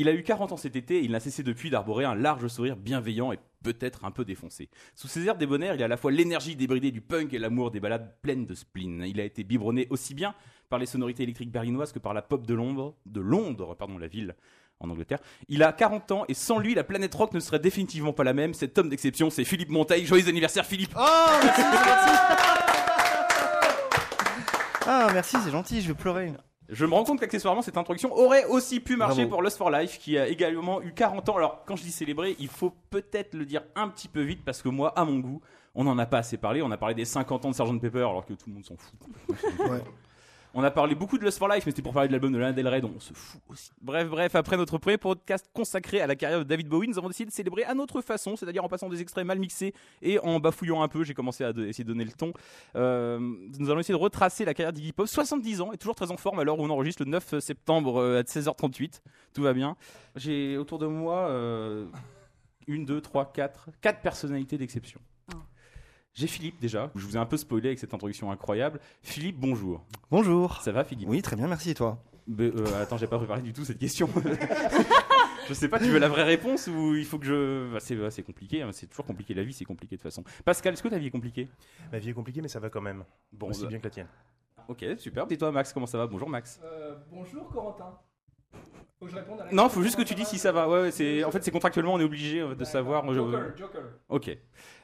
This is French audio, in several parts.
Il a eu 40 ans cet été et il n'a cessé depuis d'arborer un large sourire bienveillant et peut-être un peu défoncé. Sous ses airs débonnaires, il a à la fois l'énergie débridée du punk et l'amour des balades pleines de spleen. Il a été biberonné aussi bien par les sonorités électriques berlinoises que par la pop de Londres, de Londres, pardon, la ville en Angleterre. Il a 40 ans et sans lui, la planète rock ne serait définitivement pas la même. Cet homme d'exception, c'est Philippe Monteil. Joyeux anniversaire, Philippe Oh, Ah, merci, c'est gentil, je vais pleurer. Je me rends compte qu'accessoirement, cette introduction aurait aussi pu marcher Bravo. pour Lost for Life, qui a également eu 40 ans. Alors, quand je dis célébrer, il faut peut-être le dire un petit peu vite, parce que moi, à mon goût, on n'en a pas assez parlé. On a parlé des 50 ans de Sgt Pepper, alors que tout le monde s'en fout. Ouais. On a parlé beaucoup de Lost for Life, mais c'était pour parler de l'album de Lana Del Rey, on se fout aussi. Bref, bref, après notre premier podcast consacré à la carrière de David Bowie, nous avons décidé de célébrer à notre façon, c'est-à-dire en passant des extraits mal mixés et en bafouillant un peu. J'ai commencé à de- essayer de donner le ton. Euh, nous allons essayer de retracer la carrière d'Iggy Pop. 70 ans et toujours très en forme à l'heure où on enregistre le 9 septembre euh, à 16h38. Tout va bien. J'ai autour de moi euh, une, deux, trois, quatre, quatre personnalités d'exception. J'ai Philippe déjà, je vous ai un peu spoilé avec cette introduction incroyable. Philippe, bonjour. Bonjour. Ça va Philippe? Oui, très bien, merci et toi? Mais, euh, attends, j'ai pas préparé du tout cette question. je sais pas, tu veux la vraie réponse ou il faut que je. Bah, c'est bah, c'est compliqué, hein, c'est toujours compliqué. La vie, c'est compliqué de toute façon. Pascal, est-ce que ta vie est compliquée? Ma vie est compliquée, mais ça va quand même. Bon, Aussi bah, bien que la tienne. ok, super. Et toi, Max, comment ça va? Bonjour, Max. Euh, bonjour Corentin. Faut que je réponde à la Non, faut juste que tu dis si ça va. Ouais, ouais, c'est. En fait, c'est contractuellement, on est obligé de savoir. Je- Joker, Joker. Ok.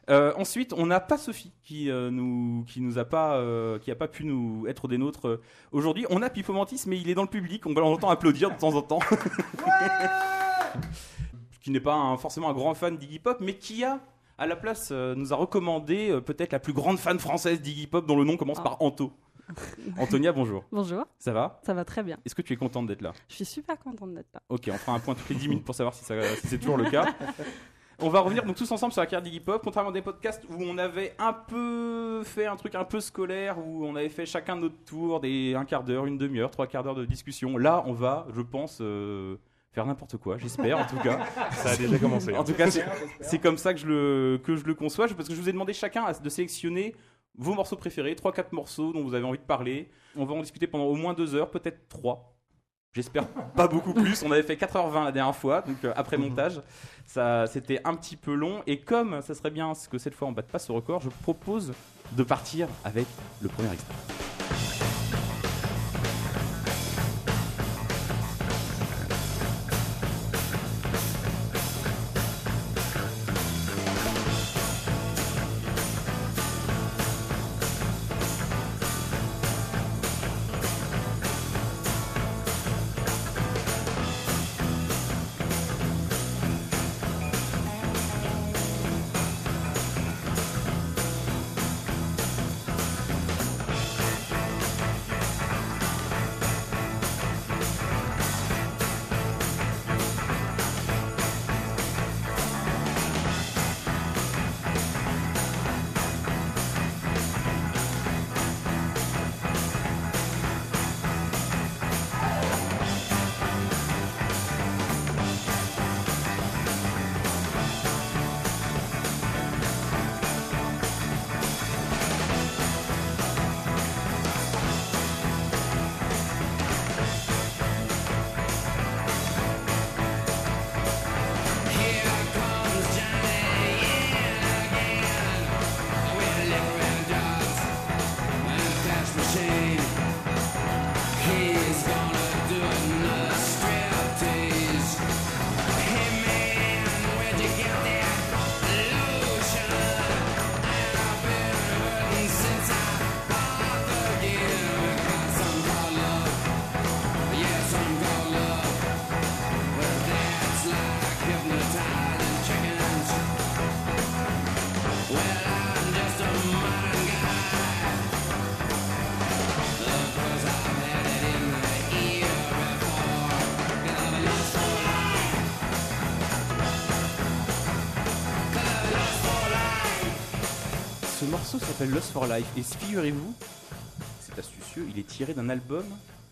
Euh, ensuite, on n'a pas Sophie qui euh, nous qui nous a pas euh, qui a pas pu nous être des nôtres euh, aujourd'hui. On a Pipo Mantis, mais il est dans le public. On va l'entendre applaudir de temps en temps. qui n'est pas un- forcément un grand fan d'Iggy Pop, mais qui a à la place euh, nous a recommandé euh, peut-être la plus grande fan française d'Iggy Pop dont le nom commence Ah. par Anto. Antonia, bonjour. Bonjour, Ça va? Ça va très bien. Est-ce que tu es contente d'être là? Je suis super contente d'être là. Ok, on fera un point toutes les 10 minutes pour savoir si c'est toujours le cas. On va revenir donc tous ensemble sur la carrière d'Iggy Pop, contrairement à des podcasts où on avait un peu fait un truc un peu scolaire, où on avait fait chacun notre tour, des un quart d'heure, une demi-heure, trois quarts d'heure de discussion. Là, on va, je pense, euh, faire n'importe quoi, j'espère en tout cas. Ça a déjà commencé. hein. En tout cas, c'est- comme ça que je le, que je le conçois, parce que je vous ai demandé chacun de sélectionner vos morceaux préférés, 3-4 morceaux dont vous avez envie de parler. On va en discuter pendant au moins 2 heures, peut-être 3. J'espère pas beaucoup plus. On avait fait 4h20 la dernière fois, donc euh, après montage. Ça, c'était un petit peu long. Et comme ça serait bien que cette fois on batte pas ce record, je propose de partir avec le premier extrait. S'appelle Lost for Life. Et figurez-vous, c'est astucieux, il est tiré d'un album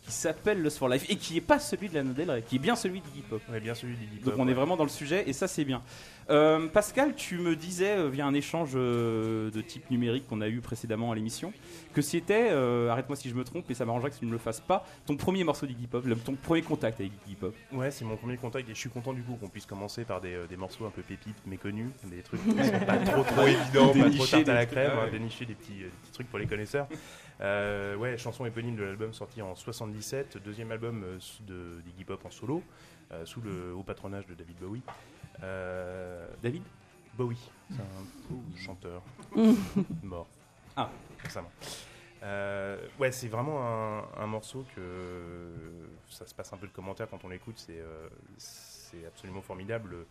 qui s'appelle Lust for Life et qui est pas celui de Lana Del Rey, qui est bien celui d'Iggy Pop. Est bien celui d'Iggy Donc Pop, on est ouais. vraiment dans le sujet et ça c'est bien. Euh, Pascal, tu me disais euh, via un échange euh, de type numérique qu'on a eu précédemment à l'émission que c'était, euh, arrête-moi si je me trompe, et ça m'arrangerait que tu ne le fasses pas, ton premier morceau d'Iggy Pop, le- ton premier contact avec Iggy Pop. Ouais, c'est mon premier contact et je suis content du coup qu'on puisse commencer par des, des morceaux un peu pépites, méconnus, des trucs qui sont pas trop trop évidents, pas trop tarte à la crème, ah hein, ouais. dénicher des petits, des petits trucs pour les connaisseurs. Euh, ouais, chanson éponyme de l'album sorti en 77, deuxième album euh, de d'Iggy Pop en solo, euh, sous le haut patronage de David Bowie. Euh, David Bowie, c'est un chanteur mort. Ah. récemment. Euh, ouais, c'est vraiment un, un morceau que ça se passe un peu de commentaires quand on l'écoute, c'est euh, c'est absolument formidable.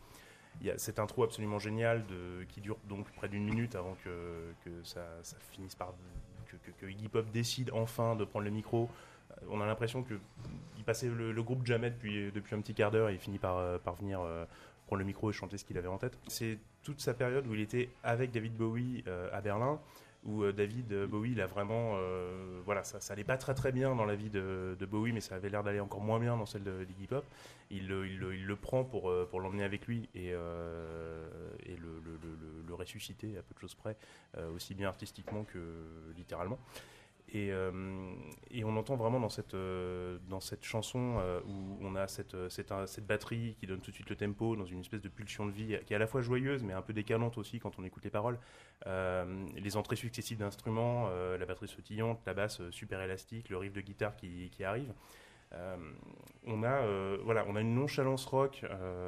Il y a cette intro absolument géniale de, qui dure donc près d'une minute avant que, que ça, ça finisse par que, Iggy Pop décide enfin de prendre le micro. Euh, On a l'impression que il passait le, groupe jamais depuis, depuis un petit quart d'heure et il finit par, euh, par venir euh, prendre le micro et chanter ce qu'il avait en tête. C'est toute sa période où il était avec David Bowie à Berlin, où euh, David euh, Bowie, il a vraiment, euh, voilà, ça, ça pas très bien dans la vie de, Bowie, mais ça avait l'air d'aller encore moins bien dans celle de d'Iggy Pop. Il, le- prend pour, l'emmener avec lui et, le, ressusciter à peu de choses près, aussi bien artistiquement que littéralement. Et, euh, et on entend vraiment dans cette, euh, dans cette chanson euh, où on a cette, cette, cette batterie qui donne tout de suite le tempo dans une espèce de pulsion de vie qui est à la fois joyeuse mais un peu décalante aussi quand on écoute les paroles. Les entrées successives d'instruments, la batterie sautillante, la basse super élastique, le riff de guitare qui, qui arrive. On, a, voilà, on a une nonchalance rock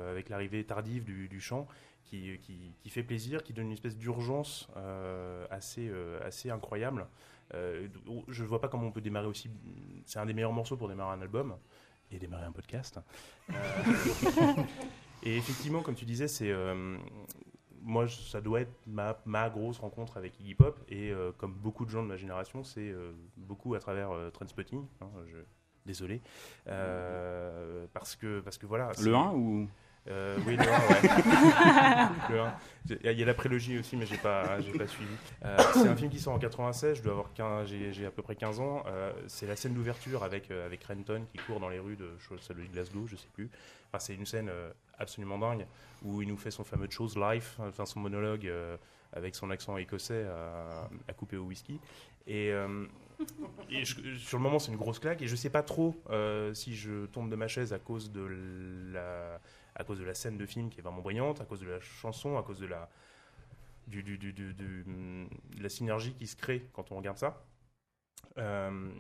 avec l'arrivée tardive du, du chant qui, qui, qui fait plaisir, qui donne une espèce d'urgence assez, assez incroyable. Euh, je ne vois pas comment on peut démarrer aussi. C'est un des meilleurs morceaux pour démarrer un album et démarrer un podcast. Euh, et effectivement, comme tu disais, c'est euh, moi, ça doit être ma, ma grosse rencontre avec Iggy Pop. Et euh, comme beaucoup de gens de ma génération, c'est beaucoup à travers Trainspotting. hein, je- désolé. Parce, que, parce que voilà. Le 1 ou euh, oui, le 1, ouais. Le 1. Il y a la prélogie aussi, mais j'ai pas, j'ai pas suivi. Euh, c'est un film qui sort en 96, je dois avoir 15, j'ai, j'ai à peu près 15 ans. Euh, c'est la scène d'ouverture avec, euh, avec Renton qui court dans les rues de, de Glasgow, je sais plus. Enfin, c'est une scène euh, absolument dingue où il nous fait son fameux chose life, enfin son monologue euh, avec son accent écossais à, à couper au whisky. Et, euh, et je- sur le moment, c'est une grosse claque. Et je sais pas trop euh, si je tombe de ma chaise à cause de la, à cause de la scène de film qui est vraiment brillante, à cause de la chanson, à cause de la, du, du- du- de la synergie qui se crée quand on regarde ça. Euh,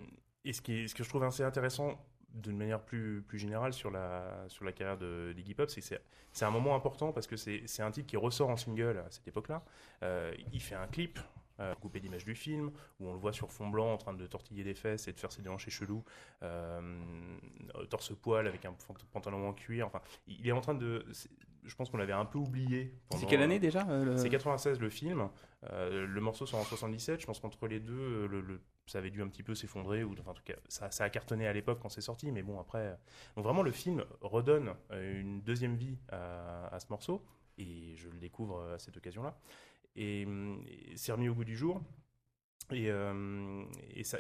et ce, qui ce que je trouve assez intéressant d'une manière plus, plus générale sur la, sur la carrière de d'Iggy Pop, c'est que c'est- un moment important parce que c'est un titre qui ressort en single à cette époque-là. Euh, il fait un clip. Euh, coupé d'images du film, où on le voit sur fond blanc en train de tortiller des fesses et de faire ses déhanchés chelous, euh, torse poil avec un pant- pantalon en cuir. Enfin, il est en train de. Je pense qu'on l'avait un peu oublié. C'est quelle année déjà euh, le- C'est 96 le film. Euh, le morceau sort en 77. Je pense qu'entre les deux, le, le- ça avait dû un petit peu s'effondrer. Ou enfin, en tout cas, ça, ça a cartonné à l'époque quand c'est sorti. Mais bon, après. Donc vraiment, le film redonne une deuxième vie à, à ce morceau. Et je le découvre à cette occasion-là. Et, c'est remis au goût du jour. Et, euh, ça.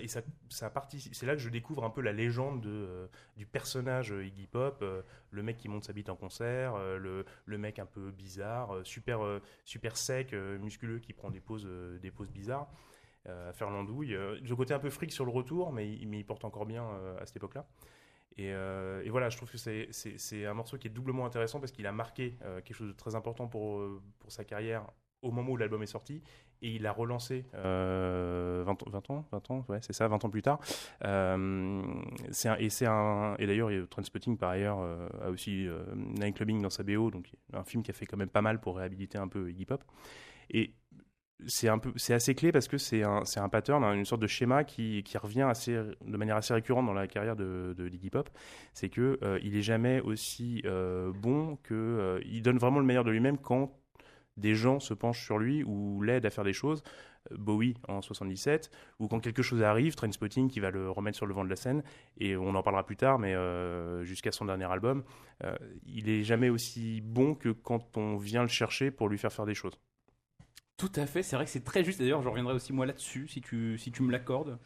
C'est là que je découvre un peu la légende de, euh, du personnage euh, Iggy Pop, le mec qui monte sa bite en concert, le, le mec un peu bizarre, super, super sec, musculeux, qui prend des poses, des poses bizarres, à faire l'andouille. Le côté un peu fric sur le retour, mais, il- porte encore bien à cette époque-là. Et, voilà, je trouve que c'est- un morceau qui est doublement intéressant parce qu'il a marqué quelque chose de très important pour, pour sa carrière au moment où l'album est sorti et il a relancé euh, 20, ans- 20 ans 20 ans ouais c'est ça 20 ans plus tard. Euh, c'est et c'est un et d'ailleurs Trainspotting par ailleurs euh, a aussi euh, Night Clubbing dans sa BO donc un film qui a fait quand même pas mal pour réhabiliter un peu Iggy Pop. Et c'est un peu c'est assez clé parce que c'est un un pattern hein, une sorte de schéma qui, qui revient assez de manière assez récurrente dans la carrière de, de Iggy Pop. C'est que euh, il est jamais aussi euh, bon que euh, il donne vraiment le meilleur de lui-même quand des gens se penchent sur lui ou l'aident à faire des choses. Euh, Bowie en 77, ou quand quelque chose arrive, Trainspotting qui va le remettre sur le vent de la scène, et on en parlera plus tard, mais euh, jusqu'à son dernier album, euh, il est jamais aussi bon que quand on vient le chercher pour lui faire faire des choses. Tout à fait, c'est vrai que c'est très juste. D'ailleurs, je reviendrai aussi moi là-dessus, si tu, si tu me l'accordes.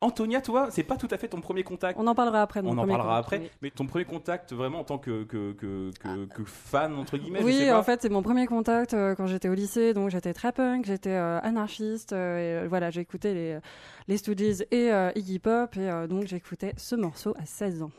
Antonia, toi, c'est pas tout à fait ton premier contact. On en parlera après. On en parlera contact, après. oui. Mais ton premier contact, vraiment en tant que, que, que, que, que fan, entre guillemets, je Oui, sais pas. en fait, c'est mon premier contact euh, quand j'étais au lycée. Donc, j'étais très punk, j'étais euh, anarchiste. euh, et, euh, voilà, j'écoutais les, les Stooges et euh, Iggy Pop. Et euh, donc, j'écoutais ce morceau à 16 ans.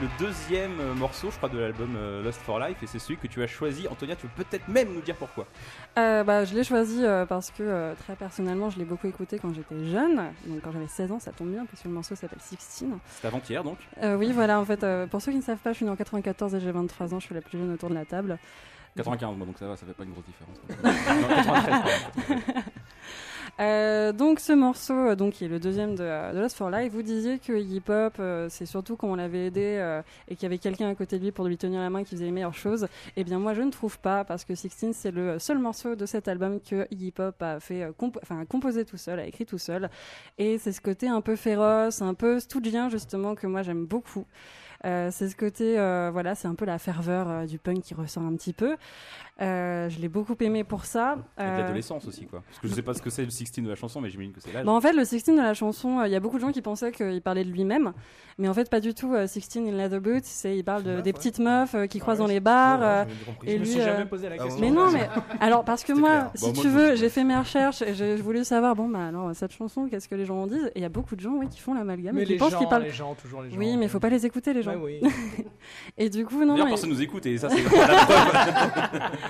Le deuxième euh, morceau, je crois, de l'album euh, Lost for Life. Et c'est celui que tu as choisi. Antonia, tu peux peut-être même nous dire pourquoi? Euh, bah, je l'ai choisi euh, parce que euh, très personnellement, je l'ai beaucoup écouté quand j'étais jeune. Donc, quand j'avais 16 ans, ça tombe bien parce que le morceau s'appelle 16. C'est avant-hier, donc. Oui, voilà, en fait, pour ceux qui ne savent pas, je suis née en 94 et j'ai 23 ans. Je suis la plus jeune autour de la table. 95, moi, donc ça va, ça fait pas une grosse différence. non, 93, pardon. Euh, donc ce morceau, euh, donc qui est le deuxième de, euh, de Lost for Life, vous disiez que euh, c'est surtout quand on l'avait aidé et qu'il y avait quelqu'un à côté de lui pour lui tenir la main qui faisait les meilleures choses. Eh bien moi je ne trouve pas parce que 16 c'est le seul morceau de cet album que Pop a fait, composé tout seul, a écrit tout seul, et c'est ce côté un peu féroce, un peu stoudgien justement que moi j'aime beaucoup. C'est ce côté, voilà, c'est un peu la ferveur du punk qui ressort un petit peu. Euh, je l'ai beaucoup aimé pour ça. Euh, l'adolescence aussi, quoi. Parce que je sais pas ce que c'est le 16 de la chanson, mais j'imagine que c'est l'âge. Bah, en fait, le 16 de la chanson, euh, il y a beaucoup de gens qui pensaient qu'il parlait de lui-même, mais en fait, pas du tout. euh, 16 in Leather Boots, c'est il parle de, Meuf, des ouais. petites meufs euh, qui Ah croisent ouais, dans les bars. euh, et je me lui, suis euh, jamais posé la ah question. mais non, mais alors parce que moi, clair. si Bon, moi, tu veux, j'ai fait mes recherches et j'ai voulu savoir, bon bah alors cette chanson, qu'est-ce que les gens en disent? Et il y a beaucoup de gens, oui, qui font l'amalgame, Mais et qui les pensent gens, parlent. les gens, toujours les gens. Oui, mais faut pas les écouter les gens. Et du coup, non, personne nous écoute et ça, c'est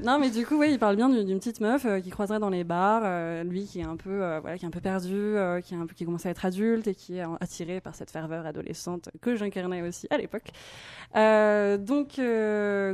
Non, mais du coup, oui, il parle bien d'une petite meuf euh, qui croiserait dans les bars, euh, lui qui est un peu, euh, voilà, qui est un peu perdu, qui est un peu, qui commence à être adulte et qui est attiré par cette ferveur adolescente que j'incarnais aussi à l'époque. Donc,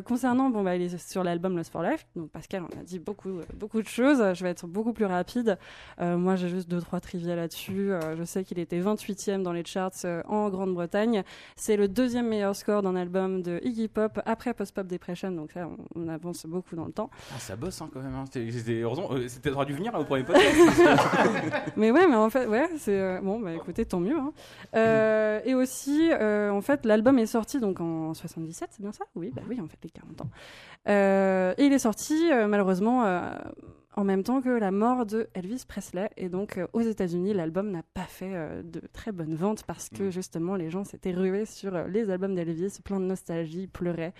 concernant, bon, bah, il est sur l'album Lost for Life. Donc, Pascal, on a dit beaucoup, beaucoup de choses. Je vais être beaucoup plus rapide. Moi, j'ai juste deux, trois trivia là-dessus. Je sais qu'il était 28e dans les charts en Grande-Bretagne. C'est le deuxième meilleur score d'un album de Iggy Pop après Post Pop Depression. Donc, ça, on, on avance beaucoup dans le temps. Ah, ça bosse hein, quand même. Hein. C'était- c'était- heureusement, euh, c'était aurait dû venir là, au premier podcast. Mais ouais, mais en fait, ouais, c'est euh, bon. Bah écoutez, tant mieux. hein. Euh, et aussi, euh, en fait, l'album est sorti donc en 77, c'est bien ça? Oui, bah oui, en fait, les 40 ans. Euh, et il est sorti euh, malheureusement euh, en même temps que la mort de Elvis Presley. Et donc, euh, aux États-Unis, l'album n'a pas fait euh, de très bonnes ventes parce que Mm. justement, les gens s'étaient rués sur euh, les albums d'Elvis, plein de nostalgie, pleuraient.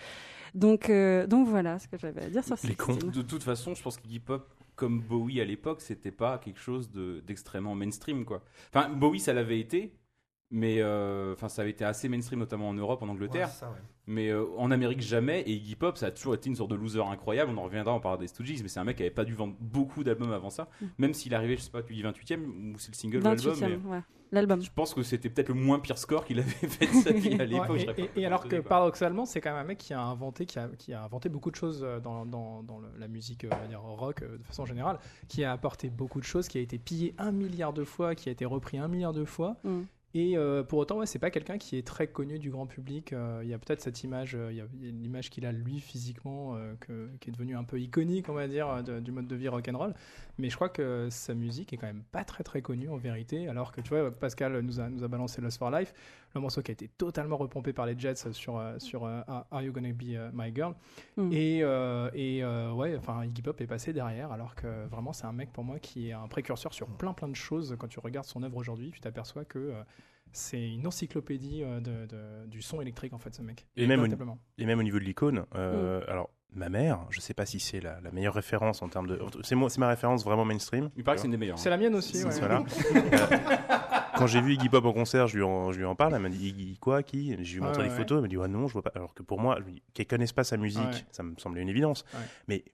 Donc, euh, donc voilà ce que j'avais à dire sur. 16. De toute façon, je pense qu'Iggy Pop, comme Bowie à l'époque, c'était pas quelque chose de- d'extrêmement mainstream, quoi. Enfin, Bowie, ça l'avait été, mais euh, enfin, ça avait été assez mainstream, notamment en Europe, en Angleterre. Ouais, c'est ça, ouais. Mais euh, en Amérique, jamais. Et Iggy Pop, ça a toujours été une sorte de loser incroyable. On en reviendra, on parlera des Stooges, mais c'est un mec qui avait pas dû vendre beaucoup d'albums avant ça. Mm. Même s'il arrivait, je sais pas, tu dis 28ème, ou c'est le single ou l'album. 28e, mais ouais. L'album. Je pense que c'était peut-être le moins pire score qu'il avait fait de sa vie à l'époque. Et- alors que paradoxalement, c'est quand même un mec qui a inventé, qui a, qui a inventé beaucoup de choses euh, dans, dans, dans le- la musique, euh, on va dire rock euh, de façon générale, qui a apporté beaucoup de choses, qui a été pillé un milliard de fois, qui a été repris un milliard de fois. Mm. Et euh, pour autant, ouais, c'est pas quelqu'un qui est très connu du grand public. Euh, Il y a peut-être cette image, euh, il y a l'image qu'il a lui physiquement, que- qui est devenue un peu iconique, on va dire, du mode de vie rock'n'roll. Mais je crois que sa musique est quand même pas très très connue en vérité. Alors que tu vois, Pascal nous a, nous a balancé Lost for Life, le morceau qui a été totalement repompé par les Jets sur, euh, sur euh, Are You Gonna Be euh, My Girl. Mm. Et, euh, et euh, ouais, enfin, Iggy Pop est passé derrière, alors que vraiment, c'est un mec pour moi qui est un précurseur sur plein plein de choses. Quand tu regardes son œuvre aujourd'hui, tu t'aperçois que euh, c'est une encyclopédie euh, de, de- du son électrique, en fait, ce mec. Et même au, Véritablement. et même au niveau de l'icône, euh, alors ma mère, je sais pas si c'est la, la meilleure référence en termes de. C'est moi- c'est ma référence vraiment mainstream. Il paraît que c'est une des meilleures. C'est la mienne aussi. C'est- ouais. voilà. Euh, quand j'ai vu Iggy Pop en concert, je lui en, je lui en parle. Elle m'a dit Iggy quoi Qui? Je lui ai Ouais, montré ouais, des photos. Elle m'a dit ouais, non, je vois pas. Alors que pour moi, qu'elle connaisse pas sa musique, Ouais. ça me semblait une évidence. Ouais. Mais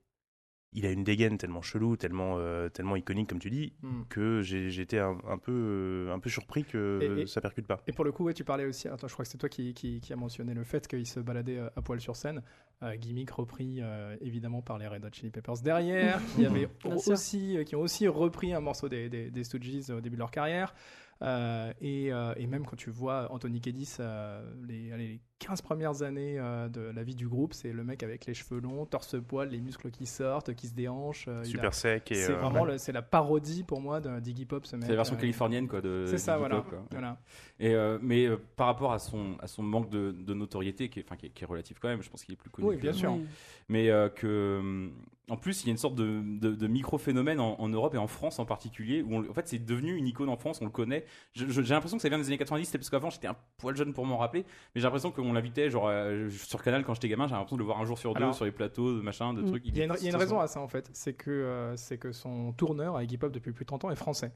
il a une dégaine tellement chelou, tellement, euh, tellement iconique, comme tu dis, Hmm. que j'ai- j'étais un, un peu, euh, un peu surpris que Et- et- ça percute pas. Et pour le coup, ouais, tu parlais aussi, attends, je crois que c'est toi qui, qui, qui a mentionné le fait qu'il se baladait euh, à poil sur scène. Euh, gimmick repris euh, évidemment par les Red Hot Chili Peppers derrière, qui, avaient aussi, euh, qui ont aussi repris un morceau des, des, des Stooges au début de leur carrière. Euh, et, euh, et même quand tu vois Anthony Kiedis, euh, les, allez, les 15 premières années euh, de la vie du groupe, c'est le mec avec les cheveux longs, torse-poil, les muscles qui sortent, qui se déhanchent. euh, a- Super sec. et, C'est euh, vraiment le- c'est la parodie pour moi de- d'Iggy Pop, ce mec. C'est la version euh, californienne quoi de. C'est ça, voilà. Pop, quoi. voilà. Et euh, mais euh, par rapport à son à son manque de, de notoriété qui est enfin qui est, qui est relatif quand même, je pense qu'il est plus connu. Oui, bien sûr. Oui. Mais euh, que en plus il y a une sorte de, de, de micro-phénomène en, en Europe et en France en particulier où on- en fait c'est devenu une icône en France, on le connaît. Je- je- J'ai l'impression que ça vient des années 90, c'est parce qu'avant j'étais un poil jeune pour m'en rappeler, mais j'ai l'impression qu'on l'invitait genre euh, sur Canal quand j'étais gamin, j'ai l'impression de le voir un jour sur deux Alors- sur les plateaux, de machin, de trucs. Il y a une, il y a une de toute raison à ça en fait, c'est que, euh, c'est que son tourneur à Iggy Pop depuis plus de 30 ans est français.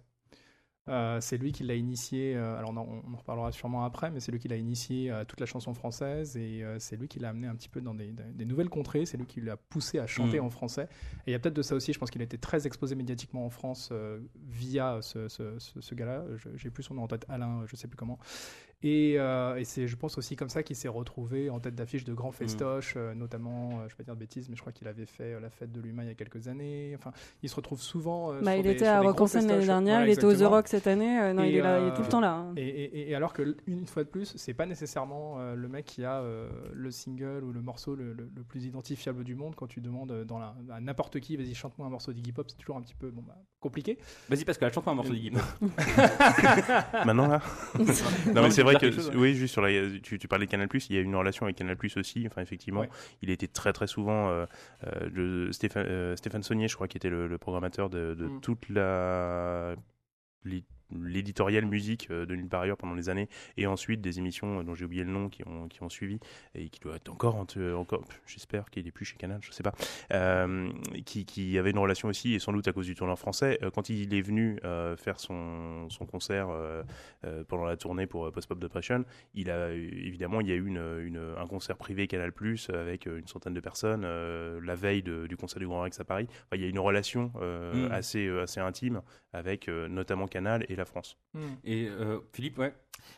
Euh, c'est lui qui l'a initié, euh, alors on en, on en reparlera sûrement après, mais c'est lui qui l'a initié à toute la chanson française et c'est lui qui l'a amené un petit peu dans des, des- des nouvelles contrées, c'est lui qui l'a poussé à chanter Mm. en français. Et il y a peut-être de ça aussi, je pense qu'il a été très exposé médiatiquement en France via ce, ce- ce- ce gars-là, j'ai plus son nom en tête, Alain, je sais plus comment. Et, euh, et c'est, je pense aussi comme ça qu'il s'est retrouvé en tête d'affiche de grands festoches, euh, notamment, euh, je vais pas dire de bêtises, mais je crois qu'il avait fait euh, la fête de l'humain il y a quelques années. Enfin, il se retrouve souvent. euh, Bah, sur il des- était sur à des Rock gros en scène l'année dernière, Voilà, il était aux The. Rock cette année. euh, non, Et, il, est là, il est tout le temps là. hein. Et, et- et alors que une fois de plus, c'est pas nécessairement euh, le mec qui a euh, le single ou le morceau le, le- le plus identifiable du monde. Quand tu demandes dans la, à n'importe qui, vas-y chante-moi un morceau d'Iggy Pop, c'est toujours un petit peu bon, bah, compliqué. Vas-y Pascal, chante-moi un morceau d'Iggy Pop. Maintenant là Non mais c'est vrai que quelque chose, ouais. oui juste sur la tu, tu parlais de Canal il y a une relation avec Canal aussi enfin effectivement Ouais. il était très très souvent euh, euh, Stéphane euh, Stéphane Saunier je crois qui était le, le programmateur de, de Mm. toute la l'éditorial musique euh, de nulle part ailleurs pendant des années et ensuite des émissions euh, dont j'ai oublié le nom qui ont, qui ont suivi et qui doit être encore en- euh, encore j'espère qu'il est plus chez Canal je sais pas euh, qui, qui avait une relation aussi et sans doute à cause du tourneur français quand il est venu euh, faire son, son concert euh, pendant la tournée pour Post Pop Depression il a évidemment il y a eu une, une- un concert privé Canal Plus avec une centaine de personnes la veille de- du concert du Grand Rex à Paris Enfin, il y a une relation euh, Mm. assez assez intime avec notamment Canal et la France Et euh, Philippe, ouais.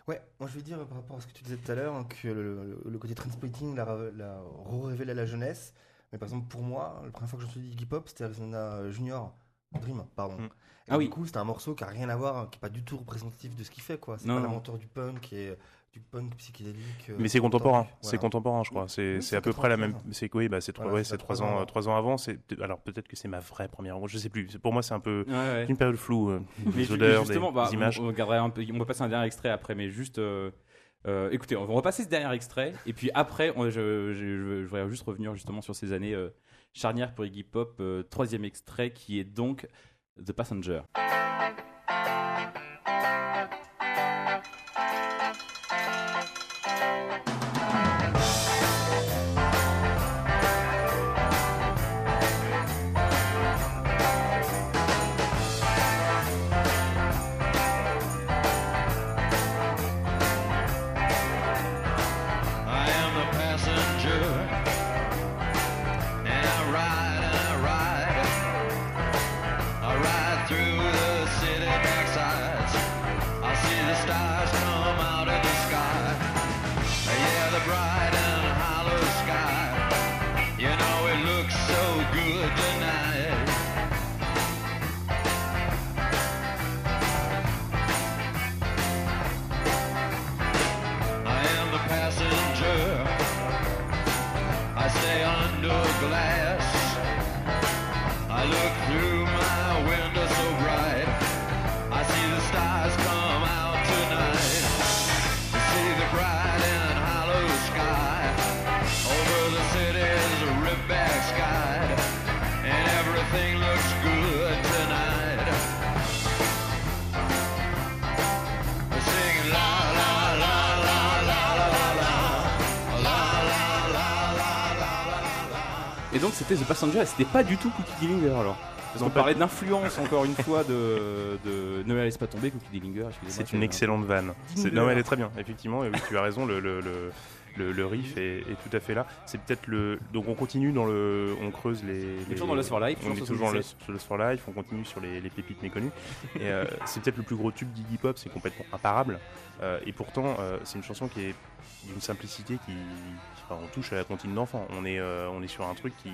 Ouais, moi je vais dire par rapport à ce que tu disais tout à l'heure hein, que le, le- le côté transpotting l'a l'a révélé à la jeunesse. Mais par exemple, pour moi, la première fois que je me suis dit Iggy Pop, c'était Arizona Junior Dream, pardon. Mm. Et Ah du oui. coup, c'était un morceau qui a rien à voir, qui est pas du tout représentatif de ce qu'il fait, quoi. C'est Non, pas non. l'inventeur du punk, qui est du punk psychédélique. euh, mais c'est contemporain entendu. c'est Voilà. contemporain je crois c'est Oui, à peu près la 93. même c'est oui bah c'est trois Voilà, ouais, trois ans trois ans avant c'est alors peut-être que c'est ma vraie première je sais plus pour moi c'est un peu Ouais, ouais. une période floue euh, Mais des ju- odeurs justement, des, bah, des images On, on regarderait un peu, on va passer un dernier extrait après, mais juste. euh, euh, écoutez, on va passer ce dernier extrait, et puis après, on- je, je, je- je voudrais juste revenir justement sur ces années euh, charnières pour Iggy Pop. euh, troisième extrait qui est donc The Passenger. Passenger et c'était pas du tout Cookie Dillinger alors. Parce qu'on parlait d'influence encore une fois de, de Ne la laisse pas tomber, Cookie Dillinger. C'est une un- excellente vanne. Non, mais elle est très bien, effectivement. Et oui, tu as raison, le, le, le, le- le riff est, est tout à fait là. C'est peut-être le. Donc on continue dans le. On creuse les. est les- toujours dans Lust for Life, On est toujours dans 77. le- sur Lust for Life. On continue sur les, les pépites méconnues. Et euh, c'est peut-être le plus gros tube d'Iggy Pop. C'est complètement imparable. Euh, et pourtant, euh, c'est une chanson qui est d'une simplicité qui. enfin, on touche à la comptine d'enfant. On est, on est sur un truc qui.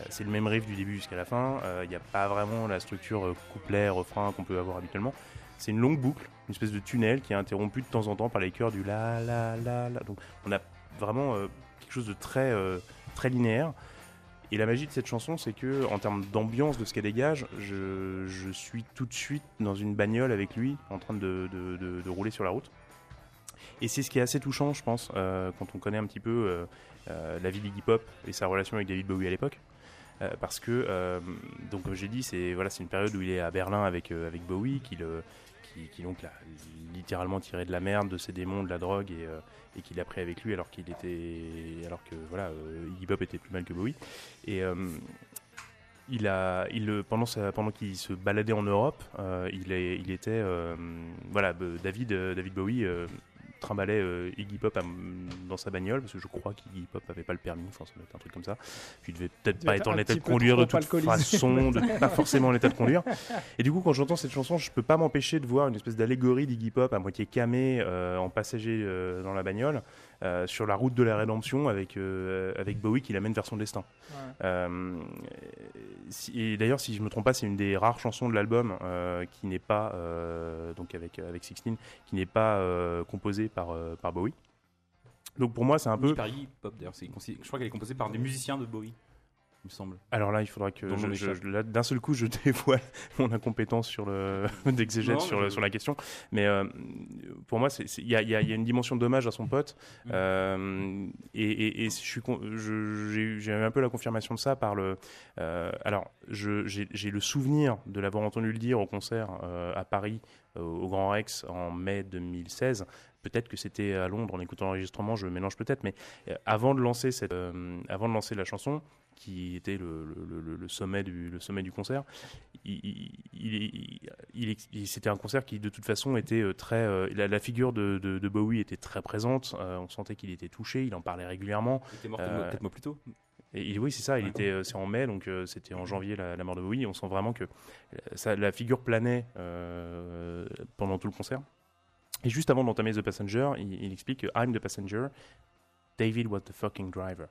Euh, C'est le même riff du début jusqu'à la fin. Euh, Il n'y a pas vraiment la structure euh, couplet, refrain qu'on peut avoir habituellement. C'est une longue boucle, une espèce de tunnel qui est interrompu de temps en temps par les chœurs du la la la la. Donc on a vraiment euh, quelque chose de très euh, très linéaire. Et la magie de cette chanson, c'est que en termes d'ambiance de ce qu'elle dégage, je, suis tout de suite dans une bagnole avec lui, en train de, rouler sur la route. Et c'est ce qui est assez touchant, je pense, euh, quand on connaît un petit peu euh, euh, la vie d'Iggy Pop et sa relation avec David Bowie à l'époque. Euh, parce que, euh, donc comme j'ai dit, c'est voilà, une période où il est à Berlin avec, euh, avec Bowie, qui, qui donc l'a littéralement tiré de la merde, de ses démons, de la drogue, et, et qu'il a pris avec lui alors qu'il était, alors que voilà, euh, Iggy Pop était plus mal que Bowie. Et il a, il, pendant, sa- pendant qu'il se baladait en Europe, il, est, il était, voilà, David, David Bowie trimballait euh, Iggy Pop à- dans sa bagnole parce que je crois qu'Iggy Pop avait pas le permis, enfin ça doit être un truc comme ça. Puis il devait peut-être pas être en état de conduire de toute façon, de- pas forcément en état de conduire. Et du coup, quand j'entends cette chanson, je peux pas m'empêcher de voir une espèce d'allégorie d'Iggy Pop à moitié camé euh, en passager euh, dans la bagnole euh, sur la route de la rédemption avec, euh, avec Bowie qui l'amène vers son destin. Euh, si- et d'ailleurs, si je me trompe pas, c'est une des rares chansons de l'album euh, qui n'est pas euh, donc avec avec Sixteen, qui n'est pas euh, composée par euh, par Bowie. Donc pour moi, c'est un peu. par d'ailleurs. Je crois qu'elle est composée par des musiciens de Bowie, me semble. Alors là, il faudra que d'un seul coup, je dévoile mon incompétence sur le d'exégèse Non, sur, je- la question. Mais euh, pour moi, il y a, y y une dimension d'hommage à son pote. Mm. Euh, et, je j'ai eu- un peu la confirmation de ça par le. euh, alors, j'ai le souvenir de l'avoir entendu le dire au concert euh, à Paris, au Grand Rex, en mai 2016. Peut-être que c'était à Londres en écoutant l'enregistrement, je mélange peut-être, mais avant de lancer cette, euh, avant de lancer la chanson, qui était le, le- le- le sommet du, le sommet du concert. Il, il- il- il- il- c'était un concert qui, de toute façon, était euh, très. euh, la, la figure de, de- de Bowie était très présente. euh, on sentait qu'il était touché. Il en parlait régulièrement. Il était mort Euh, 4 mois plus tôt. Et oui, c'est ça. Il était. C'est en mai, donc c'était en janvier la, la mort de Bowie. On sent vraiment que ça, la figure planait pendant tout le concert. Et juste avant d'entamer The Passenger, il, il explique que I'm the passenger. David was the fucking driver.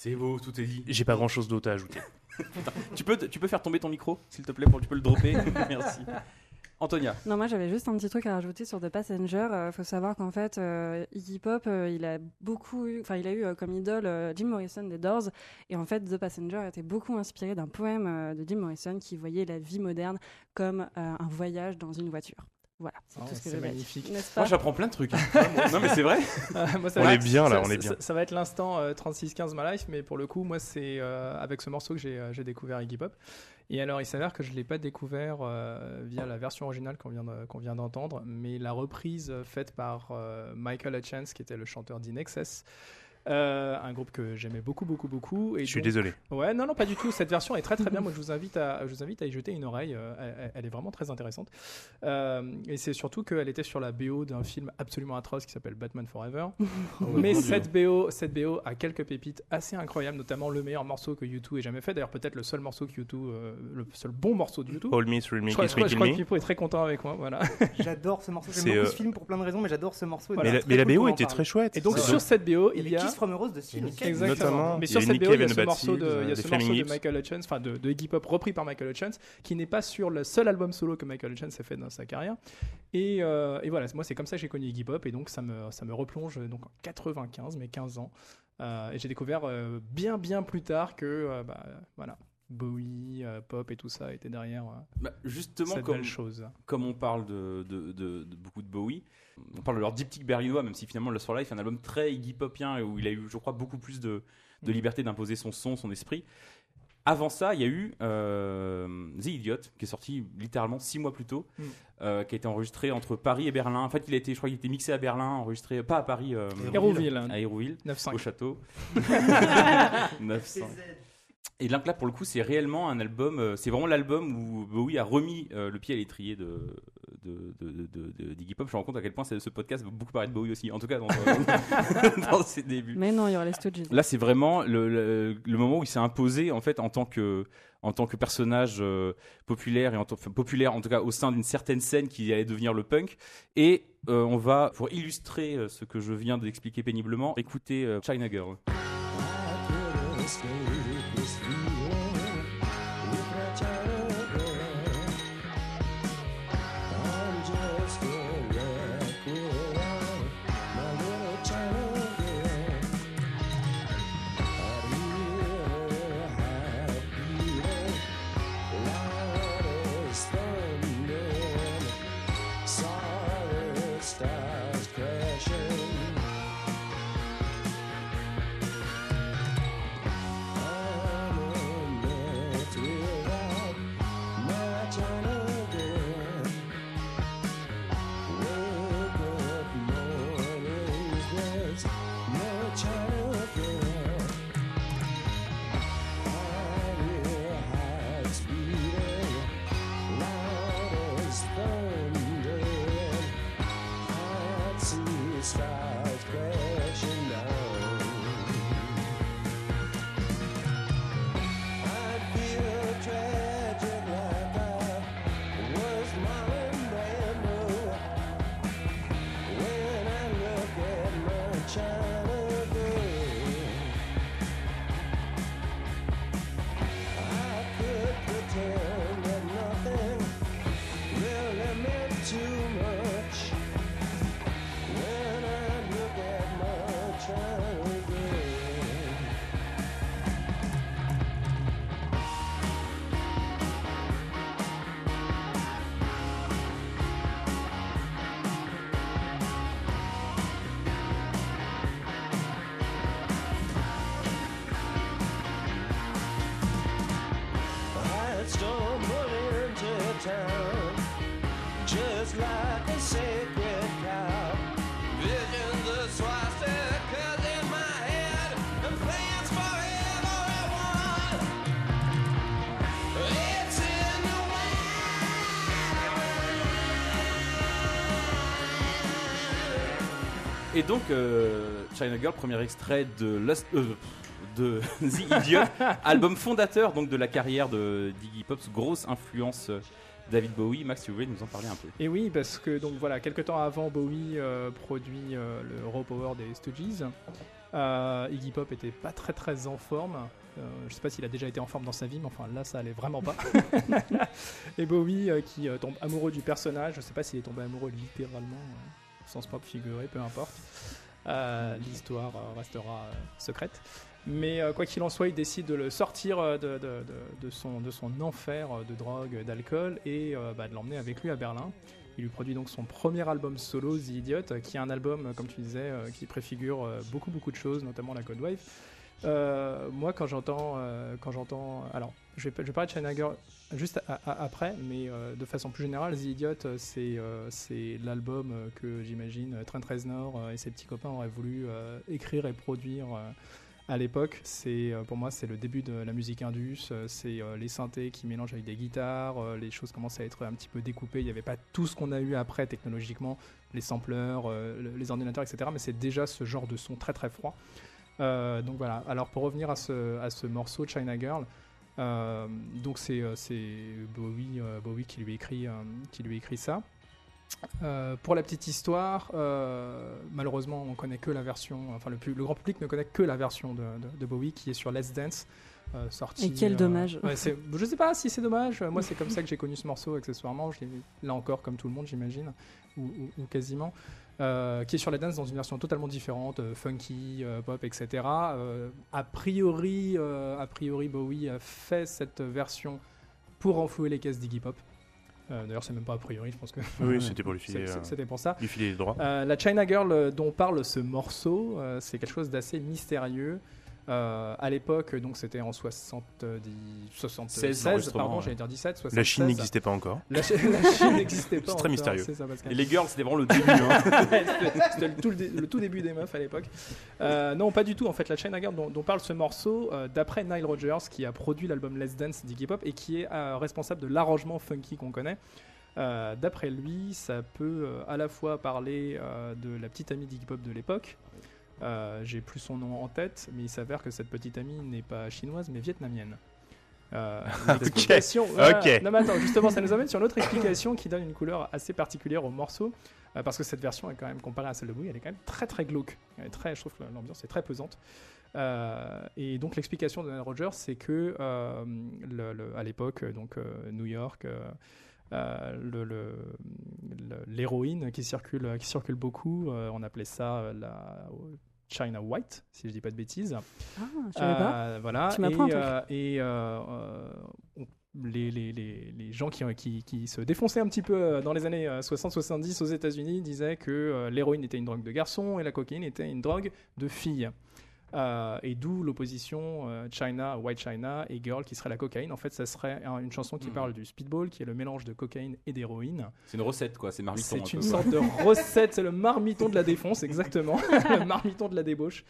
C'est beau, tout est dit. J'ai pas grand chose d'autre à ajouter. Tu peux, tu peux faire tomber ton micro, s'il te plaît, pour, tu peux le dropper. Merci. Antonia. Non, moi j'avais juste un petit truc à rajouter sur The Passenger. Il faut savoir qu'en fait, euh, Iggy Pop, euh, il a beaucoup eu, enfin, il a eu euh, comme idole euh, Jim Morrison des Doors. Et en fait, The Passenger était beaucoup inspiré d'un poème euh, de Jim Morrison qui voyait la vie moderne comme euh, un voyage dans une voiture. Voilà, c'est Oh, tout ce que je magnifique. Moi, j'apprends plein de trucs. hein. non, mais c'est vrai. Moi, ça On va est être- bien, là, ça- on est bien. Ça, va être l'instant euh, 36-15 My Life, mais pour le coup, moi, c'est euh, avec ce morceau que j'ai euh, j'ai découvert Iggy Pop. Et alors, il s'avère que je ne l'ai pas découvert euh, via la version originale qu'on vient de- qu'on vient d'entendre, mais la reprise euh, faite par euh, Michael Hutchence, qui était le chanteur d'Inexcess. Euh, un groupe que j'aimais beaucoup, beaucoup, beaucoup. Et Je suis donc- désolé. Ouais, non, non, pas du tout. Cette version est très, très bien. Moi, je vous invite à, je vous invite à y jeter une oreille. Euh, elle, elle est vraiment très intéressante. Euh, et c'est surtout qu'elle était sur la BO d'un film absolument atroce qui s'appelle Batman Forever. Mais mon cette BO, cette BO a quelques pépites assez incroyables, notamment le meilleur morceau que U2 ait jamais fait. D'ailleurs, peut-être le seul morceau que U2, euh, le seul bon morceau de U2. All Me, Thrill Me, Je crois, Kiss je crois- Me, je Kill crois que. Pipo est très content avec moi. Voilà. J'adore ce morceau. J'aime beaucoup euh, ce film pour plein de raisons, mais j'adore ce morceau. Voilà. Mais la, mais BO était très chouette. Et donc, sur cette BO, il y a. From a Rose de Nicks. Exactement. Mais Il y sur a cette BO, il y a ce morceau de, il y a Seeds, ce des morceau Flaming de Lips. Michael Hutchence, enfin de, de Iggy Pop repris par Michael Hutchence, qui n'est pas sur le seul album solo que Michael Hutchence a fait dans sa carrière. Et, euh, et voilà, moi c'est comme ça que j'ai connu Iggy Pop, et donc ça me, ça me replonge donc en 95, mes 15 ans. Euh, et j'ai découvert euh, bien bien plus tard que euh, bah, voilà Bowie, euh, Pop et tout ça était derrière euh, Bah, justement, cette comme, belle chose. comme on parle de, de- de- de beaucoup de Bowie, on parle de leur diptyque berlinois, même si finalement Lost for Life est un album très Iggy Popien et où il a eu, je crois, beaucoup plus de, de Mm. liberté d'imposer son son, son esprit. Avant ça, il y a eu euh, The Idiot, qui est sorti littéralement six mois plus tôt, Mm. euh, qui a été enregistré entre Paris et Berlin. En fait, il a été, je crois qu'il était mixé à Berlin, enregistré pas à Paris, euh, Hérouville, à Hérouville, 9.5. au château. 900. Et donc là, pour le coup, c'est réellement un album. euh, c'est vraiment l'album où Bowie a remis euh, le pied à l'étrier de, de, de, de, de- Pop. Je me rends compte à quel point ce podcast va beaucoup parler de Bowie aussi, en tout cas dans, dans ses débuts. Mais non, il y aura les Stooges. Là, c'est vraiment le, le, le moment où il s'est imposé en fait en tant que en tant que personnage euh, populaire et en enfin, populaire en tout cas au sein d'une certaine scène qui allait devenir le punk. Et euh, on va pour illustrer euh, ce que je viens d'expliquer péniblement, écouter euh, China Girl. Et donc, euh, China Girl, premier extrait de, Lost- euh, de The Idiot, album fondateur donc de la carrière de d'Iggy Pop, grosse influence euh, David Bowie. Max, si vous voulez nous en parler un peu. Et oui, parce que donc voilà, quelques temps avant, Bowie euh, produit le Raw Power des Stooges. Iggy Pop était pas très très en forme. Je sais pas s'il a déjà été en forme dans sa vie, mais enfin là, ça allait vraiment pas. Et Bowie, qui tombe amoureux du personnage, je sais pas s'il est tombé amoureux littéralement, au sens propre figuré, peu importe. Euh, L'histoire euh, restera euh, secrète. Mais quoi qu'il en soit, il décide de le sortir de, son, de son enfer de drogue, d'alcool et bah, de l'emmener avec lui à Berlin. Il lui produit donc son premier album solo, The Idiot, qui est un album, comme tu disais, qui préfigure beaucoup beaucoup de choses, notamment la Cold Wave. Moi, quand j'entends, quand j'entends, alors, je vais, parler de China Girl juste après, mais euh, de façon plus générale, The Idiot, euh, c'est euh, c'est l'album que j'imagine Trent Reznor et ses petits copains auraient voulu écrire et produire. à l'époque, c'est pour moi c'est le début de la musique indus, c'est les synthés qui mélangent avec des guitares, les choses commencent à être un petit peu découpées. Il n'y avait pas tout ce qu'on a eu après technologiquement, les sampleurs, le- les ordinateurs, etc. Mais c'est déjà ce genre de son très très froid. Donc voilà. Alors pour revenir à ce, à ce morceau China Girl, donc c'est euh, Bowie, euh, Bowie qui lui écrit euh, qui lui écrit ça. Euh, pour la petite histoire, euh, malheureusement, on connaît que la version, enfin le, grand public ne connaît que la version de, de- de Bowie qui est sur Let's Dance, euh, sortie. Et quel euh, dommage. ouais, je sais pas si c'est dommage. Moi, c'est comme ça que j'ai connu ce morceau accessoirement. Je là encore comme tout le monde, j'imagine, ou, ou- ou quasiment. Euh, qui est sur Let's Dance dans une version totalement différente, euh, funky, euh, pop, etc. A priori, a priori, Bowie a fait cette version pour enflouer les caisses d'Iggy Pop. Euh, D'ailleurs, c'est même pas a priori, je pense que Oui, c'était pour lui filer, c'était pour ça. lui filer les droits. Euh, la China Girl dont parle ce morceau, euh, c'est quelque chose d'assez mystérieux. Euh, à l'époque, donc c'était en 70, 76, 16 l'enregistrement, pardon, ouais. j'allais dire 17, 76. La Chine n'existait pas encore. La, Chi- la Chine n'existait pas. C'est très mystérieux. c'est ça, Pascal. Et les girls, c'était vraiment le début. hein. C'était le tout, le dé- le tout début des meufs à l'époque. Euh, non, pas du tout. En fait, la China Girl dont, dont parle ce morceau, euh, d'après Nile Rodgers, qui a produit l'album Let's Dance d'Iggy Pop et qui est euh, responsable de l'arrangement funky qu'on connaît. euh, d'après lui, ça peut euh, à la fois parler euh, de la petite amie d'Iggy Pop de l'époque. Euh, J'ai plus son nom en tête, mais il s'avère que cette petite amie n'est pas chinoise mais vietnamienne. Euh, voilà. ok. Non mais attends, justement, ça nous amène sur une autre explication qui donne une couleur assez particulière au morceau, euh, parce que cette version est quand même comparée à celle de Bowie, elle est quand même très très glauque. Elle est très, je trouve que l'ambiance est très pesante. Euh, et donc l'explication de Nile Rodgers, c'est que le- le- à l'époque, donc New York. le- l'héroïne qui circule, qui circule beaucoup, on appelait ça la China White, si je dis pas de bêtises. Ah, je savais pas. Euh, Voilà. Tu m'apprends et euh, et, euh, les, les, les, les gens qui, qui, qui se défonçaient un petit peu dans les années 60-70 aux États-Unis disaient que l'héroïne était une drogue de garçon et la cocaïne était une drogue de fille. Euh, et d'où l'opposition euh, China, White China et Girl qui serait la cocaïne. En fait, ça serait un- une chanson qui Hmm. parle du speedball, qui est le mélange de cocaïne et d'héroïne. C'est une recette, quoi. C'est marmiton. C'est une sorte de recette, c'est le marmiton de la défonce, exactement. le marmiton de la débauche.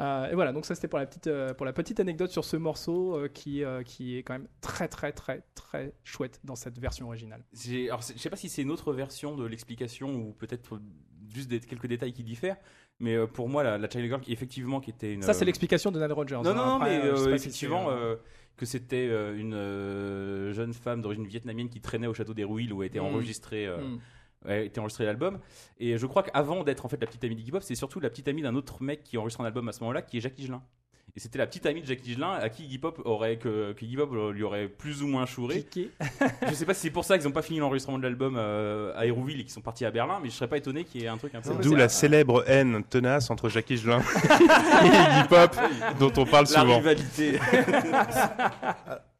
Euh, et voilà, donc ça c'était pour la petite pour la petite anecdote sur ce morceau qui qui est quand même très très très très chouette dans cette version originale. Alors, je sais pas si c'est une autre version de l'explication ou peut-être juste des, quelques détails qui diffèrent, mais euh, pour moi, la, la China Girl, effectivement, qui était une. Ça c'est euh, l'explication de Nile Rodgers. Non, hein. non, Après, mais euh, si effectivement, que c'était une jeune femme d'origine vietnamienne qui traînait au château des Rouilles où a été Mm. enregistré. a été enregistré l'album et je crois qu'avant d'être en fait la petite amie d'Iggy Pop c'est surtout la petite amie d'un autre mec qui enregistre un album à ce moment-là qui est Jackie Gelin et c'était la petite amie de Jackie Gelin à qui Iggy Pop aurait que, que Iggy Pop lui aurait plus ou moins chouré Piqué. je sais pas si c'est pour ça qu'ils n'ont pas fini l'enregistrement de l'album euh, à Hérouville et qu'ils sont partis à Berlin mais je serais pas étonné qu'il y ait un truc un peu D'où la célèbre haine tenace entre Jackie Gelin et Iggy Pop, dont on parle la souvent. rivalité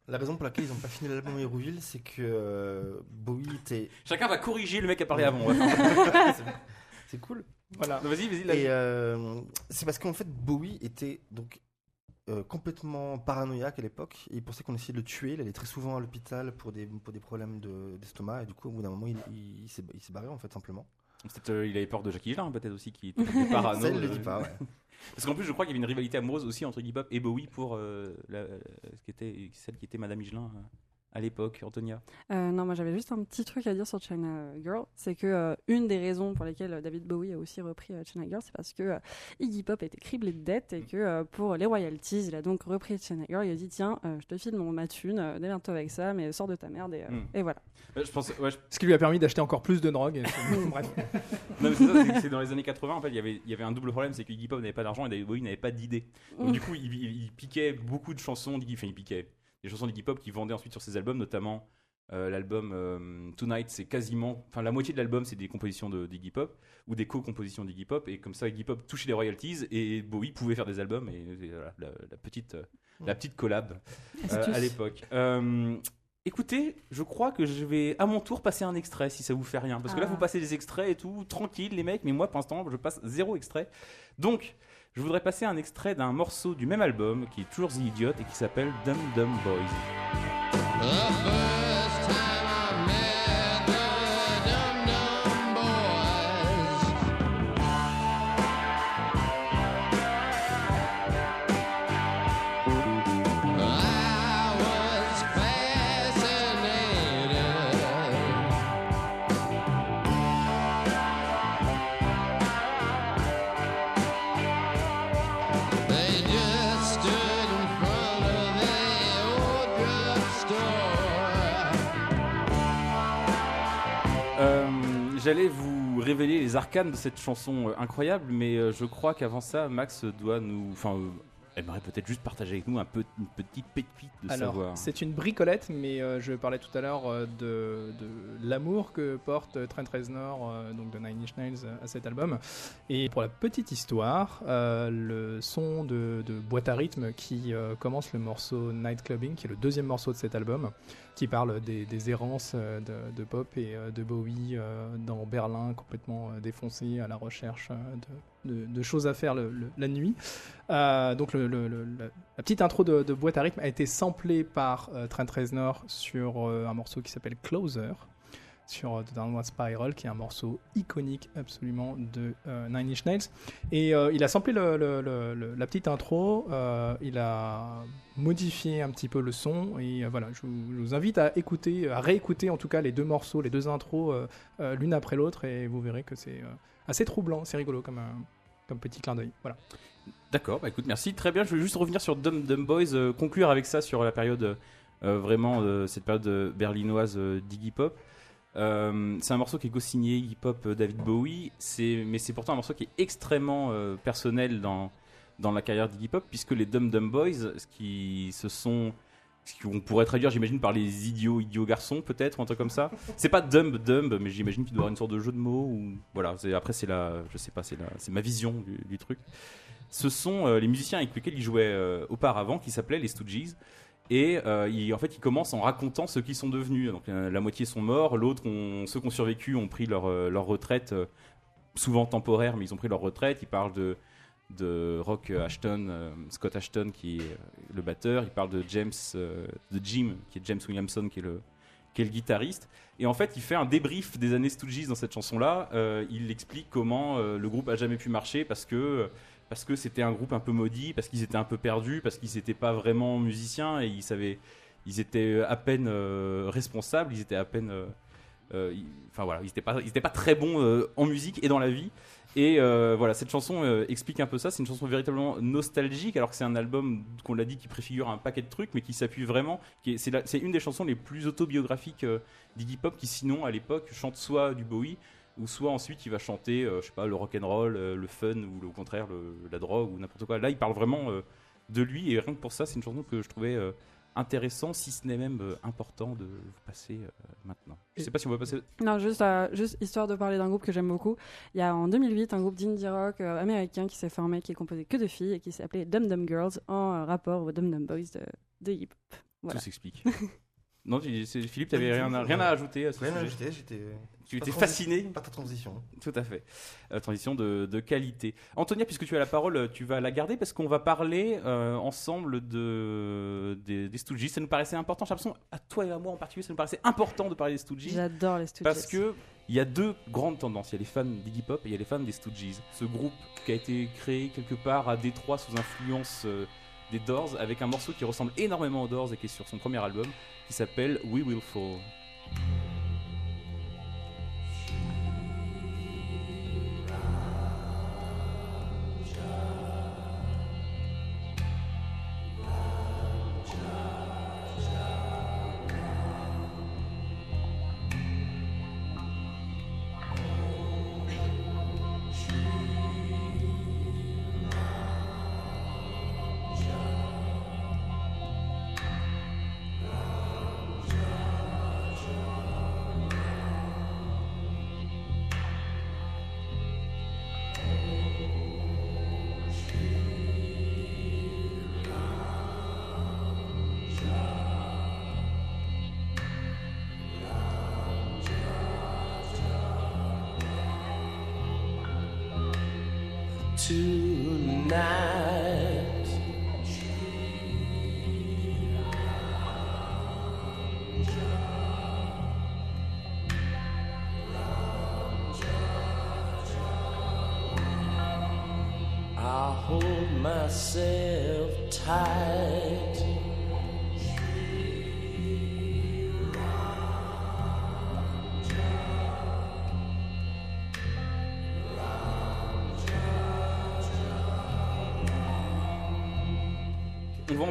La raison pour laquelle ils n'ont pas fini l'album Hérouville, c'est que euh, Bowie était. chacun va corriger le mec qui a parlé avant ouais. C'est- cool. Voilà. vas-y vas-y. Et euh, c'est parce qu'en fait, Bowie était donc euh, complètement paranoïaque à l'époque. Il pensait qu'on essayait de le tuer. Il allait très souvent à l'hôpital pour des, pour des problèmes de- d'estomac. et du coup, au bout d'un moment, il, il- il s'est barré, en fait, simplement. Euh, il avait peur de Jackie Gelin peut-être aussi qui était parano Ça, il le euh, dit pas, ouais. Parce qu'en plus, je crois qu'il y avait une rivalité amoureuse aussi entre Iggy Pop et Bowie pour euh, la- ce qui était, celle qui était Madame Higelin à l'époque, Antonia? Euh, non, moi j'avais juste un petit truc à dire sur China Girl, c'est que euh, une des raisons pour lesquelles euh, David Bowie a aussi repris euh, China Girl, c'est parce que euh, Iggy Pop était criblé de dettes et que euh, pour les royalties, il a donc repris China Girl. Il a dit tiens, euh, je te file mon ma thune, euh, démerde-toi avec ça, mais sors de ta merde et, euh, Mm. et voilà. Je pense, ouais, je- Ce qui lui a permis d'acheter encore plus de drogue. Bref. non, mais c'est ça, c'est que c'est dans les années 80, en fait, il y avait, il y avait un double problème, c'est que Iggy Pop n'avait pas d'argent et David Bowie n'avait pas d'idée. Donc Mm. du coup, il, il- il piquait beaucoup de chansons d'Iggy, enfin il piquait des chansons d'Iggy Pop qu'il vendait ensuite sur ses albums, notamment euh, l'album euh, Tonight, c'est quasiment, enfin la moitié de l'album c'est des compositions de- d'Iggy Pop ou des co-compositions d'Iggy Pop et comme ça Iggy Pop touchait les royalties et Bowie pouvait faire des albums et, et voilà, la, la petite, euh, la petite collab euh, à l'époque. Écoutez, je crois que je vais à mon tour passer un extrait si ça vous fait rien. Parce que là, Ah. vous passez des extraits et tout, tranquille les mecs, mais moi pour l'instant, je passe zéro extrait. Donc, je voudrais passer un extrait d'un morceau du même album qui est toujours The Idiot et qui s'appelle Dum Dum Boys. J'allais vous révéler les arcanes de cette chanson euh, incroyable, mais euh, je crois qu'avant ça, Max doit nous. Enfin, euh, aimerait peut-être juste partager avec nous un peu, une petite pépite de Alors, savoir. c'est une bricolette, mais euh, je parlais tout à l'heure euh, de, de l'amour que porte Trent Reznor, euh, donc de Nine Inch Nails, à cet album. Et pour la petite histoire, le son de, de boîte à rythme qui commence le morceau Night Clubbing, qui est le deuxième morceau de cet album, qui parle des, errances euh, de, Pop et euh, de Bowie euh, dans Berlin, complètement défoncé à la recherche de choses à faire la nuit. Donc la, petite intro de, boîte à rythme a été samplée par Trent Reznor sur un morceau qui s'appelle Closer sur euh, The Downward Spiral, qui est un morceau iconique absolument de euh, Nine Inch Nails. Et euh, il a samplé la petite intro, euh, il a modifié un petit peu le son, et euh, voilà, je vous, invite à écouter, à réécouter en tout cas les deux morceaux, les deux intros, euh, euh, l'une après l'autre, et vous verrez que c'est euh, assez troublant, c'est rigolo comme, comme petit clin d'œil. Voilà. D'accord, bah écoute, merci. Très bien, je voulais juste revenir sur Dum Dum Boys, euh, conclure avec ça sur la période, euh, vraiment, euh, cette période euh, berlinoise euh, d'Iggy Pop. Euh, c'est un morceau qui est co-signé Pop euh, David Bowie, mais c'est pourtant un morceau qui est extrêmement euh, personnel dans, dans la carrière d'Iggy Pop, puisque les Dum Dum Boys, ce qui se sont. Ce qu'on pourrait traduire, j'imagine, par les idiots, idiots garçons, peut-être, ou un truc comme ça. C'est pas dumb, dumb, mais j'imagine qu'il doit y avoir une sorte de jeu de mots. Ou... Voilà, après, c'est la. Je sais pas, c'est, ma vision du, truc ce sont les musiciens avec lesquels il jouait auparavant, qui s'appelaient les Stooges. Et euh, il- en fait, ils commencent en racontant ce qu'ils sont devenus. Donc, euh, la moitié sont morts, l'autre, ceux qui ont survécu ont pris leur, euh, retraite, souvent temporaire, mais ils ont pris leur retraite. Ils parlent de, Rock Ashton, Scott Ashton, qui est le batteur. Ils parlent de James, de Jim, qui est James Williamson, qui est le, guitariste. Et en fait, il fait un débrief des années Stooges dans cette chanson-là. Il explique comment le groupe a jamais pu marcher parce que parce que c'était un groupe un peu maudit, parce qu'ils étaient un peu perdus, parce qu'ils n'étaient pas vraiment musiciens et ils étaient à peine euh, responsables, ils étaient à peine, euh, euh, enfin ils n'étaient pas, très bons euh, en musique et dans la vie. Et euh, voilà, cette chanson euh, explique un peu ça. C'est une chanson véritablement nostalgique, alors que c'est un album qu'on l'a dit qui préfigure un paquet de trucs, mais qui s'appuie vraiment. C'est, une des chansons les plus autobiographiques euh, d'Iggy Pop, qui sinon à l'époque chante soit du Bowie, ou soit ensuite il va chanter, euh, je sais pas, le rock and roll, euh, le fun, ou le- au contraire le- la drogue ou n'importe quoi. Là, il parle vraiment euh, de lui, et rien que pour ça, c'est une chanson que je trouvais intéressant, si ce n'est même important de vous passer maintenant. Je sais pas si on va passer. Non, juste, juste histoire de parler d'un groupe que j'aime beaucoup. Il y a en 2008 un groupe d'indie rock américain qui s'est formé, qui est composé que de filles et qui s'appelait Dum Dum Girls en rapport aux Dum Dum Boys de, de hip hop. Voilà. Tout s'explique. non, tu- Philippe, tu n'avais rien, à- rien à ajouter à ce Rien à sujet. ajouter, j'étais. Tu pas étais fasciné Par ta transition. Tout à fait. Euh, transition de, de qualité. Antonia, puisque tu as la parole, euh, tu vas la garder parce qu'on va parler euh, ensemble de, des, des Stooges. Ça nous paraissait important. J'ai l'impression, à toi et à moi en particulier, ça nous paraissait important de parler des Stooges. J'adore les Stooges. Parce que il y a deux grandes tendances. Il y a les fans d'Iggy Pop et il y a les fans des Stooges. Ce groupe qui a été créé quelque part à Détroit sous influence euh, des Doors avec un morceau qui ressemble énormément aux Doors et qui est sur son premier album qui s'appelle We Will Fall.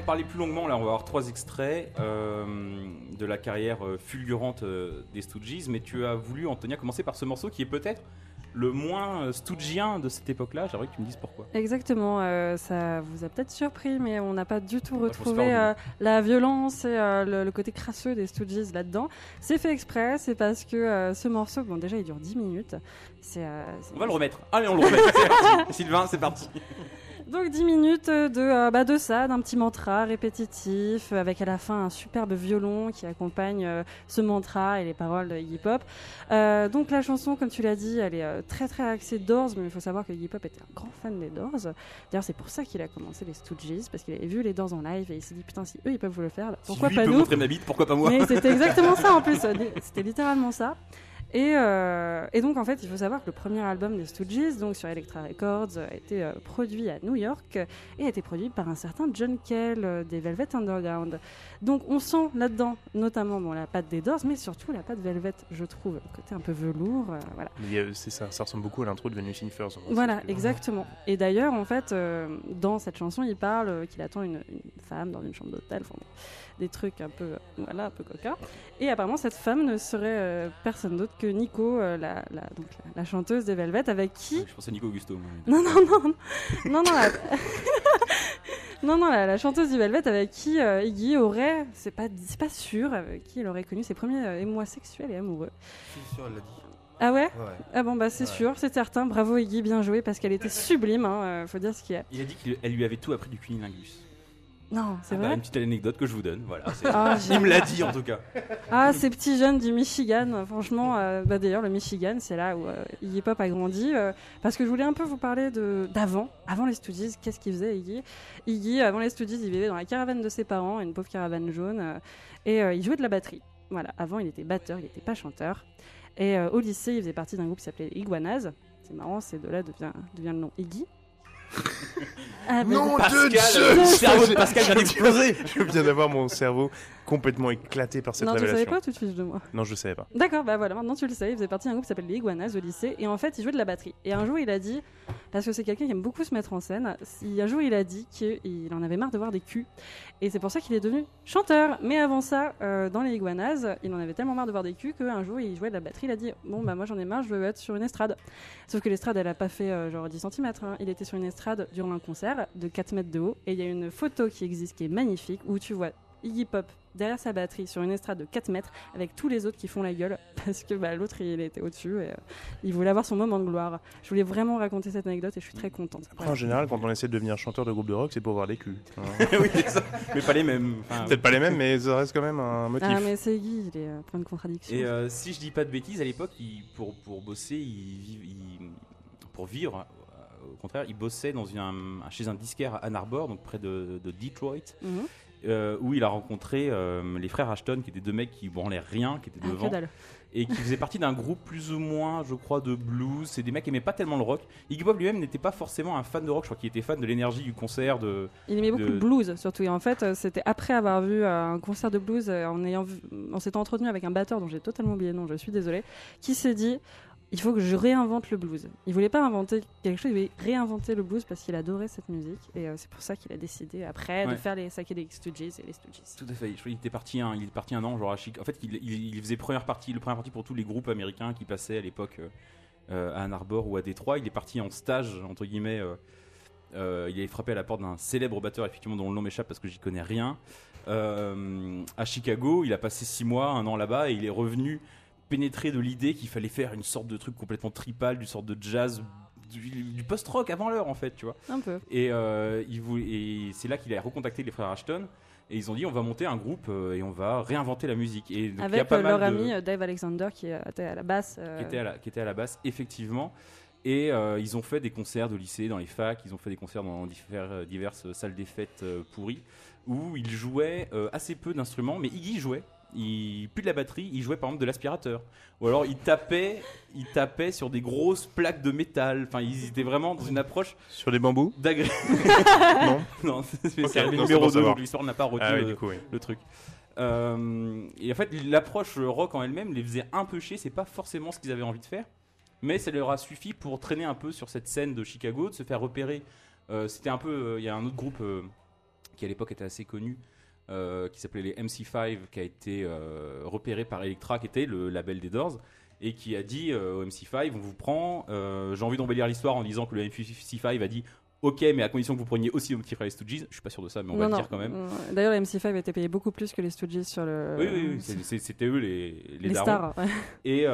Parler plus longuement. Là, on va avoir trois extraits euh, de la carrière euh, fulgurante euh, des Stooges. Mais tu as voulu, Antonia, commencer par ce morceau qui est peut-être le moins stoogien de cette époque-là. J'aimerais que tu me dises pourquoi. Exactement, euh, ça vous a peut-être surpris, mais on n'a pas du tout retrouvé euh, la violence et euh, le, le côté crasseux des Stooges là-dedans. C'est fait exprès, c'est parce que ce morceau, bon déjà il dure 10 minutes. C'est, On va le remettre. Allez, on le remet. Sylvain, c'est parti. Donc 10 minutes de, euh, bah, de ça, d'un petit mantra répétitif, avec à la fin un superbe violon qui accompagne euh, ce mantra et les paroles de Iggy Pop. Euh, donc la chanson, comme tu l'as dit, elle est euh, très très axée Doors, mais il faut savoir que Iggy Pop était un grand fan des Doors. D'ailleurs c'est pour ça qu'il a commencé les Stooges, parce qu'il avait vu les Doors en live et il s'est dit putain si eux ils peuvent vous le faire, pourquoi si lui pas peut nous montrer ma bite, pourquoi pas moi mais c'était exactement ça en plus, c'était littéralement ça. Et, euh, et donc en fait, il faut savoir que le premier album des Stooges, donc sur Elektra Records, a été euh, produit à New York et a été produit par un certain John Kell euh, des Velvet Underground. Donc on sent là-dedans notamment bon, la patte des Doors, mais surtout la patte Velvet, je trouve, le côté un peu velours, euh, voilà. C'est ça, ça ressemble beaucoup à l'intro de Venus in fait, Voilà, exactement. Et d'ailleurs, en fait, dans cette chanson, il parle qu'il attend une, une femme dans une chambre d'hôtel, enfin, des trucs un peu, voilà, un peu coquins. Et apparemment, cette femme ne serait euh, personne d'autre que Nico, euh, la, la- donc la, la chanteuse des Velvet, avec qui Je pensais à Nico Augusto. moi. non, non, non, non, non, la... non, non, la, la chanteuse du Velvet avec qui euh, Iggy aurait, c'est pas, c'est pas sûr, avec qui il aurait connu ses premiers euh, émois sexuels et amoureux. Je suis sûr, elle l'a dit. Ah ouais? Ouais. Ah bon, bah c'est Ouais. sûr, c'est certain. Bravo Iggy, bien joué, parce qu'elle était sublime, hein, euh, faut dire ce qu'il y a. Il a dit qu'elle lui avait tout appris du cunilingus. Non, c'est Ah bah, vrai Une petite anecdote que je vous donne. Voilà. Ah, Il me l'a dit en tout cas. Ah, ces petits jeunes du Michigan, franchement, euh, bah d'ailleurs, le Michigan, c'est là où euh, Iggy Pop a grandi. euh, parce que je voulais un peu vous parler d'avant, avant les Stooges, qu'est-ce qu'il faisait Iggy? Iggy, avant les Stooges, il vivait dans la caravane de ses parents, une pauvre caravane jaune, et il jouait de la batterie. Voilà, avant, il était batteur, il n'était pas chanteur. Et au lycée, il faisait partie d'un groupe qui s'appelait Iguanaz. C'est marrant, c'est de là devient, devient le nom Iggy. Ah, mais- Non, Pascal, de le cerveau de Pascal vient d'exploser. Je viens d'avoir mon cerveau complètement éclaté par cette non, tu savais révélation. pas, tu te fiches de moi? Non, je savais pas. D'accord, bah voilà, maintenant tu le sais, il faisait partie d'un groupe qui s'appelle les Iguanas au lycée, et en fait il jouait de la batterie. Et un jour il a dit, parce que c'est quelqu'un qui aime beaucoup se mettre en scène, un jour il a dit qu'il en avait marre de voir des culs, et c'est pour ça qu'il est devenu chanteur. Mais avant ça, euh, dans les Iguanas, il en avait tellement marre de voir des culs qu'un jour il jouait de la batterie, il a dit, bon bah moi j'en ai marre, je veux être sur une estrade. Sauf que l'estrade elle a pas fait euh, genre 10 cm, il était sur une estrade durant un concert de 4 mètres de haut, et il y a une photo qui existe qui est magnifique, où tu vois Iggy Pop derrière sa batterie sur une estrade de 4 mètres avec tous les autres qui font la gueule parce que bah, l'autre il était au-dessus et euh, il voulait avoir son moment de gloire. Je voulais vraiment raconter cette anecdote et je suis très contente. Après, en général, quand on essaie de devenir chanteur de groupe de rock, c'est pour voir des culs. hein. oui, c'est ça. Mais pas les mêmes. Enfin, Peut-être pas les mêmes, mais ça reste quand même un motif. Ah mais c'est Guy, il est euh, plein de contradictions. Et euh, si je dis pas de bêtises, à l'époque, il- pour, pour bosser, il, pour vivre, au contraire, il bossait dans une, un- chez un disquaire à Ann Arbor, donc près de, de Detroit, Mhm. euh, où il a rencontré euh, les frères Ashton, qui étaient deux mecs qui branlaient rien, qui étaient Ah, devant, et qui faisaient partie d'un groupe plus ou moins, je crois, de blues. C'est des mecs qui aimaient pas tellement le rock. Iggy Pop lui-même n'était pas forcément un fan de rock, je crois qu'il était fan de l'énergie du concert, de, Il aimait beaucoup le blues surtout et en fait euh, c'était après avoir vu un concert de blues en ayant vu- en s'étant entretenu avec un batteur dont j'ai totalement oublié le nom, je suis désolée, qui s'est dit il faut que je réinvente le blues. Il voulait pas inventer quelque chose, il voulait réinventer le blues parce qu'il adorait cette musique et euh, c'est pour ça qu'il a décidé après de faire les Psychedelic Stooges et les Stooges. Tout à fait. Qu'il était parti un, il est parti un an, genre à Chic. En fait, il, il- il faisait première partie, le première partie pour tous les groupes américains qui passaient à l'époque euh, euh, à Ann Arbor ou à Détroit. Il est parti en stage entre guillemets. euh, il avait frappé à la porte d'un célèbre batteur, effectivement, dont le nom m'échappe parce que j'y connais rien. Euh, à Chicago, il a passé six mois, un an là-bas, et il est revenu pénétré de l'idée qu'il fallait faire une sorte de truc complètement tripal, du sorte de jazz, du, du post-rock avant l'heure en fait, tu vois. Un peu. Et, euh, il voulait- et c'est là qu'il a recontacté les frères Ashton. Et ils ont dit on va monter un groupe euh, et on va réinventer la musique. Et donc, il y a Avec pas euh, mal leur de- ami Dave Alexander qui était à la basse. euh, qui était à la, qui était à la basse, effectivement. Et ils ont fait des concerts de lycée dans les facs, ils ont fait des concerts dans divers- diverses salles des fêtes pourries, où ils jouaient assez peu d'instruments, mais Iggy jouait. Il, plus de la batterie, il jouait par exemple de l'aspirateur. Ou alors il tapait, il tapait sur des grosses plaques de métal. Enfin, ils étaient vraiment dans une approche Sur des bambous d'agré. Non non, c'est Ok, c'est non, le numéro pour 2, savoir. donc l'histoire n'a pas retenu Ah oui, le- du coup, oui. le truc. Euh, et en fait, l'approche rock en elle-même les faisait un peu chier. C'est pas forcément ce qu'ils avaient envie de faire, mais ça leur a suffi pour traîner un peu sur cette scène de Chicago, de se faire repérer. Euh, C'était un peu. euh, Il y a un autre groupe qui à l'époque était assez connu. Euh, qui s'appelait les MC5, qui a été euh, repéré par Elektra, qui était le label des Doors, et qui a dit euh, au MC5, on vous prend, euh, j'ai envie d'embellir l'histoire en disant que le MC5 a dit, ok, mais à condition que vous preniez aussi le MC5 Stooges, je suis pas sûr de ça, mais on va le dire quand même. D'ailleurs, les MC5 étaient payés beaucoup plus que les Stooges sur le. Oui, oui, oui, c'était eux les, les, les stars. ouais. Et,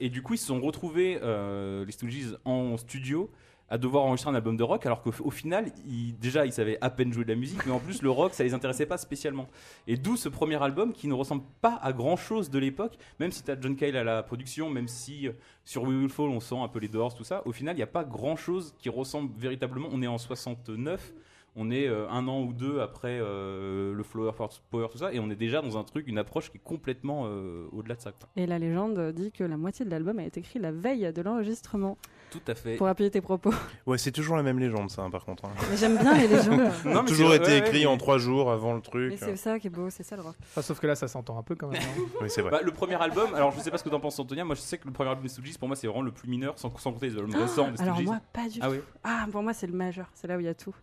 et du coup, ils se sont retrouvés, les Stooges, en studio à devoir enregistrer un album de rock alors qu'au au final, déjà, ils savaient à peine jouer de la musique, mais en plus, le rock, ça les intéressait pas spécialement. Et d'où ce premier album qui ne ressemble pas à grand chose de l'époque, même si tu as John Cale à la production, même si euh, sur We Will Fall on sent un peu les Doors, tout ça, au final, il n'y a pas grand chose qui ressemble véritablement. On est en 69. On est euh, un an ou deux après euh, le Flower Power, tout ça, et on est déjà dans un truc, une approche qui est complètement euh, au-delà de ça. quoi. Et la légende dit que la moitié de l'album a été écrit la veille de l'enregistrement. Tout à fait. Pour appuyer tes propos. Ouais, c'est toujours la même légende, ça, hein, par contre. hein. Mais J'aime bien les légendes. Non, mais toujours été ouais, écrit ouais, en mais- trois jours avant le Mais truc. c'est ça qui est beau, c'est ça le rock. Enfin, sauf que là, ça s'entend un peu quand même. hein. Oui, c'est vrai. Bah, le premier album, alors je sais pas ce que t'en penses Antonia, moi je sais que le premier album des Stooges pour moi c'est vraiment le plus mineur sans, sans compter les albums récents des Alors moi, pas du Ah tout. oui, Ah, pour moi, c'est le majeur. C'est là où il y a tout.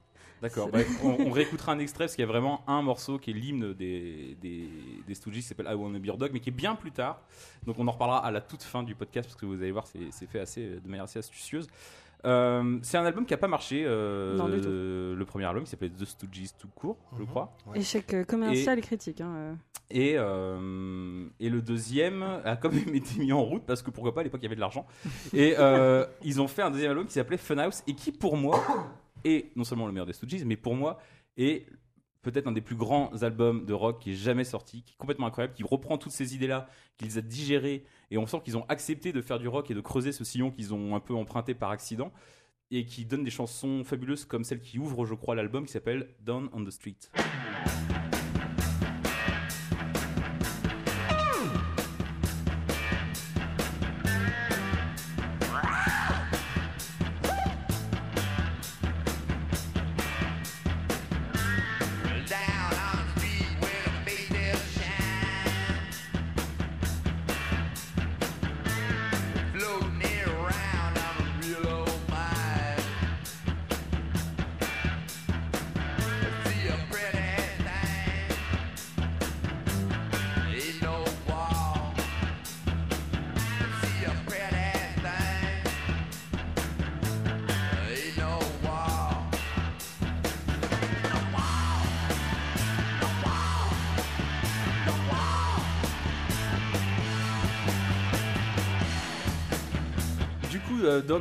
D'accord. Bah, on, on réécoutera un extrait parce qu'il y a vraiment un morceau qui est l'hymne des, des, des Stooges qui s'appelle I Wanna Be Your Dog, mais qui est bien plus tard. Donc on en reparlera à la toute fin du podcast parce que vous allez voir, c'est c'est fait assez, de manière assez astucieuse. Euh, c'est un album qui a pas marché, euh, Non, du tout. le premier album qui s'appelait The Stooges tout court, je Mhm. crois. Ouais. Échec euh, commercial et, critique. hein, euh. Et, euh, et le deuxième a quand même été mis en route parce que pourquoi pas à l'époque il y avait de l'argent. Et euh, ils ont fait un deuxième album qui s'appelait Funhouse et qui pour moi est non seulement le meilleur des Stooges, mais pour moi est peut-être un des plus grands albums de rock qui est jamais sorti, qui est complètement incroyable, qui reprend toutes ces idées-là, qui les a digérées et on sent qu'ils ont accepté de faire du rock et de creuser ce sillon qu'ils ont un peu emprunté par accident et qui donne des chansons fabuleuses comme celle qui ouvre, je crois, l'album qui s'appelle Down on the Street.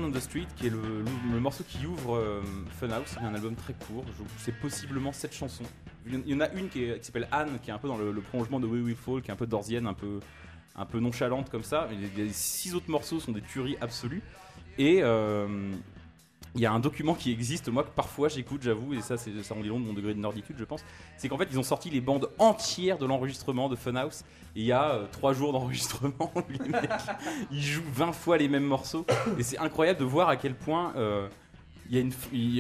On the Street, qui est le, morceau qui ouvre euh, Funhouse, c'est un album très court. C'est possiblement sept chansons. Il y en- a une qui qui s'appelle Anne, qui est un peu dans le, prolongement de We Will Fall, qui est un peu dorsienne, un peu, un peu nonchalante comme ça. Les six autres morceaux sont des tueries absolues. Et euh, il y a un document qui existe, moi, que parfois j'écoute, j'avoue, et ça, c'est- ça en dit long de mon degré de norditude, je pense. C'est qu'en fait, ils ont sorti les bandes entières de l'enregistrement de Funhouse. Et il y a euh, trois jours d'enregistrement. les mecs, ils jouent 20 fois les mêmes morceaux. Et c'est incroyable de voir à quel point. euh, il y a une,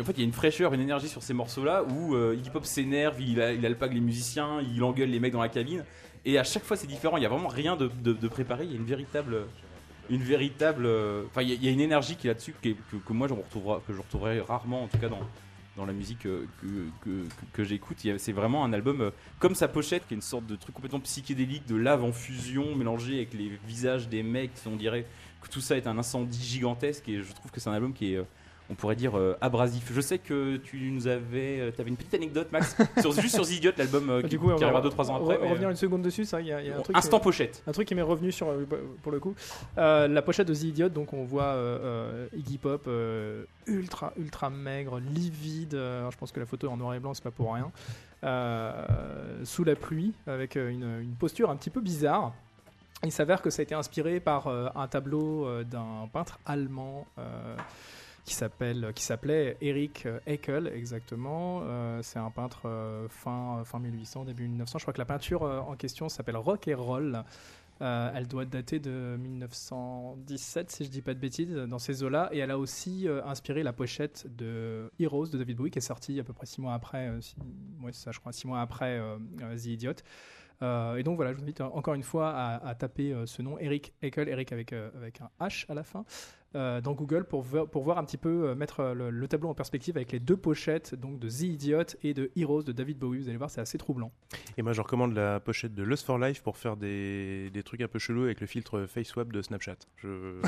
en fait, il y a une fraîcheur, une énergie sur ces morceaux-là où euh, Iggy Pop s'énerve, il, il alpague les musiciens, il engueule les mecs dans la cabine. Et à chaque fois, c'est différent. Il y a vraiment rien de préparé. Il y a une véritable, une véritable. euh, Enfin, il y, a- a une énergie qui est là-dessus que, que, moi, je retrouverai, rarement, en tout cas dans la musique euh, que, j'écoute. A- C'est vraiment un album euh, comme sa pochette, qui est une sorte de truc complètement psychédélique, de lave en fusion mélangé avec les visages des mecs. On dirait que tout ça est un incendie gigantesque. Et je trouve que c'est un album qui est, on pourrait dire, euh, abrasif. Je sais que tu nous avais, euh, avais une petite anecdote, Max, sur, juste sur The Idiot, l'album euh, qui, on qui va arrivera 2-3 ans après. re- mais, revenir euh, une seconde dessus, ça, il y a, il y a un truc. instant qui- pochette. Un truc qui m'est revenu sur, euh, pour le coup. Euh, la pochette de The Idiot, donc on voit euh, euh, Iggy Pop euh, ultra, ultra maigre, livide. euh, alors je pense que la photo en noir et blanc, c'est pas pour rien. Euh, sous la pluie, avec euh, une, une posture un petit peu bizarre. Il s'avère que ça a été inspiré par euh, un tableau euh, d'un peintre allemand. Qui s'appelle qui s'appelait Eric Eckel exactement. Euh, c'est un peintre euh, fin fin 1800 début 1900 je crois que la peinture euh, en question s'appelle Rock et Roll. Elle doit dater de 1917 si je dis pas de bêtises dans ces eaux là et elle a aussi inspiré la pochette de Heroes de David Bowie qui est sortie à peu près six mois après euh, six- ça je crois six mois après The Idiot et donc voilà, je vous invite euh, encore une fois à, à taper euh, ce nom, Eric Eckel, Eric avec, euh, avec un H à la fin, euh, dans Google pour, vo- pour voir un petit peu, euh, mettre euh, le, le tableau en perspective avec les deux pochettes donc de The Idiot et de Heroes de David Bowie. Vous allez voir, c'est assez troublant. Et moi, je recommande la pochette de Lust for Life pour faire des, des trucs un peu chelous avec le filtre Face Swap de Snapchat. Je... le,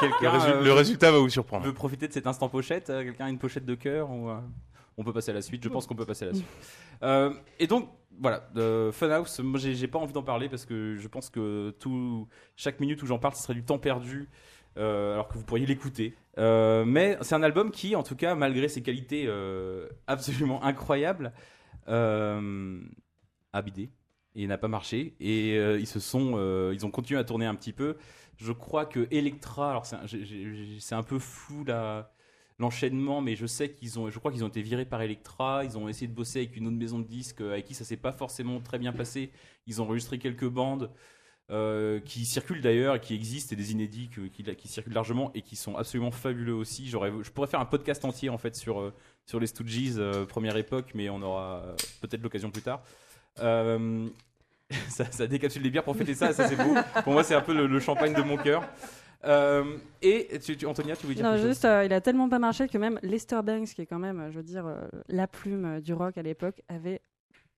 Quelqu'un résu- euh, le résultat va vous surprendre. veut profiter de cet instant pochette euh, Quelqu'un a une pochette de cœur ou, euh, On peut passer à la suite. Je pense qu'on peut passer à la suite. Euh, et donc, voilà, euh, Funhouse, moi j'ai pas envie d'en parler parce que je pense que tout, chaque minute où j'en parle, ce serait du temps perdu. euh, alors que vous pourriez l'écouter. Euh, mais c'est un album qui, en tout cas, malgré ses qualités absolument incroyables, a bidé et n'a pas marché. Et euh, ils se sont, euh, ils ont continué à tourner un petit peu. Je crois que Electra, alors un, c'est un peu flou là l'enchaînement, mais je sais qu'ils ont, je crois qu'ils ont été virés par Electra. Ils ont essayé de bosser avec une autre maison de disques euh, avec qui ça s'est pas forcément très bien passé. Ils ont enregistré quelques bandes euh, qui circulent d'ailleurs, et qui existent, et des inédits qui, circulent largement et qui sont absolument fabuleux aussi. J'aurais, je pourrais faire un podcast entier en fait sur euh, sur les Stooges euh, première époque, mais on aura peut-être l'occasion plus tard. Ça, ça décapsule les bières pour fêter ça, ça c'est beau. Pour moi, c'est un peu le, le champagne de mon cœur. Euh, et tu, tu- Antonia, tu voulais dire Non, quelque chose juste, euh, il a tellement pas marché que même Lester Banks, qui est quand même, euh, je veux dire, euh, la plume du rock à l'époque, avait,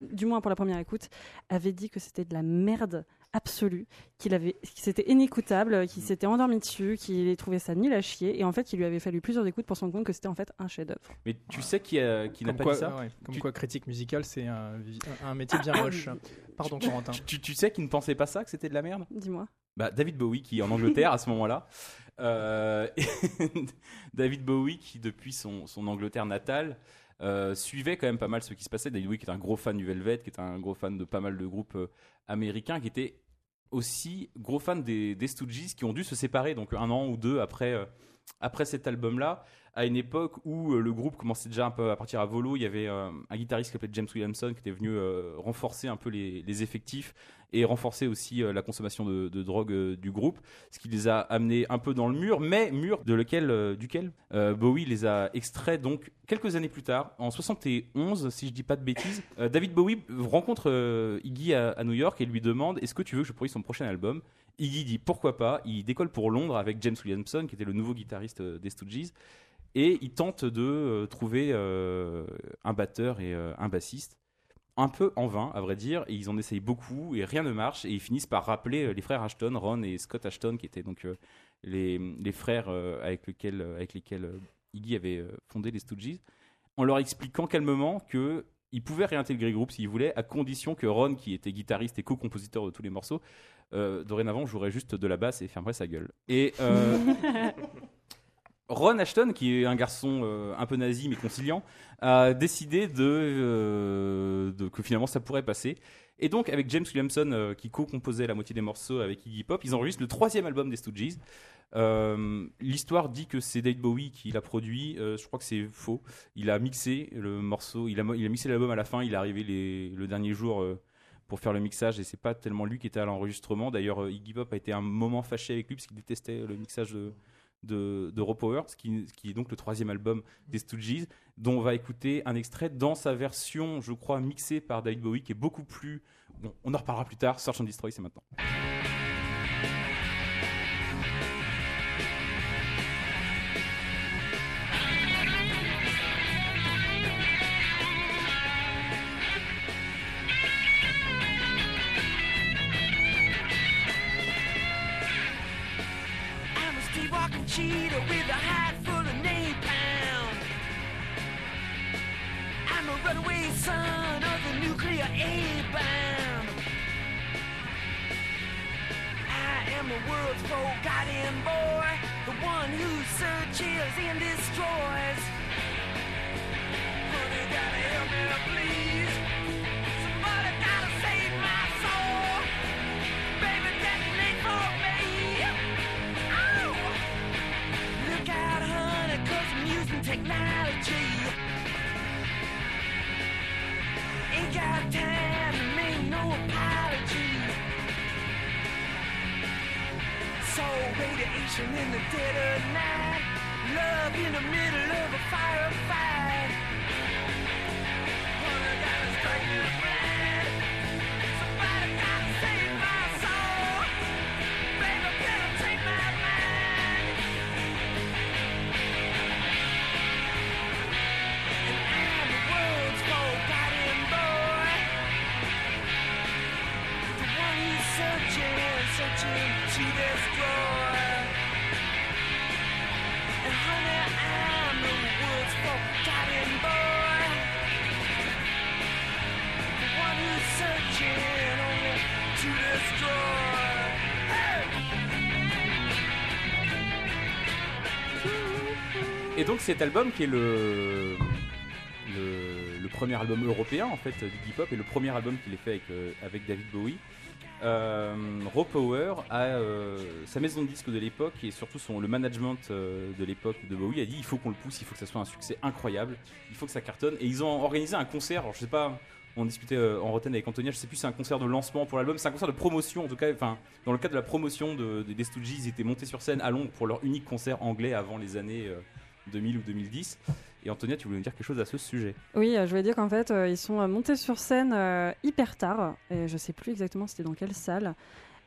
du moins pour la première écoute, avait dit que c'était de la merde absolue, qu'il avait, c'était inécoutable, Mm. qu'il s'était endormi dessus, qu'il trouvait ça nul à chier, et en fait, il lui avait fallu plusieurs écoutes pour se rendre compte que c'était en fait un chef-d'œuvre. Mais tu sais qui, a- qui n'a Comme pas quoi, dit ça? ouais, comme Tu- quoi, critique musicale, c'est un, métier bien moche. Pardon, Corentin. tu, tu- tu sais qui ne pensait pas ça, que c'était de la merde? Dis-moi. bah, David Bowie qui est en Angleterre à ce moment-là. Euh, David Bowie qui depuis son, son Angleterre natale euh, suivait quand même pas mal ce qui se passait. David Bowie qui est un gros fan du Velvet, qui est un gros fan de pas mal de groupes euh, américains, qui était aussi gros fan des, des qui ont dû se séparer donc un an ou deux après, euh, après cet album-là, à une époque où euh, le groupe commençait déjà un peu à partir à volo. Il y avait euh, un guitariste qui s'appelait James Williamson qui était venu euh, renforcer un peu les, effectifs et renforcer aussi la consommation de, drogue du groupe, ce qui les a amenés un peu dans le mur, mais mur de lequel, duquel Bowie les a extraits donc quelques années plus tard, en 71, si je dis pas de bêtises. David Bowie rencontre Iggy à, à New York et lui demande Est-ce que tu veux que je produise son prochain album? Iggy dit pourquoi pas. Il décolle pour Londres avec James Williamson, qui était le nouveau guitariste euh, des Stooges. Et il tente de euh, trouver euh, un batteur et un bassiste un peu en vain, à vrai dire, ils en essayent beaucoup et rien ne marche, et ils finissent par rappeler les frères Ashton, Ron et Scott Ashton, qui étaient donc les, les frères avec, lesquels, avec lesquels Iggy avait fondé les Stooges, en leur expliquant calmement que ils pouvaient réintégrer le groupe s'ils voulaient, à condition que Ron, qui était guitariste et co-compositeur de tous les morceaux, euh, dorénavant jouerait juste de la basse et fermerait sa gueule. Et euh, Ron Ashton, qui est un garçon euh, un peu nazi mais conciliant, a décidé de, de- que finalement ça pourrait passer. Et donc avec James Williamson qui co-composait la moitié des morceaux avec Iggy Pop, ils enregistrent le troisième album des Stooges. Euh, L'histoire dit que c'est David Bowie qui l'a produit. Euh, je crois que c'est faux. Il a mixé le morceau, il a, mo- il a mixé l'album à la fin. Il est arrivé les- le dernier jour euh, pour faire le mixage et c'est pas tellement lui qui était à l'enregistrement. D'ailleurs, euh, Iggy Pop a été un moment fâché avec lui parce qu'il détestait le mixage de, de, de ce qui est donc le troisième album des Stooges, dont on va écouter un extrait dans sa version, je crois, mixée par David Bowie, qui est beaucoup plus. Bon, on en reparlera plus tard. Search and Destroy, c'est maintenant. Donc cet album qui est le, premier album européen en fait du hip-hop et le premier album qu'il ait fait avec, euh, David Bowie. Euh, Raw Power a euh, sa maison de disques de l'époque et surtout son, le management euh, de l'époque de Bowie a dit il faut qu'on le pousse, il faut que ça soit un succès incroyable, il faut que ça cartonne et ils ont organisé un concert, alors je sais pas, on discutait en rotaine avec Antonia, je sais plus si c'est un concert de lancement pour l'album, c'est un concert de promotion en tout cas, enfin dans le cadre de la promotion de, de- des Stooges, ils étaient montés sur scène à Londres pour leur unique concert anglais avant les années 2000 ou 2010. Et Antonia, tu voulais nous dire quelque chose à ce sujet Oui, euh, je voulais dire qu'en fait, euh, ils sont euh, montés sur scène hyper tard. Et je sais plus exactement c'était dans quelle salle.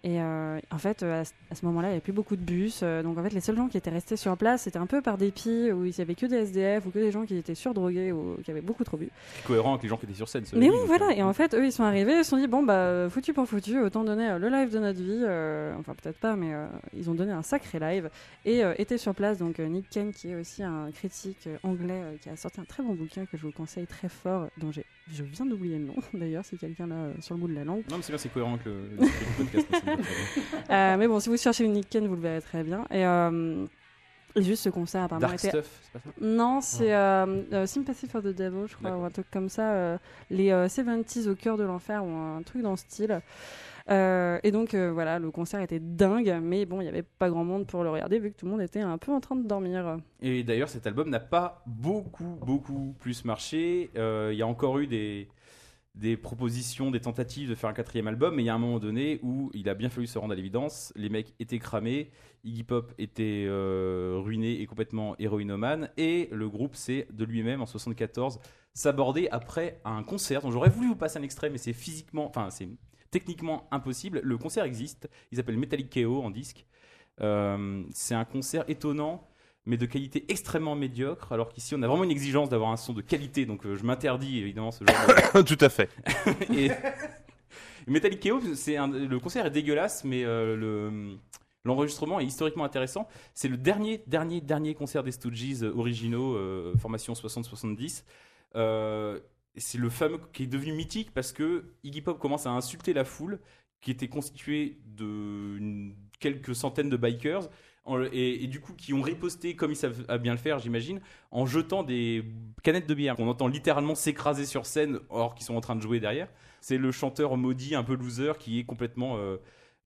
Et euh, en fait, euh, à ce- moment-là, il n'y avait plus beaucoup de bus. euh, donc en fait, les seuls gens qui étaient restés sur place, c'était un peu par dépit, où il n'y avait que des SDF ou que des gens qui étaient surdrogués ou qui avaient beaucoup trop bu. Cohérent avec les gens qui étaient sur scène. Mais oui, voilà. Et en fait, eux, ils sont arrivés, ils se sont dit, bon, bah, foutu pour foutu, autant donner le live de notre vie. euh, enfin, peut-être pas, mais euh, ils ont donné un sacré live. Et était sur place, donc Nick Ken, qui est aussi un critique anglais, qui a sorti un très bon bouquin que je vous conseille très fort, dont j'ai, je viens d'oublier le nom, d'ailleurs, si quelqu'un l'a sur le bout de la langue. Non, mais c'est bien, c'est cohérent avec le, du podcast. Mais. Euh, mais bon, si vous cherchez Nick Ken, vous le verrez très bien. Et, euh, et juste ce concert, apparemment, Dark était Stuff, c'est pas ça? Non, c'est euh, euh, Sympathy for the Devil, je crois, ou un truc comme ça. les euh, 70s au cœur de l'enfer ou un truc dans ce style. Euh, et donc euh, voilà, le concert était dingue, mais bon, il n'y avait pas grand monde pour le regarder vu que tout le monde était un peu en train de dormir. Et d'ailleurs, cet album n'a pas beaucoup, beaucoup plus marché. Euh, Il y a encore eu des, des propositions, des tentatives de faire un quatrième album, mais il y a un moment donné où il a bien fallu se rendre à l'évidence. Les mecs étaient cramés, Iggy Pop était euh, ruiné et complètement héroïnomane, et le groupe s'est de lui-même en 74 s'aborder après un concert dont j'aurais voulu vous passer un extrait, mais c'est physiquement, enfin c'est techniquement impossible. Le concert existe, il s'appelle Metallic KO en disque. Euh, c'est un concert étonnant mais de qualité extrêmement médiocre, alors qu'ici on a vraiment une exigence d'avoir un son de qualité, donc euh, je m'interdis évidemment ce genre de... Tout à fait. Et Metallic Chaos, un- le concert est dégueulasse, mais euh, le l'enregistrement est historiquement intéressant. C'est le dernier, dernier, dernier concert des Stooges euh, originaux, euh, formation 60-70. Euh, c'est le fameux qui est devenu mythique parce que Iggy Pop commence à insulter la foule qui était constituée de une- quelques centaines de bikers et, du coup qui ont riposté comme ils savent bien le faire j'imagine en jetant des canettes de bière qu'on entend littéralement s'écraser sur scène or qu'ils sont en train de jouer derrière. C'est le chanteur maudit un peu loser qui est complètement euh,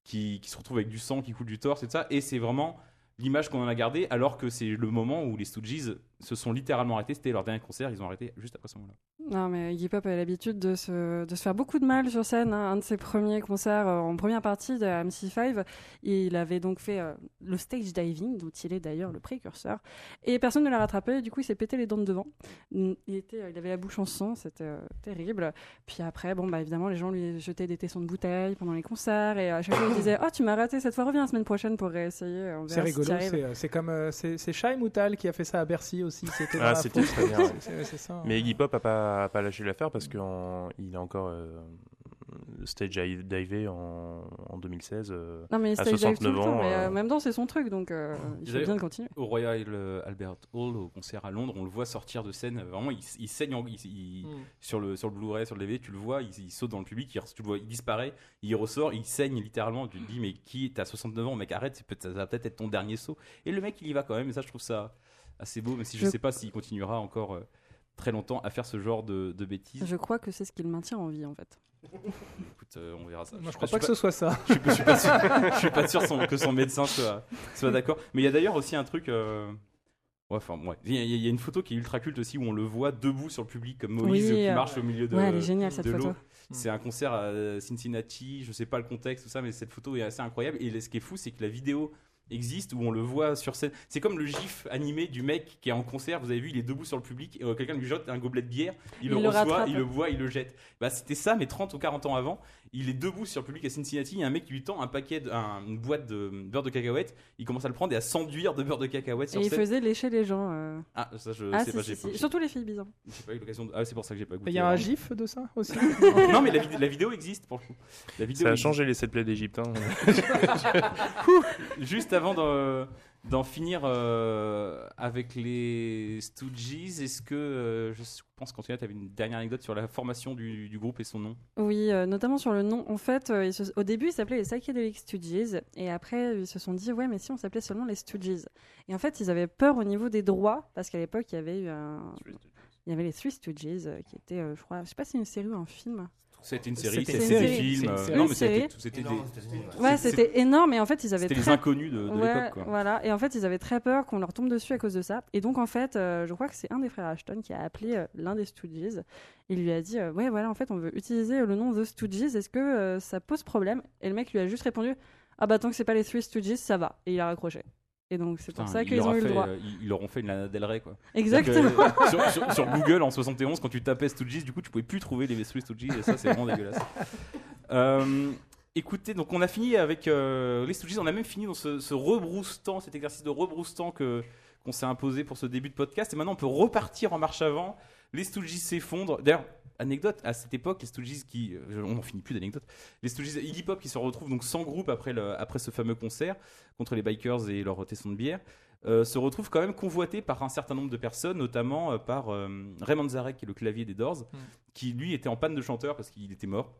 qui, qui se retrouve avec du sang qui coule du torse et tout ça. Et c'est vraiment l'image qu'on en a gardée alors que c'est le moment où les Stooges se sont littéralement arrêtés c'était leur dernier concert ils ont arrêté juste après ce moment-là Non, mais Iggy Pop avait l'habitude de se, de se faire beaucoup de mal sur scène. hein. Un de ses premiers concerts euh, en première partie de MC5, il avait donc fait euh, le stage diving, dont il est d'ailleurs le précurseur. Et personne ne l'a rattrapé, et du coup il s'est pété les dents de devant. Il, était, euh, il avait la bouche en sang, c'était euh, terrible. Puis après, bon, bah, évidemment, les gens lui jetaient des tessons de bouteille pendant les concerts, et à chaque fois il disait Oh, tu m'as raté cette fois, reviens la semaine prochaine pour réessayer. C'est si rigolo, arrives. c'est, c'est comme euh, c'est, c'est Shai Moutal qui a fait ça à Bercy aussi. C'était dans Ah, c'était très bien, ouais. C'est, c'est- c'est ça. hein. Mais Iggy Pop a pas, a pas lâché l'affaire parce qu'il a encore euh, stage divé en, en 2016. euh, Non, mais il à stage dive tout 69 le temps, ans, mais euh, euh, même temps, c'est son truc, donc euh, il faut bien continuer. au Royal Albert Hall au concert à Londres on le voit sortir de scène vraiment il, il saigne en- il- il- Mm. sur le sur le Blu-ray sur le DVD tu le vois il, il saute dans le public il, tu le vois il disparaît il ressort il saigne littéralement tu te dis mais qui t'as 69 ans mec arrête ça va peut-être être ton dernier saut et le mec il y va quand même et ça je trouve ça assez beau même si je, Je- sais pas s'il continuera encore euh, très longtemps à faire ce genre de, de bêtises Je crois que c'est ce qui le maintient en vie, en fait. Écoute, euh, on verra ça Moi, je suis crois pas que ce soit ça. je suis, je suis pas sûr, je suis pas sûr son- que son médecin soit, soit d'accord. Mais il y a d'ailleurs aussi un truc. euh, ouais, enfin, ouais. Il y, a- il y a une photo qui est ultra culte aussi où on le voit debout sur le public comme Moïse Oui, qui euh, marche au milieu de, ouais, elle est géniale cette de photo. l'eau. C'est un concert à Cincinnati, je sais pas le contexte, tout ça, mais cette photo est assez incroyable. Et ce qui est fou, c'est que la vidéo existe où on le voit sur scène. C'est comme le gif animé du mec qui est en concert, vous avez vu, il est debout sur le public, et, euh, quelqu'un lui jette un gobelet de bière, il, Il le reçoit, il le voit, il le jette. Bah, c'était ça, mais 30 ou 40 ans avant. Il est debout sur le public à Cincinnati, il y a un mec qui lui tend un paquet, de, un- une boîte de beurre de cacahuètes, il commence à le prendre et à s'enduire de beurre de cacahuètes Et sur il scène. faisait lécher les gens. euh. Ah, ça je Ah, sais si, pas, si, j'ai si. pas, Surtout les filles bizarres. j'ai pas eu l'occasion de... Ah, c'est pour ça que j'ai pas goûté. Il y a un gif de ça aussi. non, mais la, vid- la vidéo existe pour le coup. La vidéo Ça a existe. changé les sept plaies d'Égypte. hein. Juste avant, dans, d'en finir euh, avec les Stooges. Est-ce que, euh, je pense qu'Antonia, tu avais une dernière anecdote sur la formation du, du groupe et son nom? Oui, euh, notamment sur le nom. En fait, se- au début, ils s'appelaient les Psychedelic Stooges. Et après, ils se sont dit, ouais, mais si on s'appelait seulement les Stooges. Et en fait, ils avaient peur au niveau des droits, parce qu'à l'époque, il y avait eu un. Il y avait les Three Stooges, qui était, euh, je crois, je sais pas si c'est une série ou un film. C'était une série, C'était des série. films. C'est une euh, série. Non, mais c'était c'était Énorme des- ouais. C'était et en fait, ils avaient c'était très les inconnus de, de Ouais, l'époque. quoi. Voilà, et en fait, ils avaient très peur qu'on leur tombe dessus à cause de ça. Et donc, en fait, euh, je crois que c'est un des frères Ashton qui a appelé euh, l'un des Stooges. Il lui a dit euh, Ouais, voilà, en fait, on veut utiliser le nom The Stooges. Est-ce que euh, ça pose problème? Et le mec lui a juste répondu Ah, bah, tant que c'est pas les Three Stooges, ça va. Et il a raccroché. Et donc, c'est pour ça il qu'ils ont eu le droit. euh, ils, leur ont fait une Lana Del Rey, quoi. Exactement. Euh, sur, Google en 71, quand tu tapais Stooges, du coup, tu pouvais plus trouver les Three Stooges, et ça, c'est vraiment dégueulasse. Euh, écoutez, donc on a fini avec les Stooges, on a même fini dans ce, ce rebroustant, cet exercice de rebroustant que qu'on s'est imposé pour ce début de podcast, et maintenant on peut repartir en marche avant. Les Stooges s'effondrent. D'ailleurs, anecdote, à cette époque, les Stooges qui, euh, on n'en finit plus d'anecdotes. Les Stooges, Iggy Pop qui se retrouvent donc sans groupe après le, après ce fameux concert contre les bikers et leur tesson de bière euh, se retrouve quand même convoité par un certain nombre de personnes, notamment euh, par euh, Raymond Zarek, qui est le clavier des Doors, Mm. qui lui était en panne de chanteur parce qu'il était mort.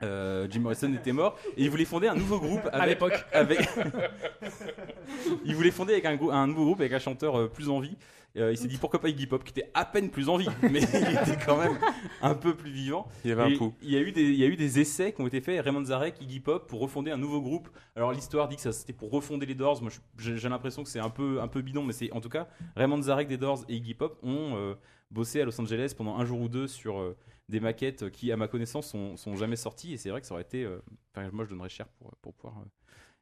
Jim Morrison était mort et il voulait fonder un nouveau groupe avec, À l'époque. avec il voulait fonder avec un, nouveau groupe avec un chanteur plus en vie. Euh, il s'est dit pourquoi pas Iggy Pop qui était à peine plus en vie, mais il était quand même un peu plus vivant. Il y avait Et un pouls. Il y, a eu des, il y a eu des essais qui ont été faits, Raymond Zarek, Iggy Pop, pour refonder un nouveau groupe. Alors l'histoire dit que ça c'était pour refonder les Doors. Moi j'ai l'impression que c'est un peu, un peu bidon, mais c'est en tout cas Raymond Zarek des Doors et Iggy Pop ont euh, bossé à Los Angeles pendant un jour ou deux sur euh, des maquettes qui, à ma connaissance, sont, sont jamais sorties. Et c'est vrai que ça aurait été. Enfin, moi je donnerais cher pour, pour pouvoir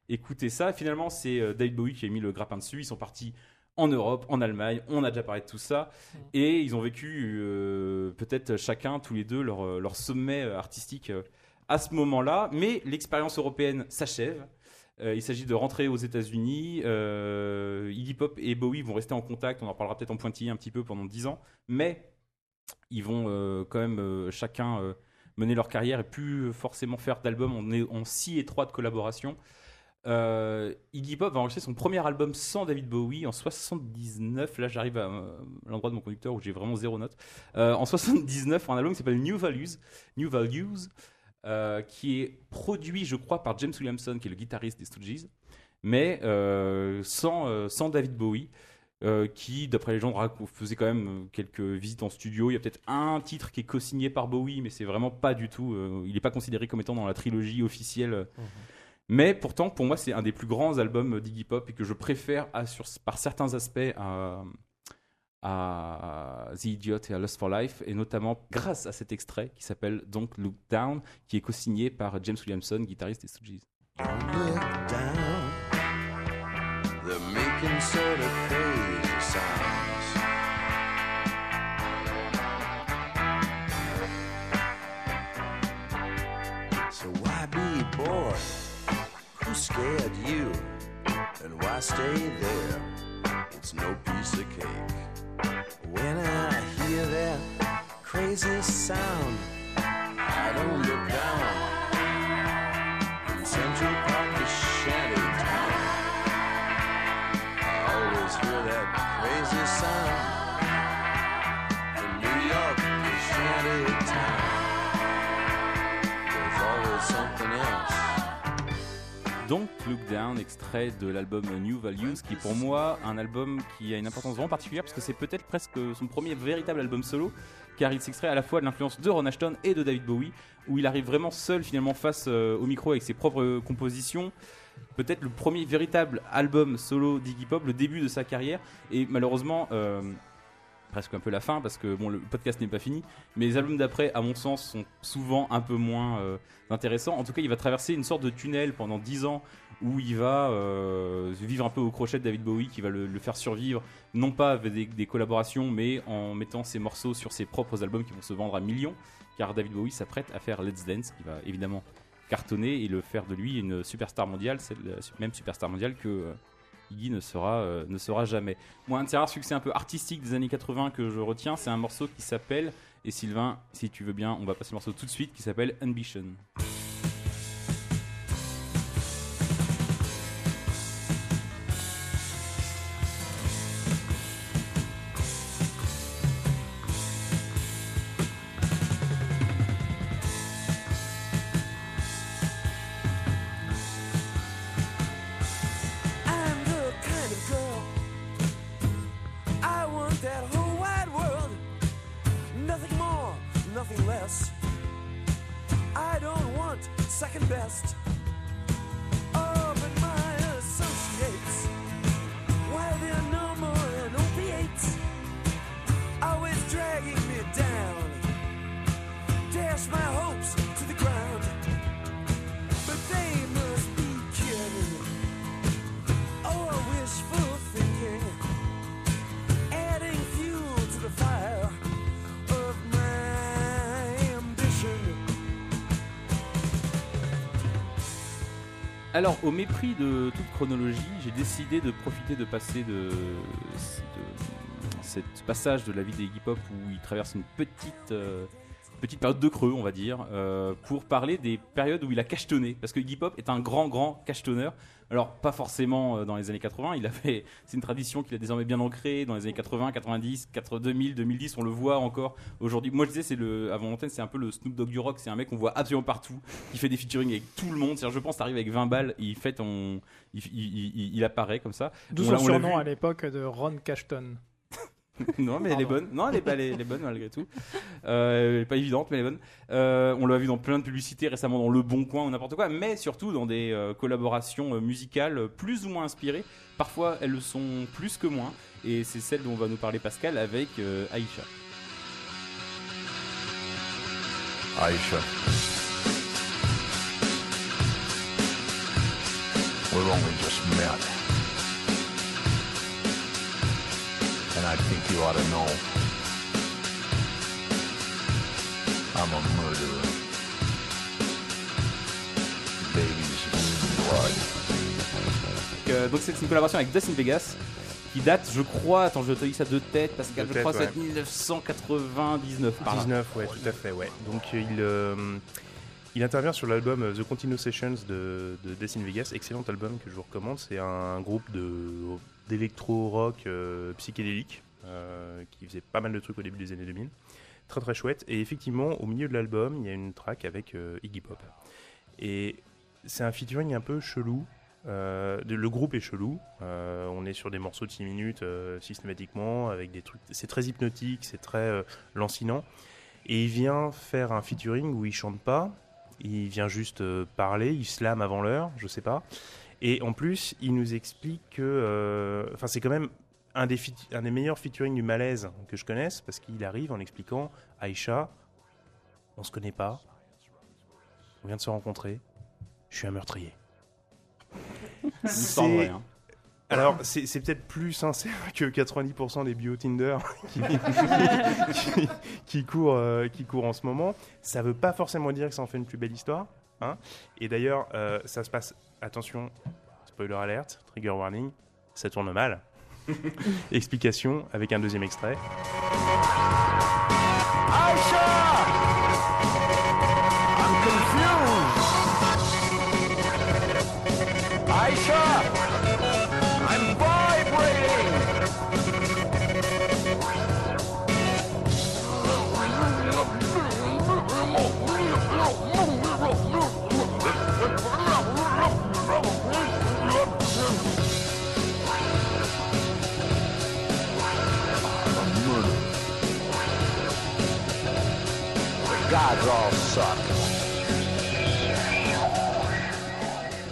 écouter ça. Finalement, c'est David Bowie qui a mis le grappin dessus. Ils sont partis en Europe, en Allemagne. On a déjà parlé de tout ça. Et ils ont vécu euh, peut-être chacun, tous les deux, leur, euh, leur sommet euh, artistique euh, à ce moment-là. Mais l'expérience européenne s'achève. Euh, il s'agit de rentrer aux États-Unis. Iggy Pop et Bowie vont rester en contact. On en parlera peut-être en pointillé un petit peu pendant 10 ans. Mais ils vont quand même chacun mener leur carrière et plus forcément faire d'albums en si étroite collaboration. Euh, Iggy Pop va enregistrer son premier album sans David Bowie en 79. Là, j'arrive à, euh, l'endroit de mon conducteur où j'ai vraiment zéro note. Euh, en 79, un album qui s'appelle New Values, New Values qui est produit, je crois, par James Williamson, qui est le guitariste des Stooges, mais sans, sans David Bowie. qui, d'après les gens, faisait quand même quelques visites en studio. Il y a peut-être un titre qui est co-signé par Bowie, mais c'est vraiment pas du tout. il n'est pas considéré comme étant dans la trilogie officielle. Mais pourtant, pour moi, c'est un des plus grands albums d'Iggy Pop et que je préfère par certains aspects à, The Idiot et à Lust for Life, et notamment grâce à cet extrait qui s'appelle Don't Look Down, qui est co-signé par James Williamson, guitariste des Stooges. Scared you? And why stay there? It's no piece of cake. When I hear that crazy sound, Down, extrait de l'album New Values, qui est pour moi un album qui a une importance vraiment particulière parce que c'est peut-être presque son premier véritable album solo, car il s'extrait à la fois de l'influence de Ron Ashton et de David Bowie, où il arrive vraiment seul finalement face euh, au micro avec ses propres euh, compositions. Peut-être le premier véritable album solo d'Iggy Pop, le début de sa carrière, et malheureusement. euh, presque un peu la fin parce que bon le podcast n'est pas fini mais les albums d'après à mon sens sont souvent un peu moins intéressants en tout cas il va traverser une sorte de tunnel pendant 10 ans où il va euh, vivre un peu au crochet de David Bowie qui va le, faire survivre non pas avec des, collaborations mais en mettant ses morceaux sur ses propres albums qui vont se vendre à millions car David Bowie s'apprête à faire Let's Dance qui va évidemment cartonner et le faire de lui une superstar mondiale même superstar mondiale que euh, Iggy ne sera, euh, ne sera jamais. Moi, un de ces rares succès un peu artistiques des années 80 que je retiens, c'est un morceau qui s'appelle, et Sylvain, si tu veux bien, on va passer le morceau tout de suite, qui s'appelle Ambition. Alors, au mépris de toute chronologie, j'ai décidé de profiter de passer de, ce passage de la vie des Pop où il traverse une petite, euh, petite période de creux, on va dire, euh, pour parler des périodes où il a cachetonné. Parce que Iggy Pop est un grand, grand cachetonneur. Alors, pas forcément euh, dans les années 80, il avait, c'est une tradition qu'il a désormais bien ancrée dans les années 80, 90, 80, 2000, 2010, on le voit encore aujourd'hui. Moi, je disais, c'est le, avant l'antenne, c'est un peu le Snoop Dogg du rock, c'est un mec qu'on voit absolument partout, qui fait des featuring avec tout le monde. C'est-à-dire, je pense, t'arrives avec 20 balles, il fait ton, il, il- il- il apparaît comme ça. D'où On son surnom à l'époque de Ron Cashton. non, mais elle est bonne. Non, elle est pas, elle est, elle est bonne malgré tout. Euh, elle est pas évidente, mais elle est bonne. Euh, on l'a vu dans plein de publicités récemment, dans Le Bon Coin ou n'importe quoi, mais surtout dans des euh, collaborations euh, musicales plus ou moins inspirées. Parfois, elles le sont plus que moins, et c'est celle dont va nous parler Pascal avec euh, Aïcha. Aisha. We've only just met. And I think you ought to know. I'm a murderer. Baby's blood. Donc, euh, donc c'est une collaboration avec Dustin Vegas qui date, je crois, attends, je te dis ça de tête, Pascal, De je crois tête, que c'est 1999 par là. 19, ouais, tout à fait, ouais. Donc il, euh, il intervient sur l'album euh, The Continuous Sessions de, de Death in Vegas, excellent album que je vous recommande. C'est un groupe de d'électro-rock euh, psychédélique euh, qui faisait pas mal de trucs au début des années 2000. Très très chouette. Et effectivement, au milieu de l'album, il y a une track avec euh, Iggy Pop. Et c'est un featuring un peu chelou. Le groupe est chelou. On est sur des morceaux de 6 minutes systématiquement, avec des trucs. C'est très hypnotique, c'est très lancinant. Et il vient faire un featuring où il chante pas. Il vient juste parler, il slam avant l'heure, je sais pas. Et en plus, il nous explique que. euh, Enfin, c'est quand même un des, feat- un des meilleurs featuring du malaise que je connaisse, parce qu'il arrive en expliquant Aïcha, on se connaît pas, on vient de se rencontrer, je suis un meurtrier. C'est- vraie, hein. Alors, c'est c'est peut-être plus sincère que 90% des bio Tinder qui, qui, qui courent, euh, qui courent en ce moment. Ça veut pas forcément dire que ça en fait une plus belle histoire. Hein Et d'ailleurs, euh, ça se passe, attention, spoiler alert, trigger warning, ça tourne mal. Explication avec un deuxième extrait.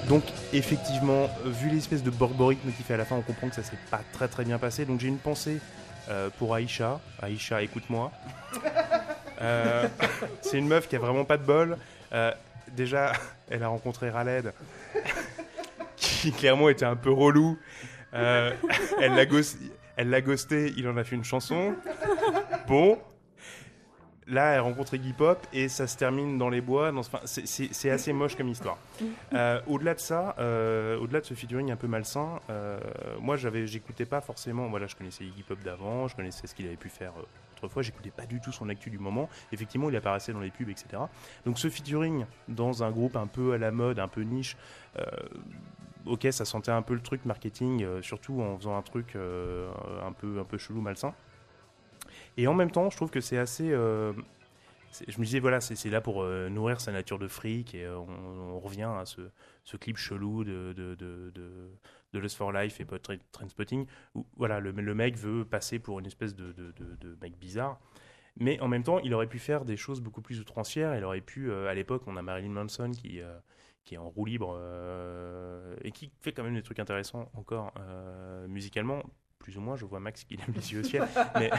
Donc effectivement, vu l'espèce de borboricme qu'il fait à la fin, on comprend que ça s'est pas très très bien passé. Donc j'ai une pensée euh, pour Aïcha. Aïcha, écoute-moi. Euh, c'est une meuf qui a vraiment pas de bol. Euh, déjà, elle a rencontré Raled, qui clairement était un peu relou. Elle l'a ghost- elle l'a ghosté, il en a fait une chanson. Bon. Là, elle rencontre Iggy Pop et ça se termine dans les bois. dans ce- enfin, c'est- assez moche comme histoire. Euh, au-delà de ça, euh, au-delà de ce featuring un peu malsain, euh, moi j'avais, j'écoutais pas forcément. Voilà, je connaissais Iggy Pop d'avant, je connaissais ce qu'il avait pu faire autrefois. J'écoutais pas du tout son actu du moment. Effectivement, il apparaissait dans les pubs, etc. Donc ce featuring dans un groupe un peu à la mode, un peu niche. Ok, ça sentait un peu le truc marketing, euh, surtout en faisant un truc euh, un peu un peu chelou, malsain. Et en même temps, je trouve que c'est assez. euh, je me disais, voilà, c'est là pour euh, nourrir sa nature de fric et euh, on, revient à ce, clip chelou de, de, de, de, de Lust for Life et Trainspotting où voilà, le, le mec veut passer pour une espèce de, de, de, mec bizarre. Mais en même temps, il aurait pu faire des choses beaucoup plus outrancières. Il aurait pu, à l'époque, on a Marilyn Manson qui, qui est en roue libre et qui fait quand même des trucs intéressants encore musicalement. Plus ou moins, je vois Max qui lève les yeux au ciel. mais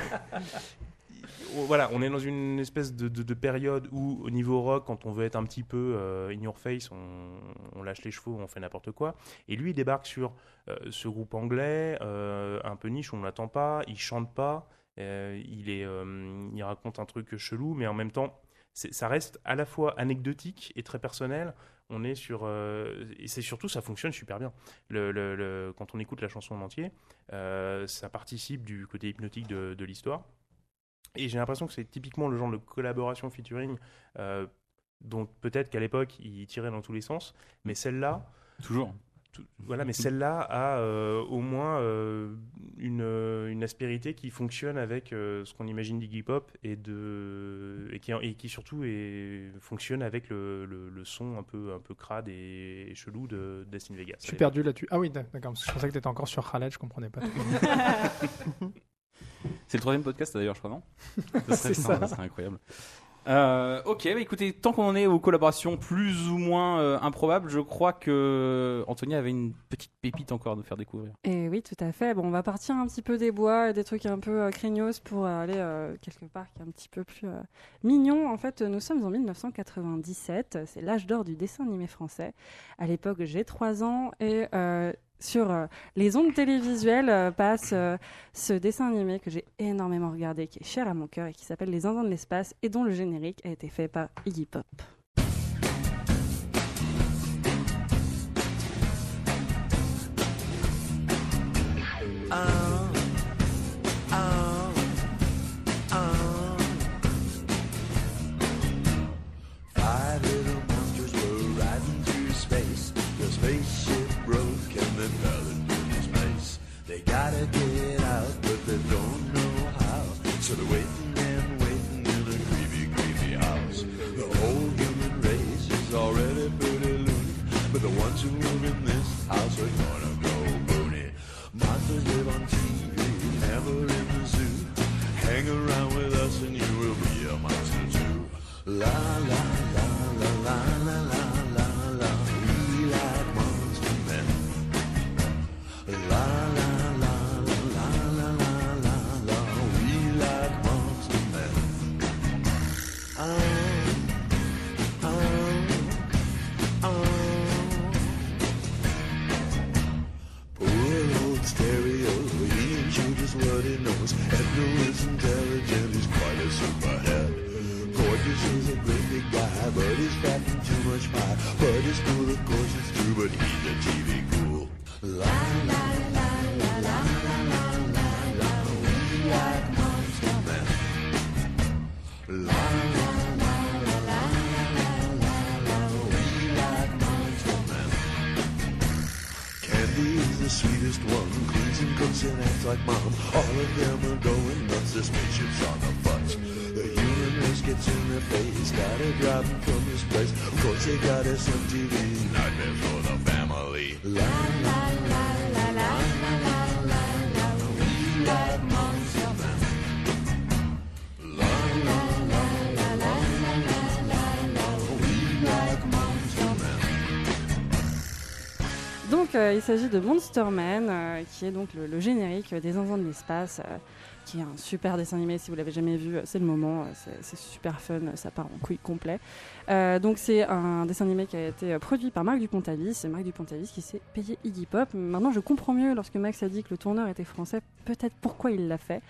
voilà, on est dans une espèce de, de- de période où, au niveau rock, quand on veut être un petit peu euh, in your face, on, lâche les chevaux, on fait n'importe quoi. Et lui, il débarque sur euh, ce groupe anglais, euh, un peu niche, on ne l'attend pas, il chante pas, il, est, il raconte un truc chelou, mais en même temps, ça reste à la fois anecdotique et très personnel. On est sur. euh, et c'est surtout, ça fonctionne super bien. Quand on écoute la chanson en entier, euh, ça participe du côté hypnotique de, de l'histoire. Et j'ai l'impression que c'est typiquement le genre de collaboration featuring euh, dont peut-être qu'à l'époque il tirait dans tous les sens, mais celle-là, Toujours. Tout- voilà, mais celle-là a euh, au moins euh, une, euh, une aspérité qui fonctionne avec euh, ce qu'on imagine d'Iggy Pop et, de, et, qui, et qui surtout est, fonctionne avec le, le- le son un peu, un peu crade et, chelou de Destin Vegas. Je suis perdu là-dessus. Ah oui, d'accord. parce que Je pensais que t'étais encore sur Khaled, je comprenais pas. C'est le troisième podcast d'ailleurs, je crois, non? Ça serait, C'est ça. ça serait incroyable. Euh, ok, bah écoutez, tant qu'on en est aux collaborations plus ou moins euh, improbables, je crois que Anthony avait une petite pépite encore à nous faire découvrir. Et oui, tout à fait. Bon, on va partir un petit peu des bois et des trucs un peu euh, craignos pour aller euh, quelque part qui est un petit peu plus mignon. En fait, nous sommes en 1997. C'est l'âge d'or du dessin animé français. À l'époque, j'ai 3 ans et sur euh, les ondes télévisuelles euh, passe euh, ce dessin animé que j'ai énormément regardé, qui est cher à mon cœur et qui s'appelle Les Zinzins de l'espace et dont le générique a été fait par Iggy Pop. Il s'agit de Monster Man, euh, qui est donc le, générique des Zinzins de l'espace, qui est un super dessin animé. Si vous l'avez jamais vu, c'est le moment. c'est- super fun, ça part en couille complet. Euh, donc, c'est un dessin animé qui a été produit par Marc Dupontavis. C'est Marc Dupontavis qui s'est payé Iggy Pop. Maintenant, je comprends mieux lorsque Max a dit que le tourneur était français, peut-être pourquoi il l'a fait.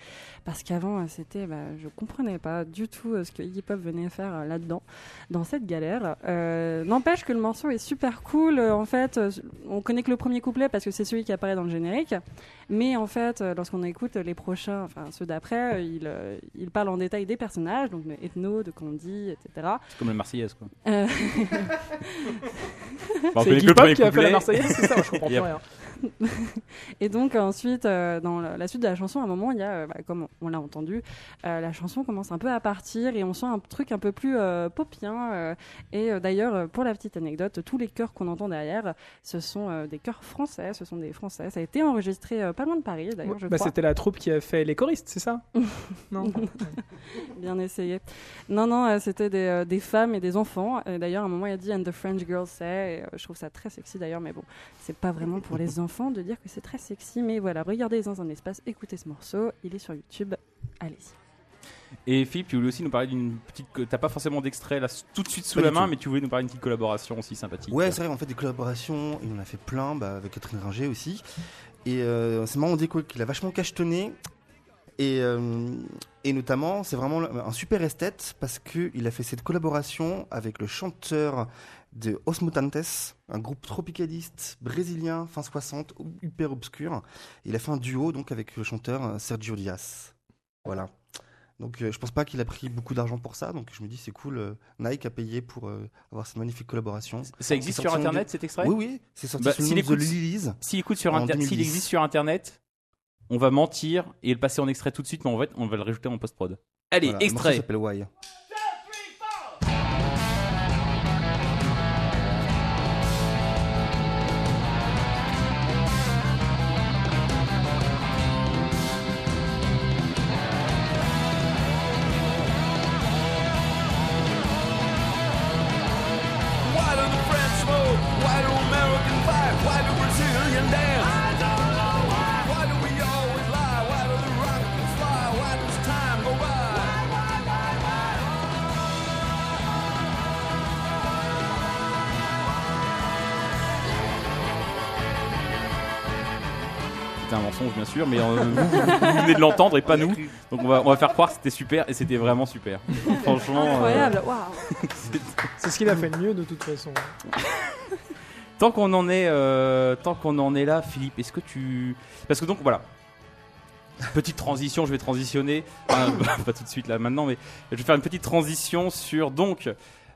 Parce qu'avant, c'était, bah, je comprenais pas du tout euh, ce que Iggy Pop venait faire euh, là-dedans, dans cette galère. N'empêche que le morceau est super cool. En fait, on connaît que le premier couplet parce que c'est celui qui apparaît dans le générique. Mais en fait, euh, lorsqu'on écoute les prochains, enfin ceux d'après, euh, il, euh, il parle en détail des personnages, donc de Ethno, de Candy, etc. C'est comme la Marseillaise, quoi. Euh, Bon, on C'est connaît que le premier qui a fait la couplet. Marseillaise, c'est ça Je comprends Yep. rien. Et donc ensuite, euh, dans la, suite de la chanson, à un moment, il y a, euh, bah, comme on, l'a entendu, euh, la chanson commence un peu à partir et on sent un truc un peu plus popien. et d'ailleurs, pour la petite anecdote, tous les chœurs qu'on entend derrière, ce sont des chœurs français, ce sont des Français. Ça a été enregistré pas loin de Paris, d'ailleurs, je Bah, crois. C'était la troupe qui a fait les choristes, c'est ça Non. Bien essayé. Non, non, c'était des, des femmes et des enfants. Et D'ailleurs, à un moment, il a dit And the French girls say. Et, je trouve ça très sexy d'ailleurs, mais bon, c'est pas vraiment pour les enfants de dire que c'est très sexy. Mais voilà, regardez dans un espace, écoutez ce morceau. Il est sur YouTube. Allez-y. Et Philippe, tu voulais aussi nous parler d'une petite. T'as pas forcément d'extrait là tout de suite sous Pas la main, tout. mais tu voulais nous parler d'une petite collaboration aussi sympathique. Ouais, c'est vrai, en fait, des collaborations, il en a fait plein, bah, avec Catherine Ringer aussi. Et euh, c'est marrant, on dit quoi, qu'il a vachement cachetonné. Et, euh, et notamment, c'est vraiment un super esthète parce qu'il a fait cette collaboration avec le chanteur de Os Mutantes, un groupe tropicaliste brésilien fin 60, hyper obscur. Il a fait un duo donc avec le chanteur euh, Sergio Dias. Voilà. Donc euh, je pense pas qu'il a pris beaucoup d'argent pour ça, donc je me dis c'est cool. euh, Nike a payé pour euh, avoir cette magnifique collaboration. Ça existe sur internet cet extrait? Oui, oui, c'est sorti Bah, de Lilies. S'il écoute sur En inter- 2010. s'il existe sur internet, on va mentir et le passer en extrait tout de suite, mais en fait, on va le rajouter en post-prod. Allez, Voilà, le morceau extrait. s'appelle. Why un mensonge, bien sûr, mais euh, vous, vous- vous venez de l'entendre et pas nous. Donc on va, on va faire croire que c'était super et c'était vraiment super. Franchement. euh, Incroyable. Waouh. C'est ce qu'il a fait de mieux de toute façon. Tant qu'on en est, euh, tant qu'on en est là, Philippe, est-ce que tu, parce que donc voilà, petite transition, je vais transitionner, Enfin, pas tout de suite là maintenant, mais je vais faire une petite transition sur donc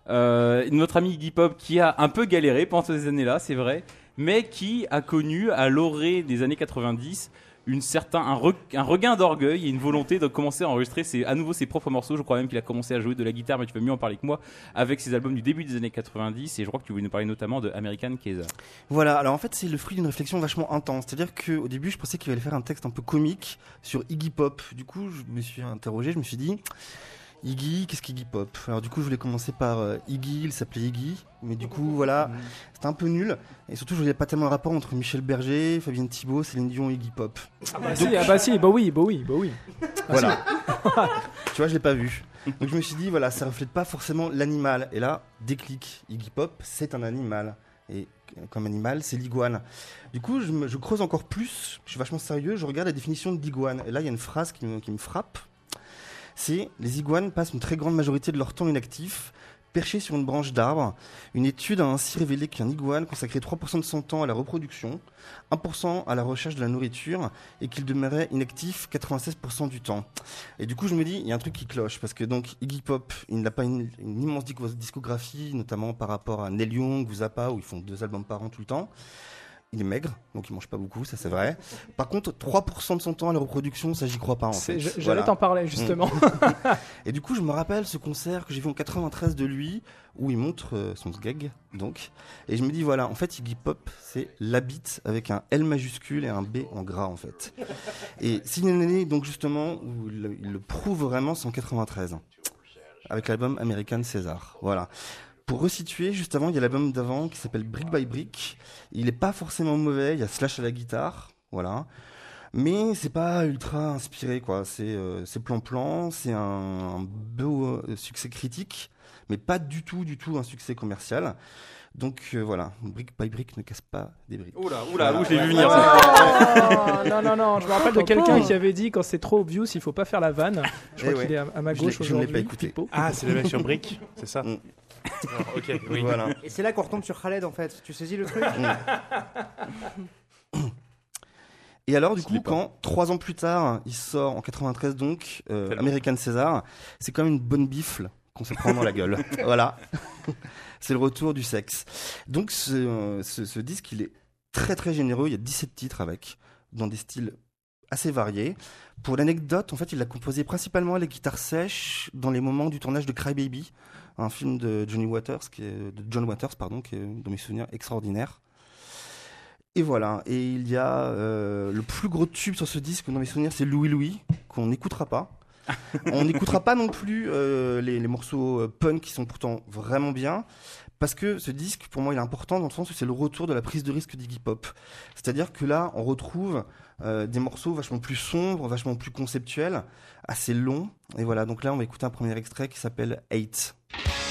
euh, notre ami Iggy Pop qui a un peu galéré pendant ces années-là, c'est vrai, mais qui a connu à l'orée des années 90 une certain un, re- un regain d'orgueil et une volonté de commencer à enregistrer à nouveau ses propres morceaux. Je crois même qu'il a commencé à jouer de la guitare, mais tu peux mieux en parler que moi, avec ses albums du début des années 90. Et je crois que tu voulais nous parler notamment de American. Voilà, alors en fait, c'est le fruit d'une réflexion vachement intense. C'est-à-dire qu'au début, je pensais qu'il allait faire un texte un peu comique sur Iggy Pop. Du coup, je me suis interrogé, je me suis dit, Iggy, qu'est-ce qu'Iggy Pop? Alors du coup, je voulais commencer par euh, Iggy, il s'appelait Iggy. Mais du coup, voilà, c'était un peu nul. Et surtout, je voyais pas tellement le rapport entre Michel Berger, Fabienne Thibault, Céline Dion et Iggy Pop. Ah bah si, ah bah si, bah oui, bah oui, bah oui. Voilà. tu vois, je l'ai pas vu. Donc je me suis dit, voilà, ça reflète pas forcément l'animal. Et là, déclic. Iggy Pop, c'est un animal. Et comme animal, c'est l'iguane. Du coup, je, me- je creuse encore plus. Je suis vachement sérieux. Je regarde la définition de l'iguane. Et là, il y a une phrase qui me, qui me frappe. C'est les iguanes passent une très grande majorité de leur temps inactif perchés sur une branche d'arbre. Une étude a ainsi révélé qu'un iguane consacrait 3% de son temps à la reproduction, 1% à la recherche de la nourriture et qu'il demeurait inactif 96% du temps. Et du coup, je me dis, il y a un truc qui cloche, parce que donc Iggy Pop, il n'a pas une, une immense disco- discographie, notamment par rapport à Neil Young ou Zappa, où ils font deux albums par an tout le temps. Il est maigre, donc il mange pas beaucoup, ça c'est vrai. Par contre, 3% de son temps à la reproduction, ça j'y crois pas en C'est- fait. J'allais Voilà. Mm. t'en parler justement. Et du coup, je me rappelle ce concert que j'ai vu en 93 de lui, où il montre euh, son gag, donc. Et je me dis, voilà, en fait, Iggy Pop, c'est la bite avec un L majuscule et un B en gras, en fait. Et a une année, donc justement, où il, le- il le prouve vraiment, c'est en 93, avec l'album American César. Voilà. Pour resituer, juste avant, il y a l'album d'avant qui s'appelle Brick by Brick. Il est pas forcément mauvais, il y a Slash à la guitare, voilà. Mais c'est pas ultra inspiré, quoi. C'est euh, c'est plan-plan, c'est un, un beau euh, succès critique, mais pas du tout, du tout un succès commercial. Donc euh, voilà, brick by brick ne casse pas des briques. Oula, oula, Voilà. où je l'ai vu Ouais. venir. ça. Oh, non, non, non, je me rappelle de quelqu'un qui avait dit quand c'est trop obvious, il faut pas faire la vanne. Je crois Eh ouais. qu'il est à, à ma gauche aujourd'hui. pas écouté. Pipo. Ah, c'est le mec sur Brick, c'est ça Mm. Alors, Ok, oui. Voilà. Et c'est là qu'on retombe sur Khaled en fait. Tu saisis le truc Et alors, du coup, quand trois ans plus tard, il sort en 93 donc euh. American César, c'est comme une bonne bifle qu'on se prend dans la gueule. Voilà, c'est le retour du sexe. Donc, ce, ce, ce disque, il est très très généreux. Il y a 17 titres avec, dans des styles assez variés. Pour l'anecdote, en fait, il l'a composé principalement à la guitare sèche dans les moments du tournage de Cry Baby, un film de Johnny Waters, qui est, de John Waters, pardon, qui est, dans mes souvenirs, extraordinaire. Et voilà. Et il y a euh, le plus gros tube sur ce disque, dans mes souvenirs, c'est Louis Louis, qu'on n'écoutera pas. On n'écoutera pas non plus euh, les, les morceaux euh, punk qui sont pourtant vraiment bien. Parce que ce disque, pour moi, il est important dans le sens où c'est le retour de la prise de risque d'Iggy Pop. C'est-à-dire que là, on retrouve euh, des morceaux vachement plus sombres, vachement plus conceptuels, assez longs. Et voilà, donc là, on va écouter un premier extrait qui s'appelle Eight. An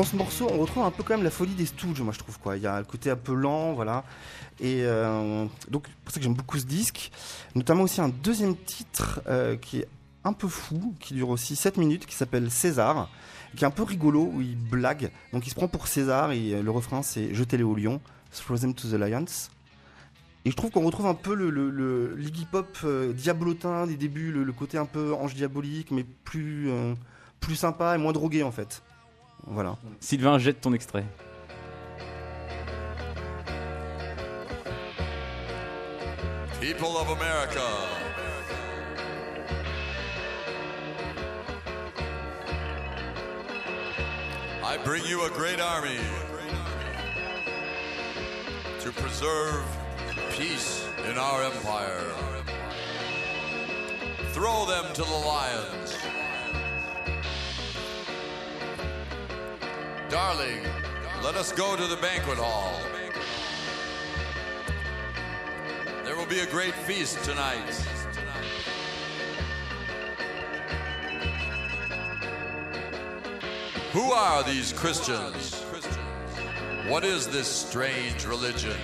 dans ce morceau, on retrouve un peu quand même la folie des Stooges, moi je trouve quoi. Il y a le côté un peu lent, voilà. Et euh, donc c'est pour ça que j'aime beaucoup ce disque. Notamment aussi un deuxième titre euh, qui est un peu fou, qui dure aussi 7 minutes, qui s'appelle César, qui est un peu rigolo, où il blague. Donc il se prend pour César et euh, le refrain c'est Jetez-les au lion, Throw them to the lions. Et je trouve qu'on retrouve un peu le, le, l'Iggy Pop euh, diablotin des débuts, le, le côté un peu ange diabolique, mais plus, plus sympa et moins drogué en fait. Voilà. Sylvain, jette ton extrait. People of America. I bring you a great army to preserve peace in our empire. Throw them to the lions. Darling, let us go to the banquet hall. There will be a great feast tonight. Who are these Christians? What is this strange religion?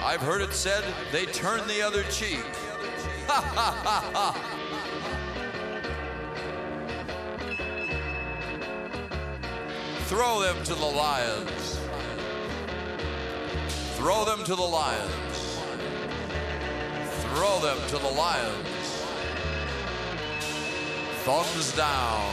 I've heard it said they turn the other cheek. Ha ha ha ha! Throw them to the lions. Throw them to the lions. Throw them to the lions. Thumbs down.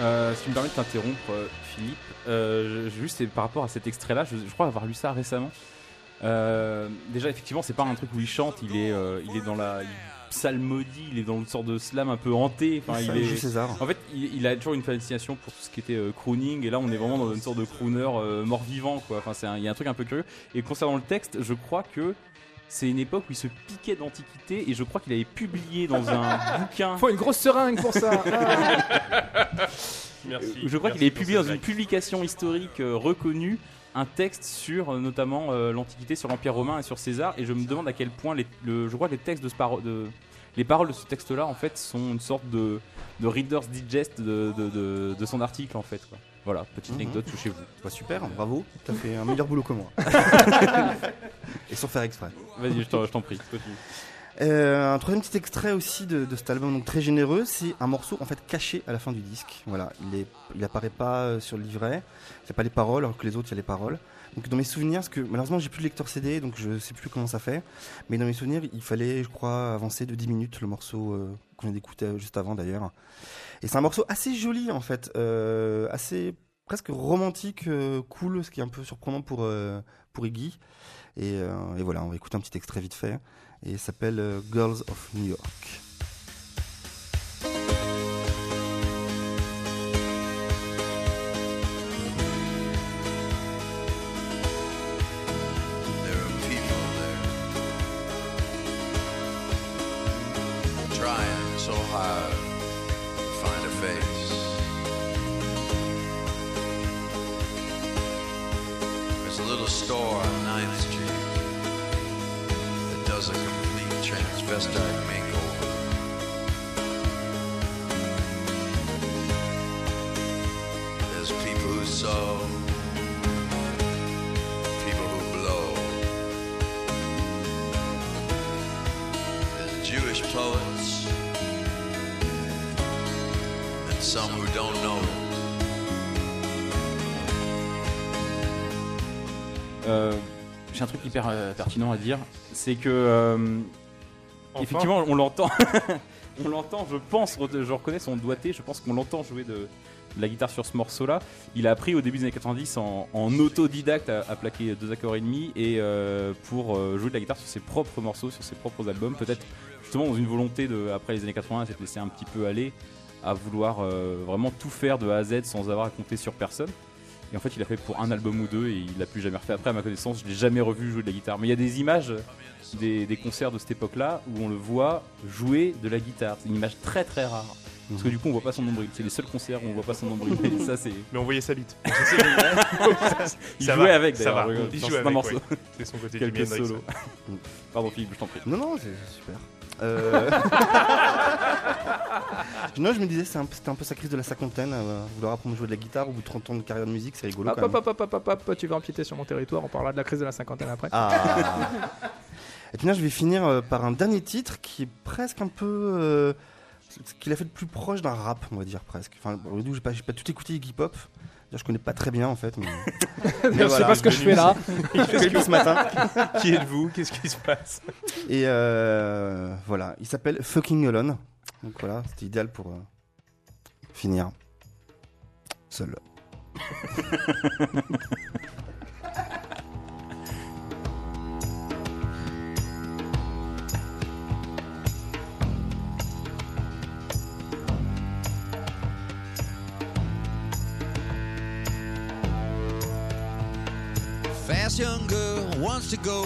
Euh, si tu me permets de t'interrompre, euh, Philippe, euh, juste par rapport à cet extrait-là, je, crois avoir lu ça récemment. Déjà, effectivement, c'est pas un truc où il chante, il est, il est dans la psalmodie, il est dans une sorte de slam un peu hanté. Enfin, il est. César. En fait, il, il a toujours une fascination pour tout ce qui était euh, crooning, et là, on est vraiment dans une sorte de crooner euh, mort-vivant, quoi. Enfin, c'est il y a un truc un peu curieux. Et concernant le texte, je crois que c'est une époque où il se piquait d'antiquité, et je crois qu'il avait publié dans un bouquin. Faut une grosse seringue pour ça. Ah. Merci. Je crois qu'il pour publié dans une publication historique euh, reconnue un texte sur euh, notamment euh, l'Antiquité, sur l'Empire romain et sur César. Et je me demande à quel point les, le, je crois que les textes de, de les paroles de ce texte-là, en fait, sont une sorte de, de Reader's Digest de, de, son article, en fait. quoi. Voilà, petite Mhm. anecdote chez vous. Bah, super, bravo. T'as fait un meilleur boulot que moi. Et sans faire exprès. Vas-y, je t'en je t'en prie, continue. Euh, un troisième petit extrait aussi de, de cet album, donc très généreux, c'est un morceau en fait caché à la fin du disque. Voilà, il est, il apparaît pas euh, sur le livret, il n'y a pas les paroles, alors que les autres il y a les paroles. Donc dans mes souvenirs, parce que malheureusement j'ai plus de lecteur CD, donc je sais plus comment ça fait, mais dans mes souvenirs, il fallait, je crois, avancer de 10 minutes le morceau euh, qu'on d'écouter euh, juste avant d'ailleurs. Et c'est un morceau assez joli en fait, euh, assez presque romantique, euh, cool, ce qui est un peu surprenant pour pour Iggy. Et, et voilà, on va écouter un petit extrait vite fait et il s'appelle Girls of New York. So hard to find a face. There's a little store on 9th Street that does a complete transvestite J'ai un truc hyper euh, pertinent à dire, c'est que euh, Enfin. effectivement on l'entend, on l'entend, je pense, re- je reconnais son doigté, je pense qu'on l'entend jouer de, de la guitare sur ce morceau-là. Il a appris au début des années 90 en, en autodidacte à, à plaquer deux accords et demi et euh, pour euh, jouer de la guitare sur ses propres morceaux, sur ses propres albums, peut-être justement dans une volonté de après les années 80, s'être laissé un petit peu aller à vouloir euh, vraiment tout faire de A à Z sans avoir à compter sur personne. Et en fait, il a fait pour un album ou deux et il l'a plus jamais refait. Après, à ma connaissance, je l'ai jamais revu jouer de la guitare. Mais il y a des images des, des concerts de cette époque-là où on le voit jouer de la guitare. C'est une image très très rare. Parce que du coup, on voit pas son nombril. C'est les seuls concerts où on voit pas son nombril. Et ça, c'est. Mais on voyait sa bite. Il Ça jouait va, avec ça d'ailleurs. va. Il certains avec, ouais. C'est son côté Quelques Hendrix. solos. Pardon, Philippe, je t'en prie. Non, non, c'est super. Euh... non, je me disais, c'est un- c'était un peu sa crise de la cinquantaine, euh, vouloir apprendre à jouer de la guitare au bout de 30 ans de carrière de musique, c'est rigolo Hop, quand hop, même. hop, hop, hop, hop, hop, tu vas empiéter sur mon territoire, on parlera de la crise de la cinquantaine après. Ah. Et puis là, je vais finir euh, par un dernier titre qui est presque un peu. euh, ce qu'il a fait de plus proche d'un rap, on va dire presque. Enfin, bon, au début, j'ai pas, j'ai pas tout écouté hip hop. Je connais pas très bien en fait. Mais... Je sais pas ce que je fais là. Il fait ce matin. Qui êtes-vous? Qu'est-ce qui se passe? Et euh, voilà, il s'appelle Fucking Alone. Donc voilà, c'était idéal pour euh, finir seul. Fast young girl wants to go.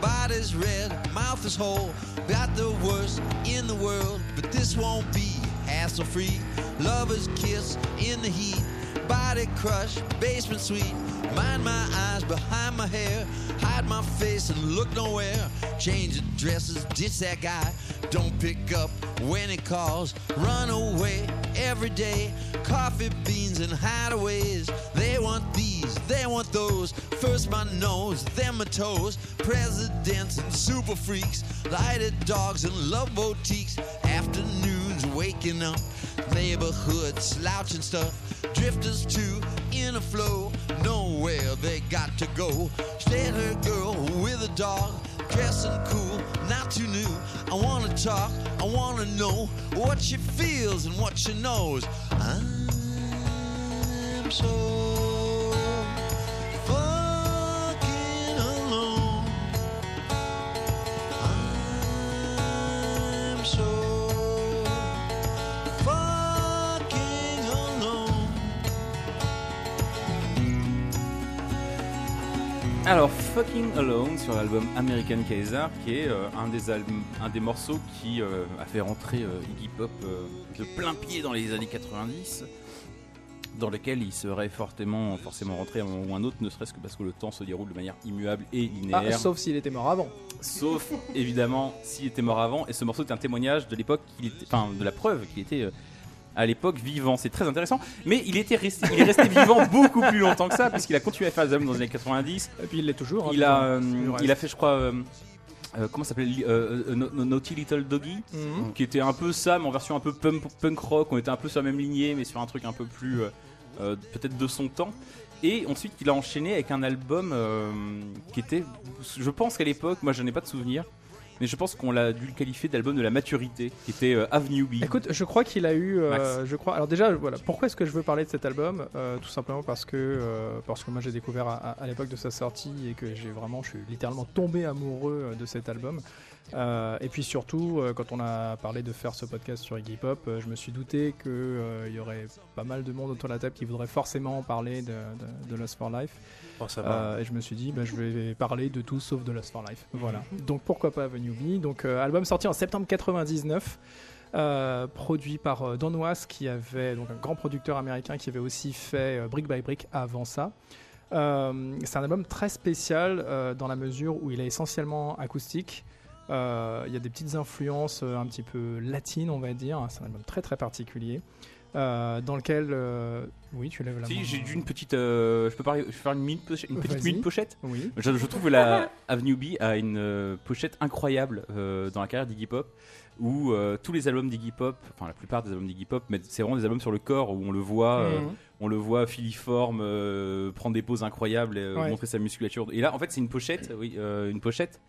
Body's red, mouth is whole. Got the worst in the world, but this won't be hassle free. Lovers kiss in the heat. Body crush, basement suite. Mind my eyes behind my hair. Hide my face and look nowhere. Change the dresses, ditch that guy. Don't pick up when he calls. Run away every day. Coffee beans and hideaways. They want these, they want those. First my nose, then my toes. Presidents and super freaks. Lighted dogs and love boutiques. Waking up. Neighborhood slouching stuff. Drifters too in a flow. Nowhere they got to go. Stay her girl with a dog. Dressing cool, not too new. I wanna talk, I wanna know what she feels and what she knows. I'm so Alors, Fucking Alone sur l'album American Kaiser, qui est euh, un, des albums, un des morceaux qui euh, a fait rentrer euh, Iggy Pop de plein pied dans les années 90. dans lequel il serait fortement, forcément rentré à un moment ou un autre, ne serait-ce que parce que le temps se déroule de manière immuable et Ah, linéaire. sauf s'il était mort avant. Sauf évidemment s'il était mort avant. Et ce morceau est un témoignage de l'époque, enfin de la preuve qu'il était à l'époque vivant. C'est très intéressant. Mais il était resté, il est resté vivant beaucoup plus longtemps que ça, puisqu'il a continué à faire des albums dans les années 90. Et puis il l'est toujours. hein, Il a, euh, il a fait, je crois, euh, euh, comment s'appelait, euh, Naughty Little Doggy, Mhm. qui était un peu ça, mais en version un peu punk, punk rock. On était un peu sur la même lignée, mais sur un truc un peu plus, euh, peut-être de son temps. Et ensuite, il a enchaîné avec un album qui était, je pense qu'à l'époque, moi je n'ai pas de souvenir, mais je pense qu'on l'a dû le qualifier d'album de la maturité, qui était euh, Avenue B. Écoute, je crois qu'il a eu, euh, je crois. Alors déjà, voilà, pourquoi est-ce que je veux parler de cet album Euh, Tout simplement parce que euh, parce que moi j'ai découvert à, à- à l'époque de sa sortie et que j'ai vraiment, je suis littéralement tombé amoureux de cet album. Euh, et puis surtout, euh, quand on a parlé de faire ce podcast sur Iggy Pop, euh, je me suis douté que euh, il y aurait pas mal de monde autour de la table qui voudrait forcément parler de, de, de Lost for Life. Oh, ça va. Et je me suis dit, bah, je vais parler de tout sauf de Lost for Life. Voilà. Donc pourquoi pas Avenue B Donc album sorti en septembre 99. euh, produit par euh, Don Was qui avait donc un grand producteur américain qui avait aussi fait euh, Brick by Brick avant ça. C'est un album très spécial dans la mesure où il est essentiellement acoustique. Euh, Il y a des petites influences euh, un petit peu latines, on va dire. C'est un album très très particulier. euh, dans lequel. euh, Oui, tu lèves la main. Si, j'ai dû une petite. euh, je peux parler, je peux faire une, pochette- une petite mini pochette? Oui. je, je trouve que la Avenue B a une pochette incroyable dans la carrière d'Iggy Pop, où tous les albums d'Iggy Pop, enfin la plupart des albums d'Iggy Pop, mais c'est vraiment des albums sur le corps où on le voit, Mhm. on le voit filiforme, prendre des poses incroyables, et, Ouais. montrer sa musculature. Et là, en fait, c'est une pochette, oui, une pochette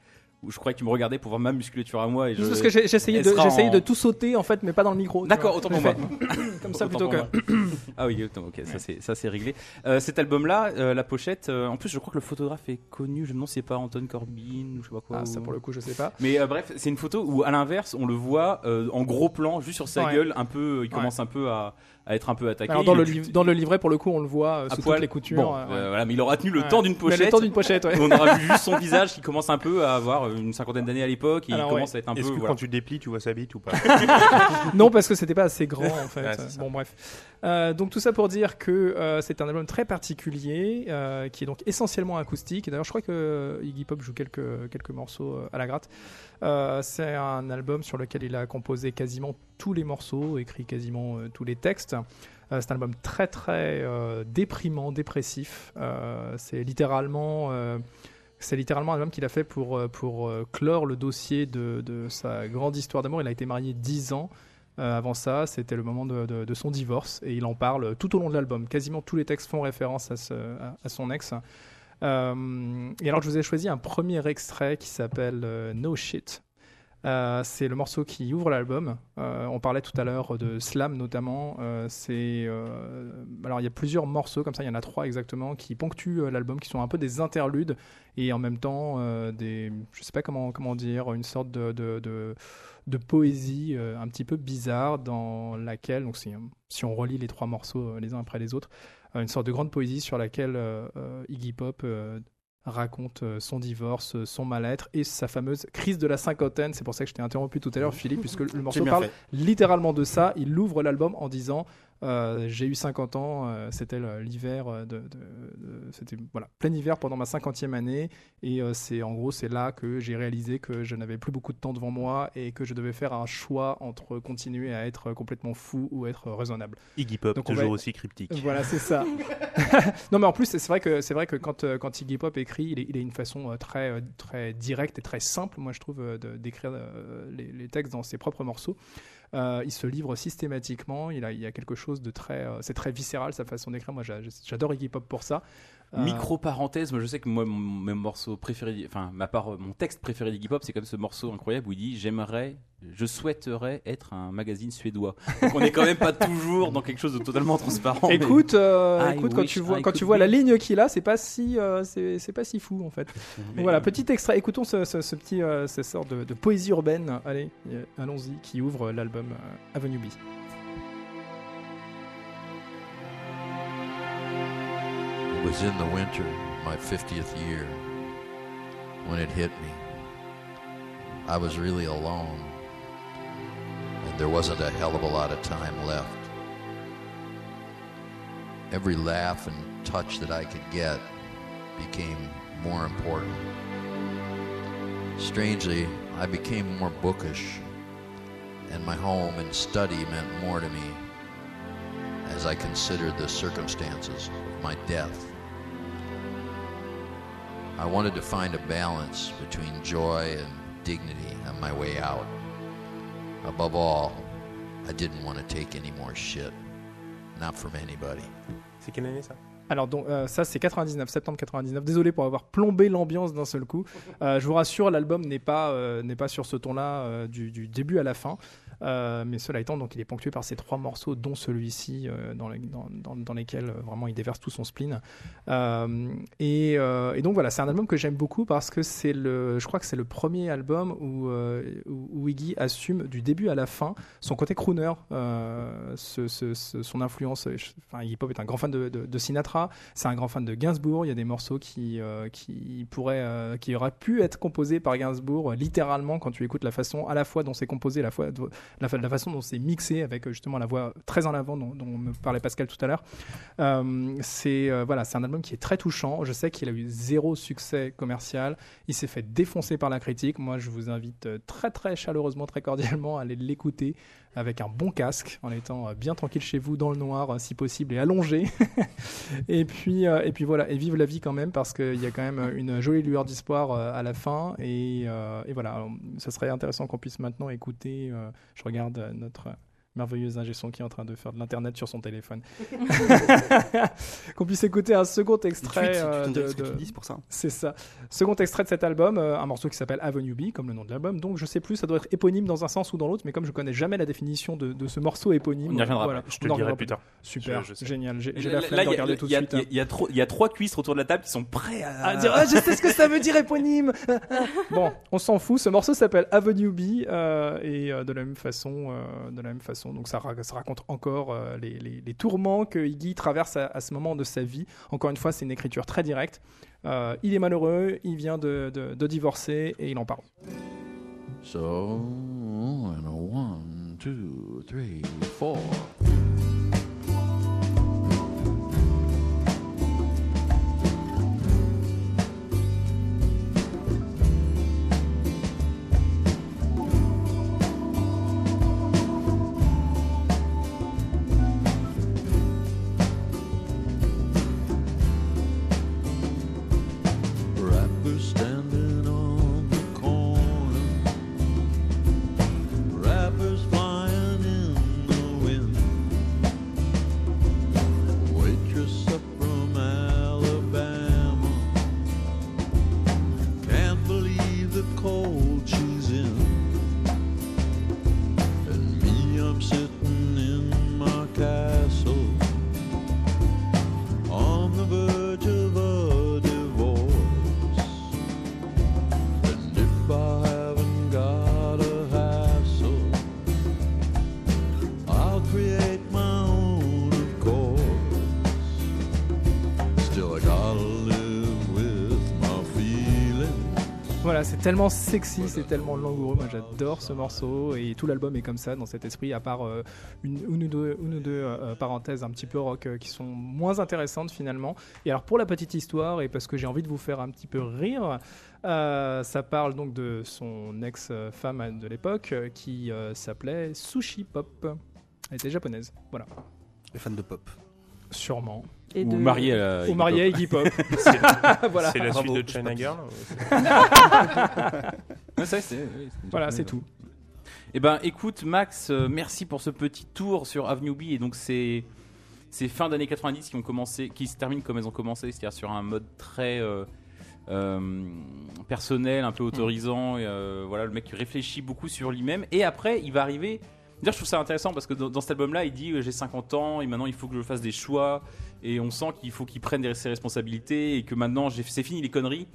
où je croyais que tu me regardais pour voir ma musculature à moi. Et je... Parce que j'essayais de, en- tout sauter en fait, mais pas dans le micro. D'accord, autant pour moi. Comme ça Autant plutôt que. ah oui, autant, ok, ça c'est ça c'est réglé. Euh, cet album-là, euh, la pochette, euh, en plus je crois que le photographe est connu. Je me demande si c'est pas Anton Corbin ou je sais pas quoi. Ah, ça ou- pour le coup, je sais pas. Mais bref, c'est une photo où à l'inverse, on le voit en gros plan, juste sur sa Ouais. gueule, un peu, il Ouais. commence un peu à, à être un peu attaqué. Alors dans le, dans livret, pour le coup, on le voit euh, à sous poil. toutes les coutures. Bon, euh, euh, ouais. voilà, mais il aura tenu le Ouais. temps d'une Mais pochette. le temps d'une pochette, ouais. On aura vu juste son visage qui commence un peu à avoir une cinquantaine d'années à l'époque et Alors, il commence ouais. à être un peu. Est-ce que voilà. quand tu déplies, tu vois sa bite ou pas? Non, parce que c'était pas assez grand en fait. Bon, bref. Euh, donc tout ça pour dire que euh, c'est un album très particulier, euh, qui est donc essentiellement acoustique. D'ailleurs, je crois que Iggy Pop joue quelques quelques morceaux à la gratte. C'est un album sur lequel il a composé quasiment tous les morceaux, écrit quasiment tous les textes. C'est un album très très déprimant, dépressif. C'est littéralement c'est littéralement un album qu'il a fait pour, pour clore le dossier de, de sa grande histoire d'amour. Il a été marié 10 ans. Euh, avant ça, c'était le moment de, son divorce et il en parle tout au long de l'album. Quasiment tous les textes font référence à, son ex. Euh, et alors, je vous ai choisi un premier extrait qui s'appelle euh, No Shit. C'est le morceau qui ouvre l'album. On parlait tout à l'heure de Slam notamment. C'est alors il y a plusieurs morceaux comme ça, il y en a trois exactement qui ponctuent l'album, qui sont un peu des interludes et en même temps des, je sais pas comment comment dire, une sorte de, de, poésie euh, un petit peu bizarre dans laquelle donc si, si on relit les trois morceaux euh, les uns après les autres, euh, une sorte de grande poésie sur laquelle Iggy Pop raconte son divorce, son mal-être et sa fameuse crise de la cinquantaine. C'est pour ça que je t'ai interrompu tout à l'heure, Philippe, puisque le morceau parle fait. littéralement de ça. Il ouvre l'album en disant euh, J'ai eu 50 ans, euh, c'était l'hiver, euh, de, de- de- c'était voilà, plein hiver pendant ma 50e année. Et euh, c'est en gros, c'est là que j'ai réalisé que je n'avais plus beaucoup de temps devant moi et que je devais faire un choix entre continuer à être complètement fou ou être raisonnable. Iggy Pop, Donc on toujours va- aussi cryptique. Voilà, c'est ça. non, mais en plus, c'est vrai que c'est vrai que quand quand Iggy Pop écrit, il, est- il a une façon très très directe et très simple, moi je trouve, d'écrire les, les textes dans ses propres morceaux. Euh, il se livre systématiquement. Il a il y a quelque chose de très euh, c'est très viscéral sa façon d'écrire. Moi, j'a- j'adore Iggy Pop pour ça. Euh, Micro parenthèse, moi je sais que moi mon, morceau préféré, enfin ma part, mon texte préféré d'Iggy Pop, c'est comme ce morceau incroyable où il dit j'aimerais, je souhaiterais être un magazine suédois. Donc on est quand même pas toujours dans quelque chose de totalement transparent. Écoute, euh, écoute quand tu vois I quand tu vois la ligne qu'il a, c'est pas si euh, c'est pas si fou en fait. Mais, voilà, euh, petit extrait. Écoutons ce, ce- ce petit euh, cette sorte de, de poésie urbaine. Allez, euh, allons-y, qui ouvre l'album euh, Avenue B. It was in the winter, my 50th year, when it hit me. I was really alone, and there wasn't a hell of a lot of time left. every laugh and touch that I could get became more important. Strangely, I became more bookish, and my home and study meant more to me as I considered the circumstances of my death. I wanted to find a balance between joy and dignity on my way out. Above all, I didn't want to take any more shit. Not from anybody. C'est quelle année ça? Alors donc euh, ça c'est 99 septembre 99. Désolé pour avoir plombé l'ambiance d'un seul coup. Euh, je vous rassure, l'album n'est pas euh, n'est pas sur ce ton-là euh, du, du début à la fin. Euh, mais cela étant, donc il est ponctué par ces trois morceaux, dont celui-ci, euh, dans, les- dans, dans- dans lesquels euh, vraiment il déverse tout son spleen. Et, donc voilà, c'est un album que j'aime beaucoup parce que c'est le, je crois que c'est le premier album où, Iggy assume du début à la fin son côté crooner, son influence. Enfin, Iggy Pop est un grand fan de, Sinatra, c'est un grand fan de Gainsbourg. Il y a des morceaux qui, pourraient, qui auraient pu être composés par Gainsbourg, littéralement quand tu écoutes la façon à la fois dont c'est composé, la, fois, la, fa- la façon dont c'est mixé avec euh, justement la voix très en avant dont, me parlait Pascal tout à l'heure. Euh, c'est euh, voilà, c'est un album qui est très touchant. Je sais qu'il a eu zéro succès commercial. Il s'est fait défoncer par la critique. Moi, je vous invite très très chaleureusement, très cordialement à aller l'écouter avec un bon casque, en étant euh, bien tranquille chez vous dans le noir, euh, si possible, et allongé. et puis euh, et puis voilà, et vive la vie quand même parce qu'il y a quand même une jolie lueur d'espoir à la fin. Et, voilà, Alors, ça serait intéressant qu'on puisse maintenant écouter. je regarde notre merveilleuse ingé son qui est en train de faire de l'internet sur son téléphone. qu'on puisse écouter un second extrait tu euh, de, ce que de- tu dis, c'est pour ça. c'est ça. Second extrait de cet album, euh, un morceau qui s'appelle Avenue B, comme le nom de l'album. Donc je sais plus, ça doit être éponyme dans un sens ou dans l'autre, mais comme je connais jamais la définition de, de ce morceau éponyme, On y reviendra voilà. Je te on le dirai plus tard. Super, Je- je sais. génial. J'ai la flemme de il y a- regarder tout de suite. il y a- il y a y trois cuistres autour de la table qui sont prêts à. À dire, Ah, je sais ce que ça veut dire éponyme. bon, on s'en fout. Ce morceau s'appelle Avenue B euh, et euh, de la même façon, euh, de la même façon. Donc ça, ra- ça raconte encore euh, les, tourments que Iggy traverse à, ce moment de sa vie. Encore une fois, c'est une écriture très directe. Euh, il est malheureux, il vient de, divorcer et il en parle. C'est tellement sexy, c'est tellement langoureux. Moi, j'adore ce morceau et tout l'album est comme ça dans cet esprit, à part euh, une, une ou deux, une ou deux euh, euh, parenthèses un petit peu rock qui sont moins intéressantes finalement. Et alors, pour la petite histoire et parce que j'ai envie de vous faire un petit peu rire, ça parle donc de son ex-femme de l'époque qui s'appelait Sushi Pop. Elle était japonaise, voilà, Les fans de pop. sûrement. Et Ou de- marié à la. Ou mariée à Iggy Pop. C'est voilà, c'est la bravo, suite de China Girl Ouais, oui, c'est- voilà, c'est tout. Eh ben, écoute, Max, euh, merci pour ce petit tour sur Avenue B. Et donc, c'est ces fins d'années 90 qui ont commencé, qui se terminent comme elles ont commencé, c'est-à-dire sur un mode très euh, euh, personnel, un peu autorisant. Et, euh, voilà, le mec réfléchit beaucoup sur lui-même. Et après, il va arriver. D'ailleurs, je trouve ça intéressant parce que dans, dans cet album-là, il dit euh, j'ai 50 ans et maintenant il faut que je fasse des choix. Et on sent qu'il faut qu'il prenne des- ses responsabilités et que maintenant c'est fini les conneries.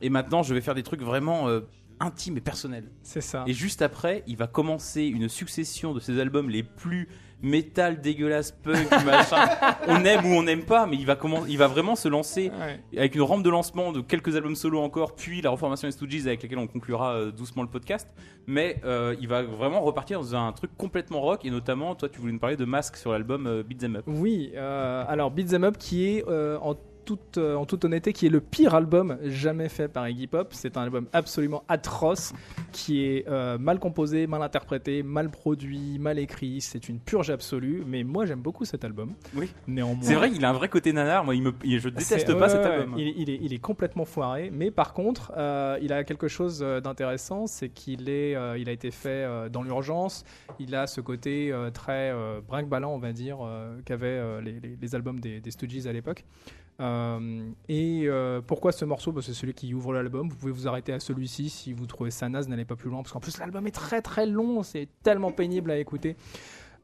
Et maintenant, je vais faire des trucs vraiment euh, intimes et personnels. C'est ça. Et juste après, il va commencer une succession de ses albums les plus métal dégueulasse, punk, machin. on aime ou on n'aime pas, mais il va comment, il va vraiment se lancer Ouais. avec une rampe de lancement de quelques albums solo encore, puis la reformation des Stooges avec laquelle on conclura euh, doucement le podcast. Mais euh, il va vraiment repartir dans un truc complètement rock, et notamment, toi, tu voulais nous parler de Mask sur l'album euh, Beat Them Up. Oui, euh, alors Beat Them Up qui est euh, en toute, euh, en toute honnêteté qui est le pire album jamais fait par Iggy Pop. C'est un album absolument atroce qui est euh, mal composé, mal interprété, mal produit, mal écrit. C'est une purge absolue. Mais moi j'aime beaucoup cet album. Oui. Néanmoins. C'est vrai, il a un vrai côté nanar. Moi, il me, il- je déteste pas ouais, cet album. Il, il est, il est complètement foiré, mais par contre, euh, il a quelque chose d'intéressant, c'est qu'il est, euh, il a été fait dans l'urgence. Il a ce côté très brinque-ballant, on va dire, qu'avaient les, les- les albums des, des Stooges à l'époque. Euh, et euh, pourquoi ce morceau? Bah, C'est celui qui ouvre l'album. Vous pouvez vous arrêter à celui-ci si vous trouvez ça naze, n'allez pas plus loin, parce qu'en plus l'album est très très long, c'est tellement pénible à écouter.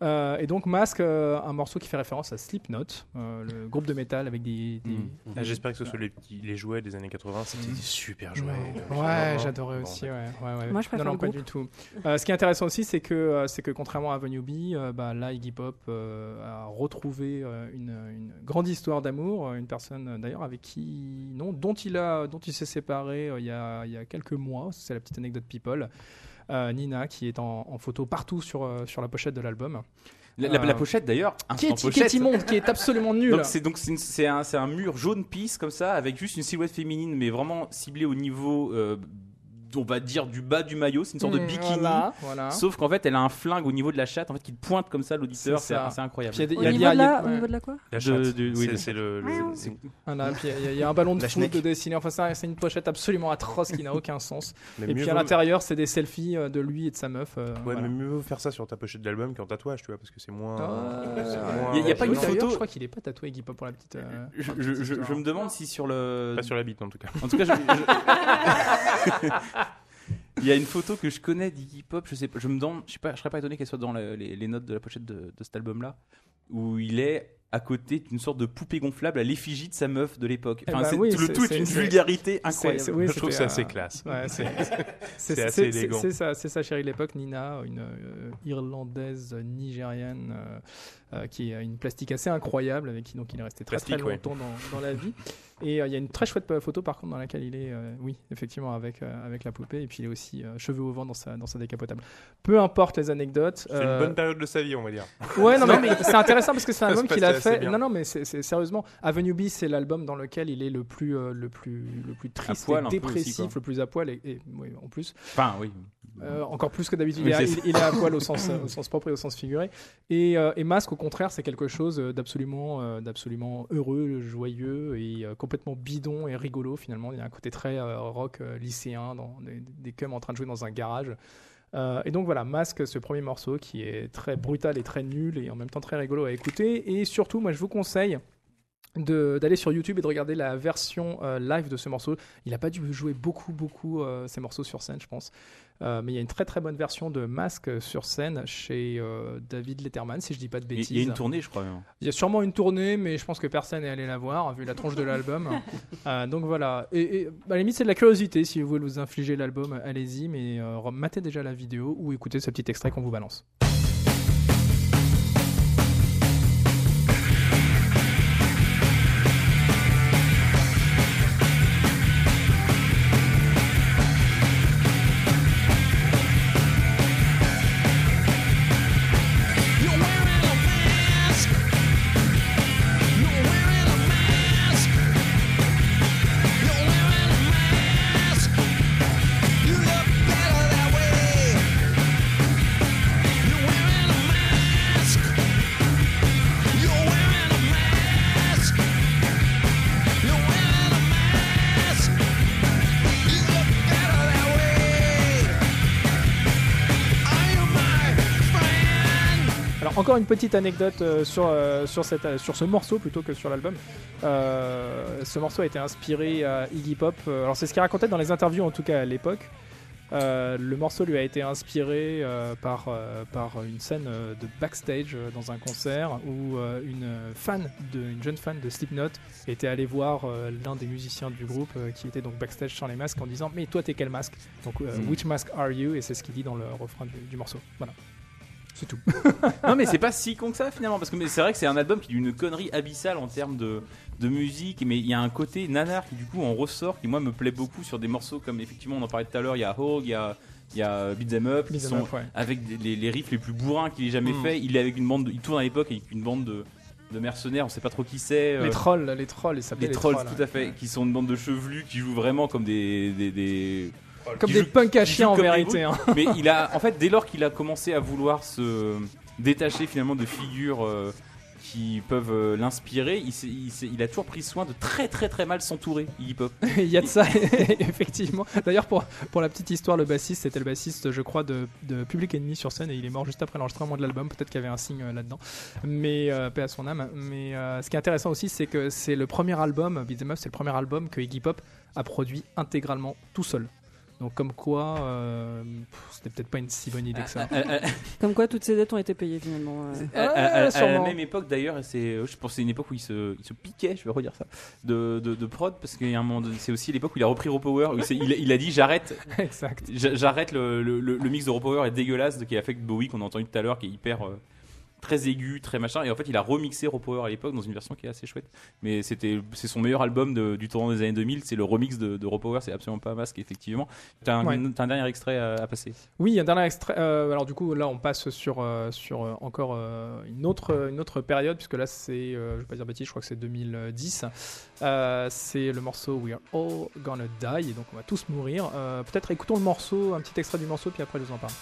Euh, et donc Mask, euh, un morceau qui fait référence à Slipknot, euh, le groupe de métal avec des, des- Mm. Ah, J'espère que ce soit les, petits- les jouets des années 80, c'était des super jouets. Ouais, j'adorais Bon, aussi. Ouais, ouais, ouais. Moi, je préfère non, non, le pas groupe. du tout. Euh, ce qui est intéressant aussi, c'est que, euh, c'est que contrairement à Avenue B, euh, bah, là, Iggy Pop euh, a retrouvé euh, une, une grande histoire d'amour, une personne d'ailleurs avec qui, non, dont il a, dont il s'est séparé euh, il y, a, il y a quelques mois. C'est la petite anecdote people. Nina, qui est en, en photo partout sur, euh, sur la pochette de l'album. La, la- la Euh, pochette d'ailleurs, Qui est, instant qui est pochette. immonde, qui est absolument nul. Donc c'est donc c'est un, un mur jaune pisse comme ça avec juste une silhouette féminine mais vraiment ciblée au niveau euh, on va dire du bas du maillot, c'est une sorte de Mm, bikini. Voilà, voilà. Sauf qu'en fait, elle a un flingue au niveau de la chatte en fait qui pointe comme ça l'auditeur, C'est incroyable. Puis il y a des- Au il y a- niveau, il y a- de il y a- la, au ouais. niveau de la quoi La De- chatte, de- oui, c'est la c'est le, le- c'est- Voilà, puis il y, a- il y a un ballon de La foot de dessiné. Enfin, c'est une pochette absolument atroce qui n'a aucun sens. mais Et puis à l'intérieur, c'est des selfies euh, de lui et de sa meuf. euh, Ouais, voilà. mais mieux vaut faire ça sur ta pochette d'album qu'en tatouage, tu vois, parce que c'est moins. Ah, c'est ouais. moins- Y a- pas une photo- Je crois qu'il est pas tatoué, Guy Pop, pour la petite. euh, Je, pour la je- petite je- histoire. je me demande si sur le Pas sur la bite en tout cas. En tout cas, il y a une photo que je connais d'Iggy Pop. Je sais je me demande, je sais pas, je serais pas étonné qu'elle soit dans le- les, notes de la pochette de cet album-là, où il est à côté d'une sorte de poupée gonflable à l'effigie de sa meuf de l'époque. Eh Enfin, bah oui, le tout est une vulgarité incroyable. oui, Je trouve ça assez classe. ouais, c'est- assez élégant. C'est ça, c'est chérie de l'époque, Nina, une euh, irlandaise nigérienne euh, euh, qui a une plastique assez incroyable, avec qui donc il est resté très Plastique, très ouais. longtemps dans, dans la vie. Et euh, il y a une très chouette euh, photo par contre dans laquelle il est, euh, oui, effectivement avec euh, avec la poupée, et puis il est aussi euh, cheveux au vent dans sa dans sa décapotable. Peu importe les anecdotes. C'est une bonne période de sa vie, on va dire. Ouais, non, mais, c'est intéressant parce que c'est un album qu'il a fait. Non, non, mais sérieusement, Avenue B, c'est l'album dans lequel il est le plus, euh, le plus, le plus triste poil et aussi, dépressif, le plus à poil et, et- oui, en plus, Enfin, oui. Euh, encore plus que d'habitude. Oui, il, est- il- à poil au sens, au sens propre et au sens figuré. Et, euh, et Masque, au contraire, c'est quelque chose euh, d'absolument, d'absolument heureux, joyeux et complètement bidon et rigolo finalement. Il y a un côté très rock lycéen, dans des, des cums en train de jouer dans un garage. Euh, et donc voilà, Masque, ce premier morceau qui est très brutal et très nul et en même temps très rigolo à écouter. Et surtout, moi je vous conseille d'aller sur YouTube et de regarder la version euh, live de ce morceau. Il n'a pas dû jouer beaucoup, beaucoup euh, ces morceaux sur scène, je pense. Euh, mais il y a une très très bonne version de Masque sur scène chez euh, David Letterman, si je dis pas de bêtises. il y a une tournée, je crois. hein. Il y a sûrement une tournée, mais je pense que personne n'est allé la voir, vu la tronche de l'album. Euh, donc voilà. Et, et, à la limite, c'est de la curiosité. Si vous voulez vous infliger l'album, allez-y, mais matez déjà la vidéo ou écoutez ce petit extrait qu'on vous balance. Encore une petite anecdote euh, sur, euh, sur, cette, euh, sur ce morceau plutôt que sur l'album. Ce morceau a été inspiré à Iggy Pop. Alors c'est ce qu'il racontait dans les interviews en tout cas à l'époque. Euh, le morceau lui a été inspiré euh, par, euh, par une scène de backstage dans un concert où une fan, de, une jeune fan de Slipknot était allée voir l'un des musiciens du groupe qui était donc backstage sans les masques en disant mais toi t'es quel masque? Donc Mm. which mask are you? Et c'est ce qu'il dit dans le refrain du, du morceau voilà C'est tout. non mais c'est pas si con que ça finalement parce que c'est vrai que c'est un album qui est d'une connerie abyssale en termes de, de musique mais il y a un côté nanar qui du coup en ressort qui moi me plaît beaucoup sur des morceaux comme effectivement on en parlait tout à l'heure il y a Hog il y a il y a Beat 'em Up qui sont Up, ouais. avec les, les riffs les plus bourrins qu'il ait jamais Mm. fait il est avec une bande de- il tourne à l'époque avec une bande de, de mercenaires on sait pas trop qui c'est euh, Les trolls, les trolls, ils s'appelaient les les trolls, trolls, tout à fait, qui sont une bande de chevelus qui jouent vraiment comme des. des, des- Comme qui des punks à jouent en comme vérité, hein. Mais il a, en fait, dès lors qu'il a commencé à vouloir se détacher finalement de figures euh, qui peuvent euh, l'inspirer, il, a toujours pris soin de très très très mal s'entourer, Iggy Pop. Il y a de ça, effectivement. D'ailleurs, pour, pour la petite histoire, le bassiste, c'était le bassiste, je crois, de, de Public Enemy sur scène et il est mort juste après l'enregistrement de l'album. Peut-être qu'il y avait un signe euh, là-dedans. Mais, euh, paix à son âme. Mais euh, ce qui est intéressant aussi, c'est que c'est le premier album, Beat Up, c'est le premier album que Iggy Pop a produit intégralement tout seul. Donc, comme quoi, euh, pff, c'était peut-être pas une si bonne idée que ça. Ah, ah, ah, Comme quoi, toutes ces dettes ont été payées finalement. euh. À, à- à- à la sûrement. même époque d'ailleurs, et c'est, je pense que c'est une époque où il se, il se piquait, je vais redire ça, de, de, de prod, parce qu'il y a un moment, donné- c'est aussi l'époque où il a repris Ropower, où il, a- il a dit j'arrête, exact. j'a- j'arrête le, le, le- le mix de Ropower est dégueulasse, de, qui a fait que Bowie qu'on a entendu tout à l'heure, qui est hyper euh, très aigu, très machin, et en fait il a remixé Ropower à l'époque dans une version qui est assez chouette, mais c'était, c'est son meilleur album de- du tournant des années 2000, c'est le remix de, de c'est absolument pas masque effectivement. T'as un, Ouais. un dernier extrait à, à passer. Oui, un dernier extrait. euh, alors du coup, là, on passe sur euh, sur euh, encore une autre une autre période puisque là, c'est, je vais pas dire bêtise, je crois que c'est 2010. Euh, c'est le morceau We're All Gonna Die et donc on va tous mourir. Peut-être écoutons le morceau, un petit extrait du morceau, puis après je vous en parle.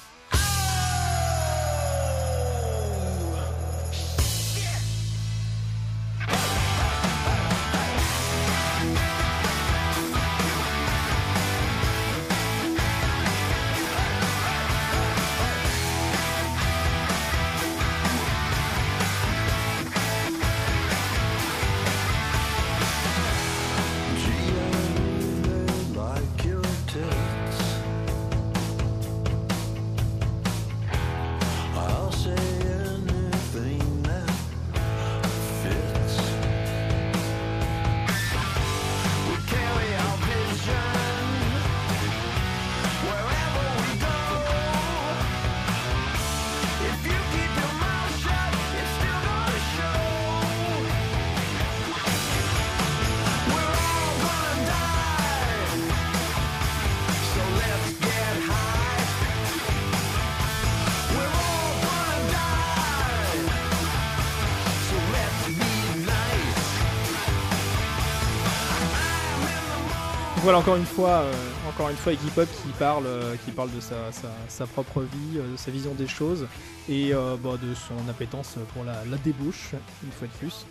Encore une fois, euh, encore une fois Pop qui parle, euh, qui parle de sa propre vie, euh, de sa vision des choses et euh, bah, de son appétence pour la, la débauche une fois de plus.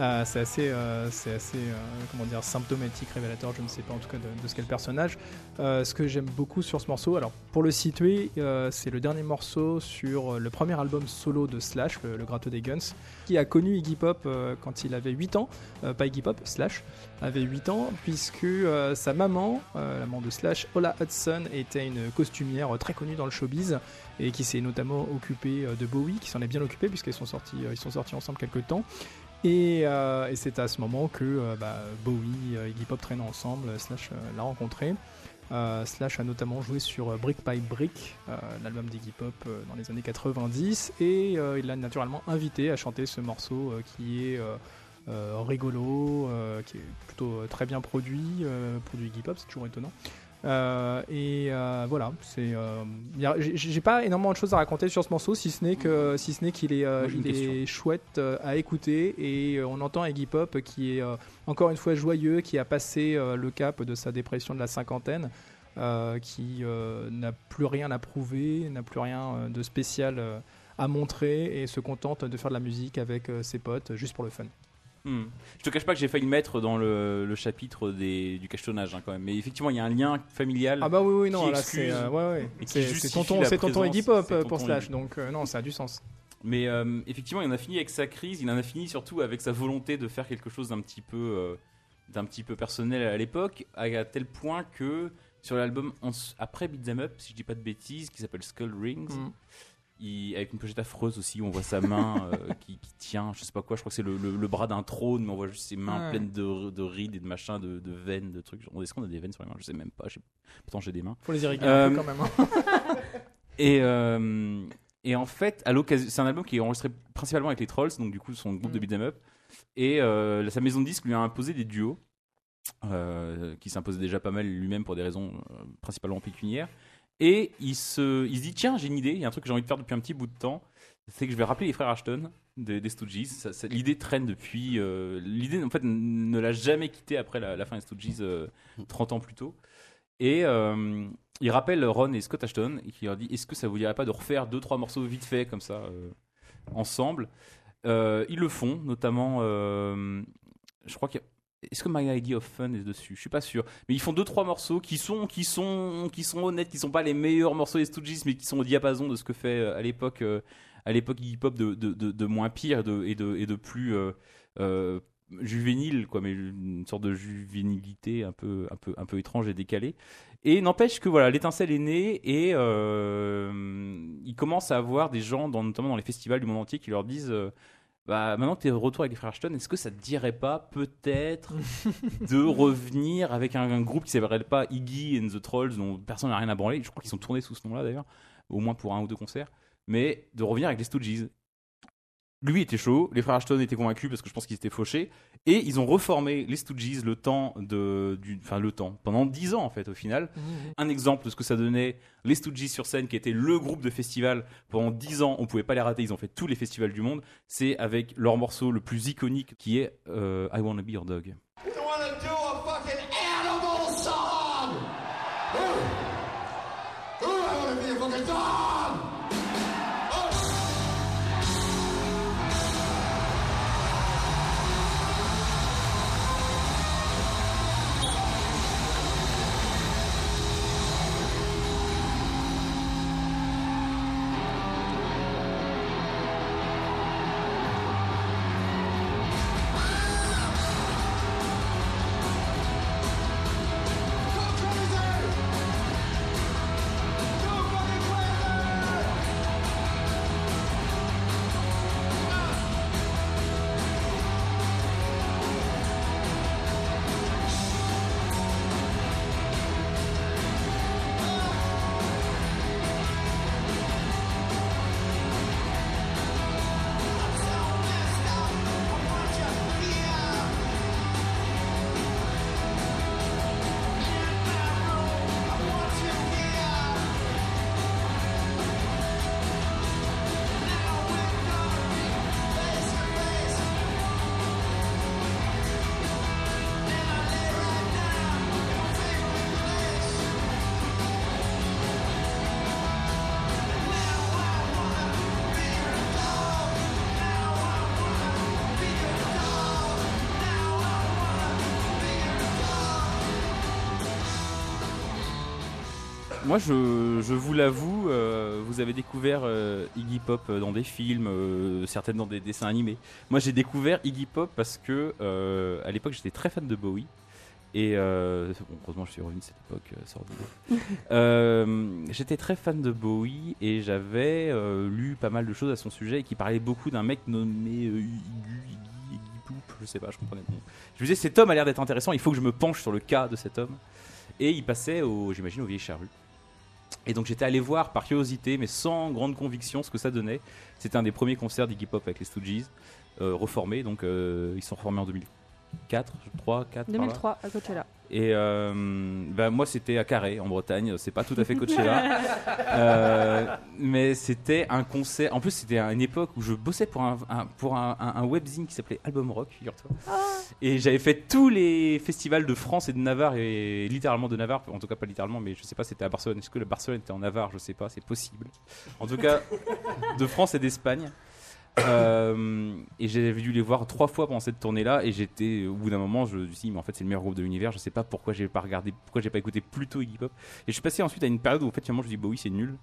Euh, c'est assez, euh, assez euh, comment dire, symptomatique, révélateur, je ne sais pas en tout cas de, de ce qu'est le personnage. Euh, ce que j'aime beaucoup sur ce morceau, alors pour le situer, c'est le dernier morceau sur le premier album solo de Slash, le, le gratteux des Guns, qui a connu Iggy Pop quand il avait 8 ans, pas Iggy Pop, Slash, avait 8 ans, puisque sa maman, la maman de Slash, Ola Hudson, était une costumière très connue dans le showbiz et qui s'est notamment occupée de Bowie, qui s'en est bien occupé puisqu'ils sont sont sortis ensemble quelques temps. Et, euh, et c'est à ce moment que euh, bah, Bowie et Iggy Pop traînant ensemble, Slash euh, l'a rencontré. Euh, Slash a notamment joué sur euh, Brick by Brick, euh, l'album d'Iggy Pop euh, dans les années 90, et euh, il l'a naturellement invité à chanter ce morceau euh, qui est euh, euh, rigolo, euh, qui est plutôt euh, très bien produit, euh, produit Iggy Pop, c'est toujours étonnant. Euh, et euh, voilà, c'est. euh, j'ai pas énormément de choses à raconter sur ce morceau, si ce n'est que, si ce n'est qu'il est, euh, il est chouette à écouter et on entend Iggy Pop qui est encore une fois joyeux, qui a passé le cap de sa dépression de la cinquantaine, qui n'a plus rien à prouver, n'a plus rien de spécial à montrer et se contente de faire de la musique avec ses potes juste pour le fun. Hmm. Je te cache pas que j'ai failli le mettre dans le, le chapitre des, du cachetonnage hein, quand même. Mais effectivement, il y a un lien familial. Ah bah oui, oui, non, là c'est euh, ouais, ouais. C'est- tonton, tonton Iggy Pop euh, pour Slash, donc euh, non, ça a du sens. Mais euh, effectivement, il en a fini avec sa crise. Il en a fini surtout avec sa volonté de faire quelque chose d'un petit peu, d'un petit peu personnel à l'époque, à, tel point que sur l'album après Beat 'Em Up, si je dis pas de bêtises, qui s'appelle Skull Rings. Mm. Il- avec une pochette affreuse aussi, où on voit sa main euh, qui, qui tient, je sais pas quoi, je crois que c'est le, le- le bras d'un trône, mais on voit juste ses mains Ouais. pleines de, de rides et de machins, de, de veines, de trucs. Est-ce qu'on a des veines sur les mains? Je sais même pas. sais- Pourtant, j'ai des mains. Faut les irriguer Euh, quand même. hein. Et, euh, Et en fait, à l'occasion, c'est un album qui est enregistré principalement avec les Trolls, donc du coup son groupe de beat'em up. Et euh, sa maison de disques lui a imposé des duos, euh, qui s'imposaient déjà pas mal lui-même pour des raisons euh, principalement pécuniaires. Et il se, il se dit tiens, j'ai une idée, il y a un truc que j'ai envie de faire depuis un petit bout de temps, c'est que je vais rappeler les frères Ashton des, des Stooges. L'idée traîne depuis. euh, L'idée en fait ne l'a jamais quitté après la, fin des Stooges euh, 30 ans plus tôt. Et euh, il rappelle Ron et Scott Ashton et qui leur dit est-ce que ça vous dirait pas de refaire deux trois morceaux vite fait comme ça euh, ensemble? Euh, Ils le font, notamment. je crois qu'il y a- est-ce que My Idea of Fun est dessus? Je suis pas sûr. Mais ils font deux trois morceaux qui sont qui sont qui sont honnêtes, qui sont pas les meilleurs morceaux des Stooges, mais qui sont au diapason de ce que fait euh, à l'époque euh, à l'époque hip hop de, de, moins pire et de, et de, plus euh, juvénile quoi, mais une sorte de juvénilité un peu un peu un peu étrange et décalée. Et n'empêche que voilà, l'étincelle est née et euh, il commence à avoir des gens, notamment dans les festivals du monde entier, qui leur disent. Bah, maintenant que tu es de retour avec les frères Ashton, est-ce que ça te dirait pas peut-être de revenir avec un, un groupe qui s'appellerait pas Iggy and the Trolls, dont personne n'a rien à branler? Je crois qu'ils sont tournés sous ce nom-là d'ailleurs, au moins pour un ou deux concerts, mais de revenir avec les Stooges. Lui était chaud, les frères Ashton étaient convaincus parce que je pense qu'ils étaient fauchés, et ils ont reformé les Stooges le temps de, du, enfin le temps, pendant 10 ans en fait au final. Un exemple de ce que ça donnait, les Stooges sur scène qui était le groupe de festival pendant 10 ans, on pouvait pas les rater, ils ont fait tous les festivals du monde, c'est avec leur morceau le plus iconique qui est euh, I Wanna Be Your Dog. You wanna do Moi, je, je vous l'avoue, euh, vous avez découvert euh, Iggy Pop euh, dans des films, euh, certaines dans des dessins animés. Moi, j'ai découvert Iggy Pop parce que, à l'époque, j'étais très fan de Bowie. Et euh, bon, heureusement, je suis revenu de cette époque euh. Euh, j'étais très fan de Bowie et j'avais lu pas mal de choses à son sujet et qui parlait beaucoup d'un mec nommé Iggy, Iggy, Poop, je sais pas, je comprenais pas. Je me disais, cet homme a l'air d'être intéressant, il faut que je me penche sur le cas de cet homme. Et il passait, au, j'imagine, au Vieilles Charrues. Et donc j'étais allé voir par curiosité, mais sans grande conviction, ce que ça donnait. C'était un des premiers concerts d'Iggy Pop avec les Stooges, euh, reformés. Donc euh, ils sont reformés en 2004, 3, 4. par là. 2003 à Coachella. Et euh, ben, moi, c'était à Carré, en Bretagne. C'est pas tout à fait Coachella. Euh, mais c'était un concert. En plus, c'était à une époque où je bossais pour un, un- pour un, un- un webzine qui s'appelait Album Rock, figure-toi. Et j'avais fait tous les festivals de France et de Navarre, et littéralement de Navarre. En tout cas, pas littéralement, mais je sais pas, c'était à Barcelone. Est-ce que le Barcelone était en Navarre? Je sais pas, c'est possible. En tout cas, de France et d'Espagne. Euh, et j'avais dû les voir trois fois pendant cette tournée-là, et j'étais, au bout d'un moment, je me suis dit, mais en fait, c'est le meilleur groupe de l'univers. Je sais pas pourquoi j'ai pas regardé, pourquoi j'ai pas écouté plutôt Iggy Pop. Et je suis passé ensuite à une période où, en fait, finalement, je dis, bah oui, c'est nul.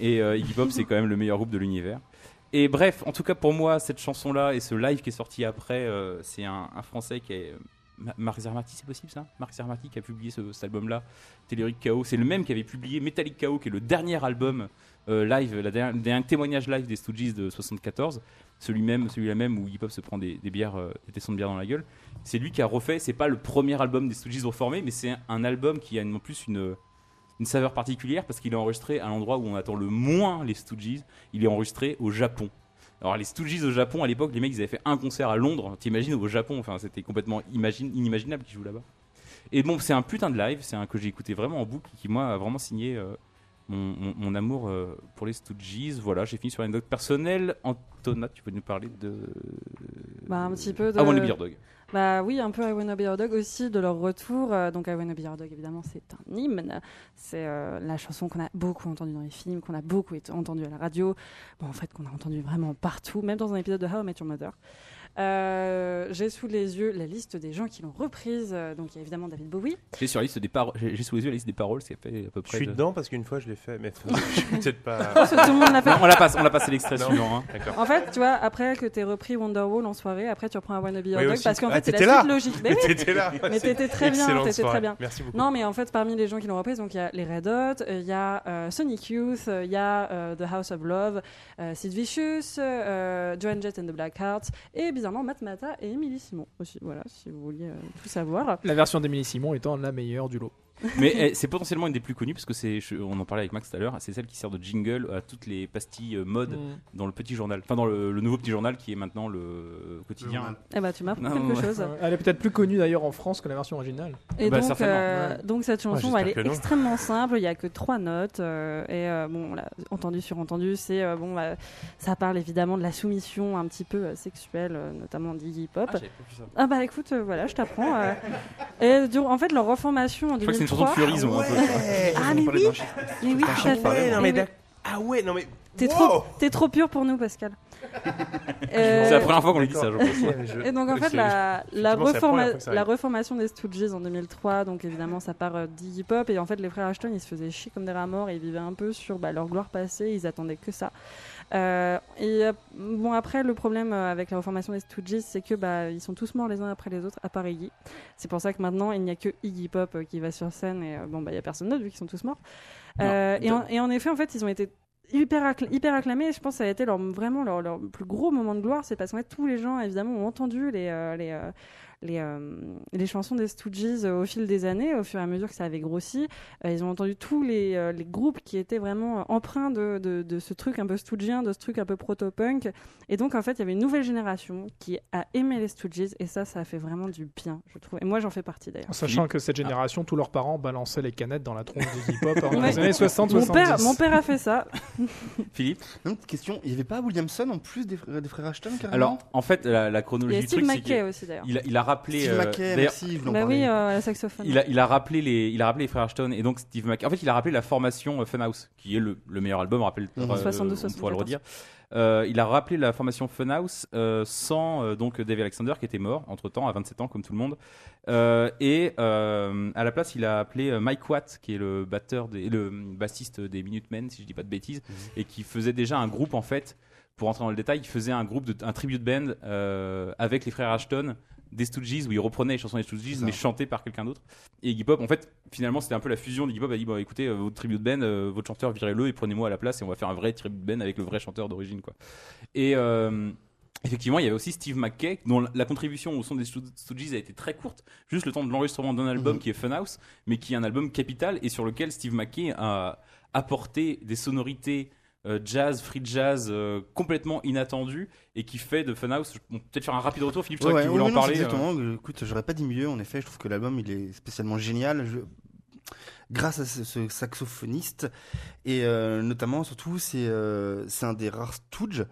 Et euh, Iggy Pop, c'est quand même le meilleur groupe de l'univers. Et bref, en tout cas, pour moi, cette chanson-là et ce live qui est sorti après, euh, c'est un, Français qui est. Ma- Marc Zermati, c'est possible ça? Marc Zermati qui a publié ce, cet album-là, Telluric Chaos. C'est le même qui avait publié Metallic Chaos, qui est le dernier album live, la dernière- le dernier témoignage live des Stooges de 74. Celui-même, celui-là même où Hip Hop se prend des, des bières, euh, des tessons de bière dans la gueule. C'est lui qui a refait. C'est pas le premier album des Stooges reformés, mais c'est un, album qui a en plus une une saveur particulière parce qu'il est enregistré à l'endroit où on attend le moins les Stooges. Il est enregistré au Japon. Alors les Stooges au Japon, à l'époque, les mecs, ils avaient fait un concert à Londres. T'imagines au Japon, enfin, c'était complètement imagine- inimaginable qu'ils jouent là-bas. Et bon, c'est un putain de live, c'est un que j'ai écouté vraiment en boucle, qui moi a vraiment signé euh, mon, mon- mon amour euh, pour les Stooges. Voilà, j'ai fini sur une note personnelle. Antonin, tu peux nous parler de Bah, un petit peu de. Ah, Wanna Be Your Dog. Bah oui, un peu I Wanna Be Your Dog aussi, de leur retour. Euh, donc I Wanna Be Your Dog, évidemment, c'est un hymne. C'est euh, la chanson qu'on a beaucoup entendue dans les films, qu'on a beaucoup entendue à la radio. Bon, en fait, qu'on a entendue vraiment partout, même dans un épisode de How I Met Your Mother. Euh, J'ai sous les yeux la liste des gens qui l'ont reprise. Euh, Donc il y a évidemment David Bowie. J'ai sur la liste des paroles, j'ai sous les yeux la liste des paroles, c'est fait à peu Je près. suis de- dedans parce qu'une fois je l'ai fait, mais je suis peut-être pas. pense que tout le monde l'a fait. Non, on l'a passé, on l'a passé l'extrait suivant. hein. En fait, tu vois, après que tu repris Wonderwall en soirée, après tu reprends I Wanna Be Your Oui, Dog aussi. parce qu'en Ah, fait, c'est la t'étais suite là logique. Mais oui, T'étais là. mais t'étais très bien, t'étais très bien. Merci beaucoup. Non, mais en fait, parmi les gens qui l'ont reprise, donc il y a les Red Hot, euh, il y a euh, Sonic Youth, il y a euh, The House of Love, Sid Vicious, Joan Jett and the Blackhearts, et Mata et Emily Simon aussi. Voilà, si vous vouliez euh, tout savoir. La version d'Emily Simon étant la meilleure du lot. Mais eh, c'est potentiellement une des plus connues parce que c'est, on en parlait avec Max tout à l'heure, c'est celle qui sert de jingle à toutes les pastilles euh, mode mm. dans le petit journal, enfin dans le, nouveau petit journal qui est maintenant le euh, quotidien. Eh bah, tu m'apprends quelque chose. Elle est peut-être plus connue d'ailleurs en France que la version originale. Et bah, donc, euh, donc cette chanson, elle est extrêmement simple. Il y a que trois notes et bon, entendu sur entendu, c'est bon, bah, ça parle évidemment de la soumission un petit peu sexuelle, notamment d'Iggy Pop. Ah, ah, bah écoute, voilà, je t'apprends. et en fait, leur reformation en chanson de Fleurisme ah, un peu. Ah, mais oui. Mais oui, Ah ouais, non mais. T'es trop, es trop pur pour nous, Pascal. Euh, c'est la première fois qu'on lui dit ça, je pense. Et donc en fait, la, la, reforma la reformation des Stooges en 2003, donc évidemment, ça part euh, d'Iggy Pop. Et en fait, les frères Ashton, ils se faisaient chier comme des rats morts ils vivaient un peu sur bah, leur gloire passée. Ils attendaient que ça. Euh, et euh, bon après le problème euh, avec la reformation des Stooges c'est que bah ils sont tous morts les uns après les autres à part Iggy. C'est pour ça que maintenant il n'y a que Iggy Pop qui va sur scène et bon bah il y a personne d'autre vu qu'ils sont tous morts. Euh, et, en, et en effet en fait ils ont été hyper, accla- hyper acclamés. Et je pense que ça a été leur, vraiment leur, leur plus gros moment de gloire. C'est parce fait, tous les gens, évidemment, ont entendu les, euh, les, euh, les, euh, les chansons des Stooges euh, au fil des années, au fur et à mesure que ça avait grossi. Euh, ils ont entendu tous les, euh, les groupes qui étaient vraiment empreints de, de, de ce truc un peu stoogien, de ce truc un peu proto-punk. Et donc, en fait, il y avait une nouvelle génération qui a aimé les Stooges. Et ça, ça a fait vraiment du bien, je trouve. Et moi, j'en fais partie d'ailleurs. En sachant que cette génération, tous leurs parents balançaient les canettes dans la tronche du hip-hop dans Ouais. les années 60 Mon 70 père, mon père a fait ça. Philippe? Une petite question, il n'y avait pas Williamson en plus des, frères- des frères Ashton carrément? Alors, en fait, la, la Il y chronologie a du Steve truc, c'est McKay qu'il aussi d'ailleurs. il a, il a rappelé. Steve euh, McKay, merci, Bah oui, euh, la saxophone. Il a, il a rappelé les, il a rappelé les frères Ashton et donc Steve McKay. En fait, il a rappelé la formation euh, Funhouse, qui est le, le meilleur album, rappelle. Mhm. euh, 62, on pourra le 74. redire. Euh, il a rappelé la formation Funhouse euh, sans euh, donc Dave Alexander qui était mort entre temps à 27 ans comme tout le monde. Euh, et euh, à la place, il a appelé Mike Watt, qui est le batteur des, le bassiste des Minutemen, si je dis pas de bêtises, et qui faisait déjà un groupe en fait. Pour entrer dans le détail, il faisait un groupe, de, un tribute band euh, avec les frères Ashton des Stooges où il reprenait les chansons des Stooges mais chantées par quelqu'un d'autre. Et Iggy Pop, en fait, finalement, c'était un peu la fusion d'Iggy Pop a dit bon, écoutez, euh, votre tribute band, euh, votre chanteur, virez-le et prenez-moi à la place et on va faire un vrai tribute band avec le vrai chanteur d'origine, quoi. Et euh, effectivement, il y avait aussi Steve McKay dont la- contribution au son des Stoo- Stooges a été très courte, juste le temps de l'enregistrement d'un album Mhm. qui est Funhouse, mais qui est un album capital et sur lequel Steve McKay a apporté des sonorités euh, jazz, free jazz euh, complètement inattendues et qui fait de Funhouse. On peut peut-être faire un rapide retour, Philippe, je Ouais, tu ouais, voulais en non, parler. euh. Exactement. Écoute, j'aurais pas dit mieux. En effet, je trouve que l'album il est spécialement génial. Je- Grâce à ce, ce saxophoniste et notamment surtout c'est c'est un des rares Stooges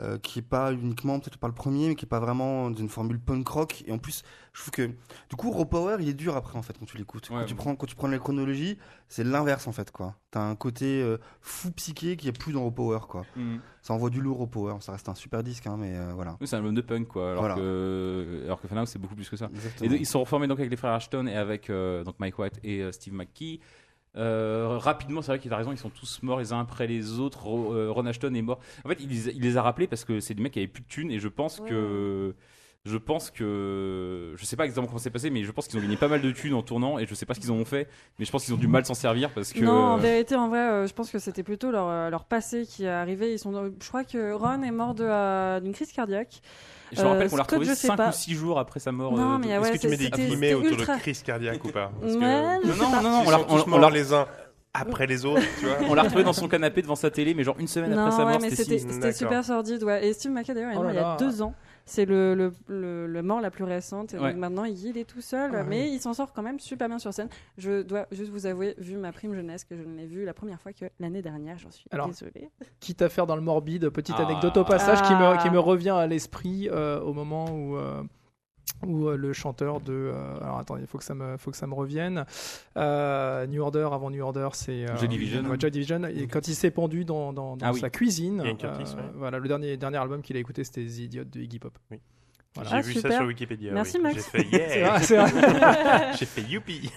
euh, qui est pas uniquement peut-être pas le premier mais qui est pas vraiment d'une formule punk rock et en plus je trouve que du coup Raw Power il est dur après en fait quand tu l'écoutes Ouais, quand tu prends quand tu prends la chronologie c'est l'inverse en fait quoi t'as un côté euh, fou psyché qui est plus dans Raw Power quoi Mhm. ça envoie du lourd Raw Power ça reste un super disque hein, mais euh, voilà Oui, c'est un album de punk, quoi. Alors Voilà. que, alors que c'est beaucoup plus que ça. Et de- ils sont reformés donc avec les frères Ashton et avec donc Mike White et Steve McKee. Euh, rapidement, c'est vrai qu'il a raison, ils sont tous morts les uns après les autres. Ro- euh, Ron Ashton est mort. En fait, il les, a- il les a rappelés parce que c'est des mecs qui avaient plus de thunes et je pense que. Je pense que. Je sais pas exactement comment c'est passé, mais je pense qu'ils ont gagné pas mal de thunes en tournant et je sais pas ce qu'ils en ont fait, mais je pense qu'ils ont du mal s'en servir parce que. Non, en vérité, en vrai, euh, je pense que c'était plutôt leur, leur passé qui est arrivé. Ils sont, je crois que Ron est mort d'une crise cardiaque. Je me rappelle euh, qu'on l'a retrouvé je sais 5 pas. ou 6 jours après sa mort. Non, euh, mais ouais, Est-ce que tu mets des guillemets autour ultra- de crise cardiaque ou pas Ouais, Non, non, pas. non, on l'a- les uns après les autres, tu vois. On l'a retrouvé dans son canapé devant sa télé, mais genre une semaine après sa ouais, mort, mais c'était super sordide. Ouais. Et Steve McKay, d'ailleurs, Oh il y a là. deux ans. C'est le, le, le, le mort la plus récente. Et Ouais. Donc maintenant, il est tout seul. Ah mais il s'en sort quand même super bien sur scène. Je dois juste vous avouer, vu ma prime jeunesse, que je ne l'ai vu la première fois que l'année dernière. J'en suis Alors, désolée. quitte à faire dans le morbide, petite Ah. anecdote au passage qui, me, Ah. qui me revient à l'esprit euh, au moment où, euh, où euh, le chanteur de. euh, alors attendez, il faut, que ça me- faut que ça me revienne. Euh, New Order, avant New Order, c'est. euh, Joy Division. ouais, Joy Division. Et quand il s'est pendu dans, dans, dans Ah oui. sa cuisine, Ian Curtis, ouais. voilà, le dernier, dernier album qu'il a écouté, c'était The Idiot de Iggy Pop. Oui. Voilà. J'ai Ah, vu ça sur Wikipédia. Merci, oui. Max. J'ai fait yeah. vrai, c'est vrai. J'ai fait youpi.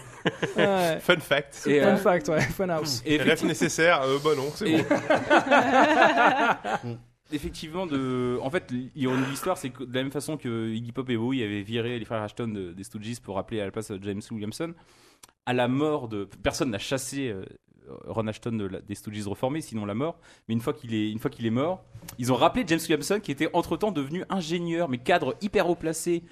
Ouais. Fun fact. Et, Fun euh, fact, ouais, Fun House. et Ref nécessaire, euh, bah non, c'est Et- bon. Effectivement, de... en fait, l'ironie de l'histoire, c'est que de la même façon que Iggy Pop et Bowie avaient viré les frères Ashton de- des Stooges pour rappeler à la place James Williamson, à la mort de. Personne n'a chassé euh, Ron Ashton de la- des Stooges reformés, sinon la mort. Mais une fois qu'il est, une fois qu'il est mort, ils ont rappelé James Williamson qui était entre temps devenu ingénieur, mais cadre hyper haut placé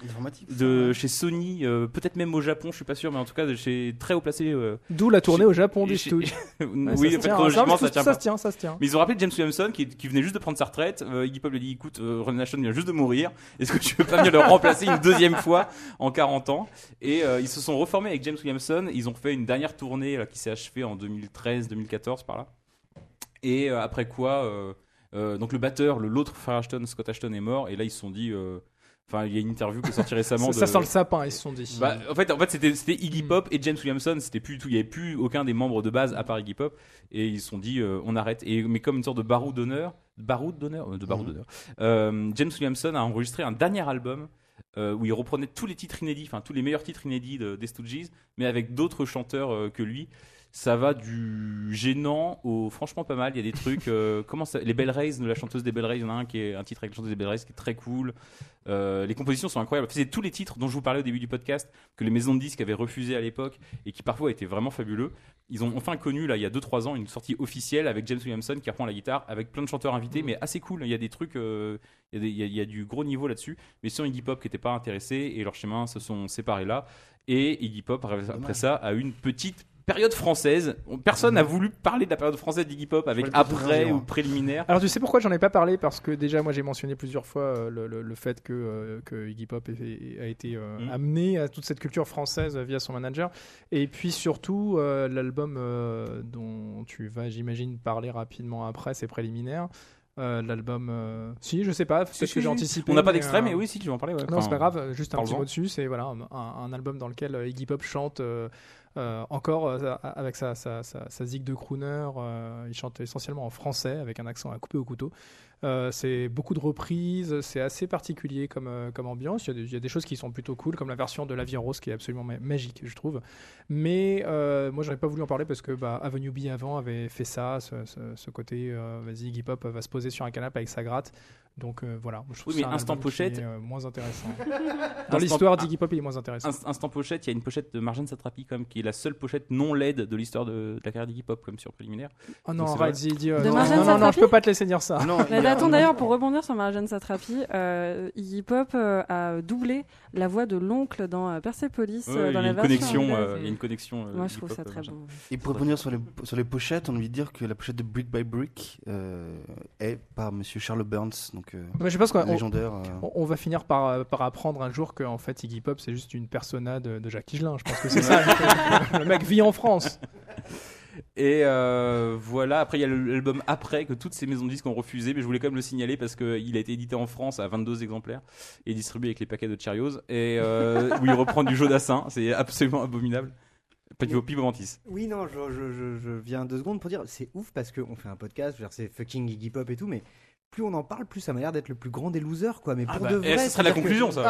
de chez Sony, euh, peut-être même au Japon, je suis pas sûr, mais en tout cas de chez très haut placé. euh, D'où la tournée Chez- au Japon des chez- Stooges. oui, en ça fait, ça, tient ça pas. se tient, ça se tient. Mais ils ont rappelé James Williamson qui, qui venait juste de prendre sa retraite. Euh, Iggy Pop lui a dit écoute, euh, Ron Ashton vient juste de mourir. Est-ce que tu veux pas venir le remplacer une deuxième fois en 40 ans? Et euh, ils se sont reformés avec James Williamson. Ils ont fait une dernière tournée là, qui s'est achevée en 2013-2014 par là. Et euh, après quoi, euh, euh, donc le batteur, le l'autre frère Ashton, Scott Ashton est mort. Et là ils se sont dit, enfin il y a une interview qui est sortie récemment. Ça, ça de- sent le sapin, ils se sont dit. bah, en fait, en fait c'était, Iggy Mm. Pop et James Williamson. C'était plus du tout, il y avait plus aucun des membres de base à part Iggy Pop. Et ils se sont dit, euh, on arrête. Et, mais comme une sorte de baroud d'honneur, baroud d'honneur, de Mhm. d'honneur, euh, James Williamson a enregistré un dernier album. euh, où il reprenait tous les titres inédits, enfin tous les meilleurs titres inédits de, des Stooges, mais avec d'autres chanteurs que lui. Ça va du gênant au franchement pas mal. Il y a des trucs. euh, comment ça Les Bell Rays, la chanteuse des Bell Rays, il y en a un qui est un titre avec la chanteuse des Bell Rays qui est très cool. Euh, les compositions sont incroyables. C'est tous les titres dont je vous parlais au début du podcast que les maisons de disques avaient refusé à l'époque et qui parfois étaient vraiment fabuleux. Ils ont enfin connu là il y a 2-3 ans une sortie officielle avec James Williamson qui reprend la guitare avec plein de chanteurs invités, mais assez cool. Il y a des trucs, euh, il, y a des- il y a- il y a du gros niveau là-dessus. Mais sinon Iggy Pop qui n'était pas intéressé et leurs chemins se sont séparés là. Et Iggy Pop après, ça a une petite période française. Personne n'a voulu parler de la période française d'Iggy Pop avec après ou préliminaire. Alors tu sais pourquoi j'en ai pas parlé? Parce que déjà moi j'ai mentionné plusieurs fois euh, le, le- le fait que, euh, que Iggy Pop a été euh, Mhm. amené à toute cette culture française via son manager et puis surtout l'album dont tu vas j'imagine parler rapidement après c'est préliminaire Euh, l'album euh, si je sais pas peut-être Si, que si, j'ai anticipé On n'a pas d'extrait, euh, mais oui, si, tu vas en parler. ouais. non, Enfin, c'est pas grave, juste un petit mot dessus. C'est voilà, un, un album dans lequel Iggy Pop chante euh, encore euh, avec sa, sa, zig de crooner. euh, il chante essentiellement en français avec un accent à couper au couteau. C'est beaucoup de reprises, c'est assez particulier comme, ambiance. Il y, a des, choses qui sont plutôt cool, comme la version de La Vie en Rose qui est absolument ma- magique, je trouve. Mais moi, j'aurais pas voulu en parler parce que bah, Avenue B avant avait fait ça, ce, côté, vas-y, Pop va se poser sur un canapé avec sa gratte. Donc euh, voilà, je trouve Oui, mais ça instant pochette. est, euh, moins intéressant. Instant- Dans l'histoire d'Iggy Pop, il est moins intéressant. Inst- Instant pochette, il y a une pochette de Marjane Satrapi comme qui est la seule pochette non LED de l'histoire de, de la carrière d'Iggy Pop comme sur préliminaire. Oh non, dis, dis, euh, De non, non, non, non, je peux pas te laisser dire ça. Non, a- attends, d'ailleurs, pour rebondir sur Marjane Satrapi, euh, Iggy Pop euh, a doublé la voix de l'oncle dans euh, Persepolis Ouais, euh, il y dans a la une version connexion, euh, il y a une connexion. euh, Moi, je trouve ça euh, très beau. Et pour revenir sur les, sur les pochettes, on a envie de dire que la pochette de Brick by Brick euh, est par monsieur Charles Burns, donc euh, Mais je pense qu'on légendaire. euh. on- on va finir par, euh, par apprendre un jour qu'en fait Iggy Pop c'est juste une persona de, de Jacques Higelin. Je pense que c'est ça. le mec vit en France. Et euh, voilà, après il y a l'album après que toutes ces maisons de disques ont refusé, mais je voulais quand même le signaler parce qu'il a été édité en France à 22 exemplaires et distribué avec les paquets de Cheerios et euh, où il reprend du Jodassin, c'est absolument abominable. Pas du Pipo Mantis. Oui, non, je, je, je, je viens deux secondes pour dire, c'est ouf parce qu'on fait un podcast, c'est fucking Iggy Pop et tout, mais plus on en parle, plus ça m'a l'air d'être le plus grand des losers, quoi. Mais pour bah, de eh, vrai. ce serait la que- conclusion, ça.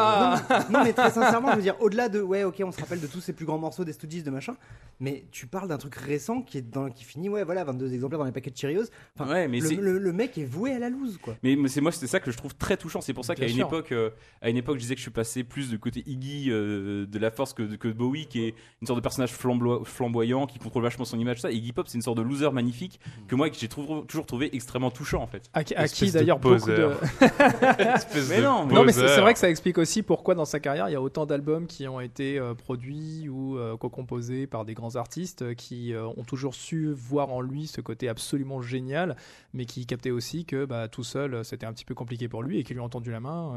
Ah, non, mais très sincèrement, je veux dire, au-delà de, ouais, ok, on se rappelle de tous ces plus grands morceaux des Stooges, de machin, mais tu parles d'un truc récent qui est dans, qui finit, ouais, voilà, 22 exemplaires dans les paquets de Cheerios. Enfin, Ouais, mais le, c'est- le, le mec est voué à la loose, quoi. Mais mais c'est moi, c'est ça que je trouve très touchant. C'est pour ça qu'à une sûr. époque, euh, à une époque, je disais que je suis passé plus du côté Iggy euh, de la force que, que Bowie, qui est une sorte de personnage flambo- flamboyant, qui contrôle vachement son image. Ça, Iggy Pop, c'est une sorte de loser magnifique que moi, que j'ai toujours trouvé extrêmement touchant en fait. À, qui- à Et d'ailleurs beaucoup de. Mais non, mais- Non, mais c'est vrai que ça explique aussi pourquoi dans sa carrière il y a autant d'albums qui ont été euh, produits ou euh, co-composés par des grands artistes euh, qui euh, ont toujours su voir en lui ce côté absolument génial, mais qui captaient aussi que bah, tout seul c'était un petit peu compliqué pour lui et qui lui ont tendu la main.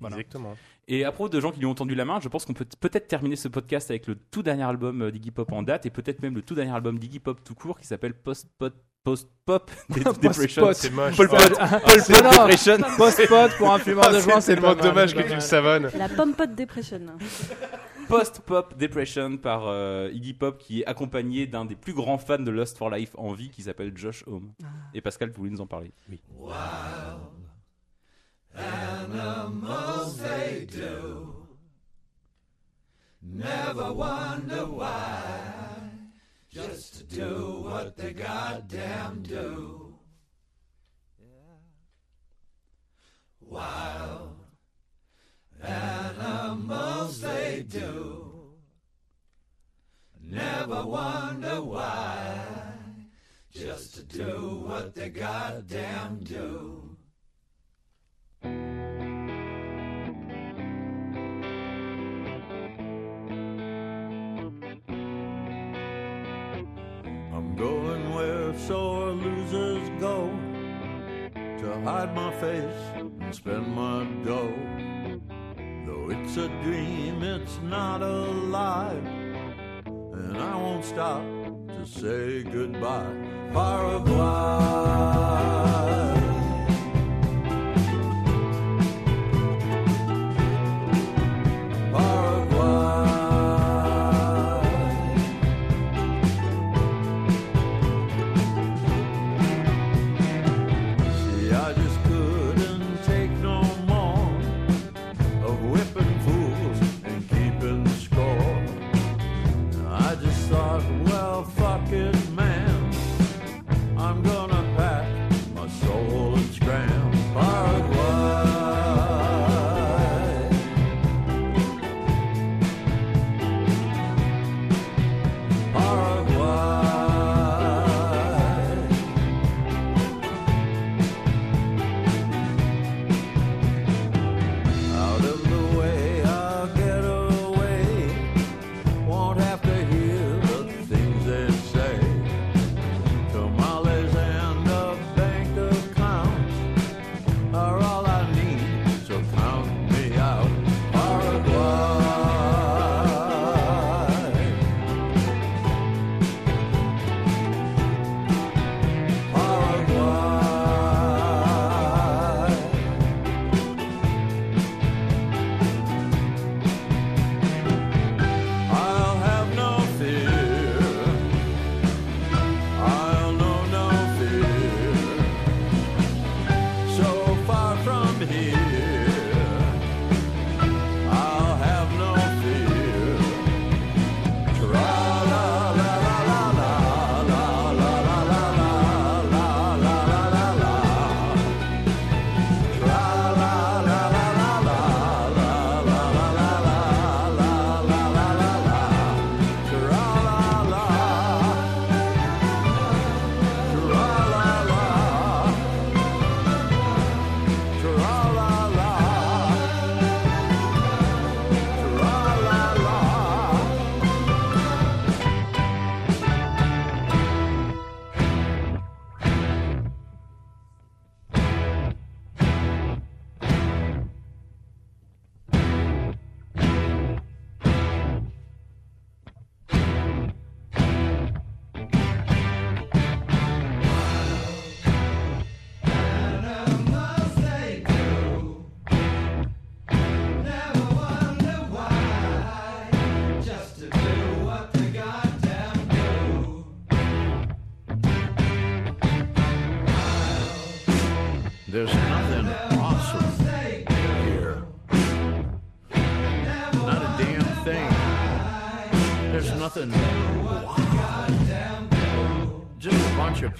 Voilà. Exactement. Et à propos de gens qui lui ont tendu la main, je pense qu'on peut peut-être terminer ce podcast avec le tout dernier album euh, d'Iggy Pop en date et peut-être même le tout dernier album d'Iggy Pop tout court qui s'appelle Post Pot Post Pop Depression. Post-pot. C'est moche. Paul Oh, Pot Non. Depression. Post-pot pour un fumeur de Ah, joint, c'est tellement dommage que tu le savonnes. La Pompot Depression. Post Pop Depression par euh, Iggy Pop qui est accompagné d'un des plus grands fans de Lust for Life en vie qui s'appelle Josh Homme. Et Pascal, vous voulez nous en parler? Oui. Animals they do. Never wonder why. Just to do what they goddamn do. Wild animals they do. Never wonder why. Just to do what they goddamn do. I'm going where sore losers go to hide my face and spend my dough. Though it's a dream, it's not a lie, and I won't stop to say goodbye. Paraguay.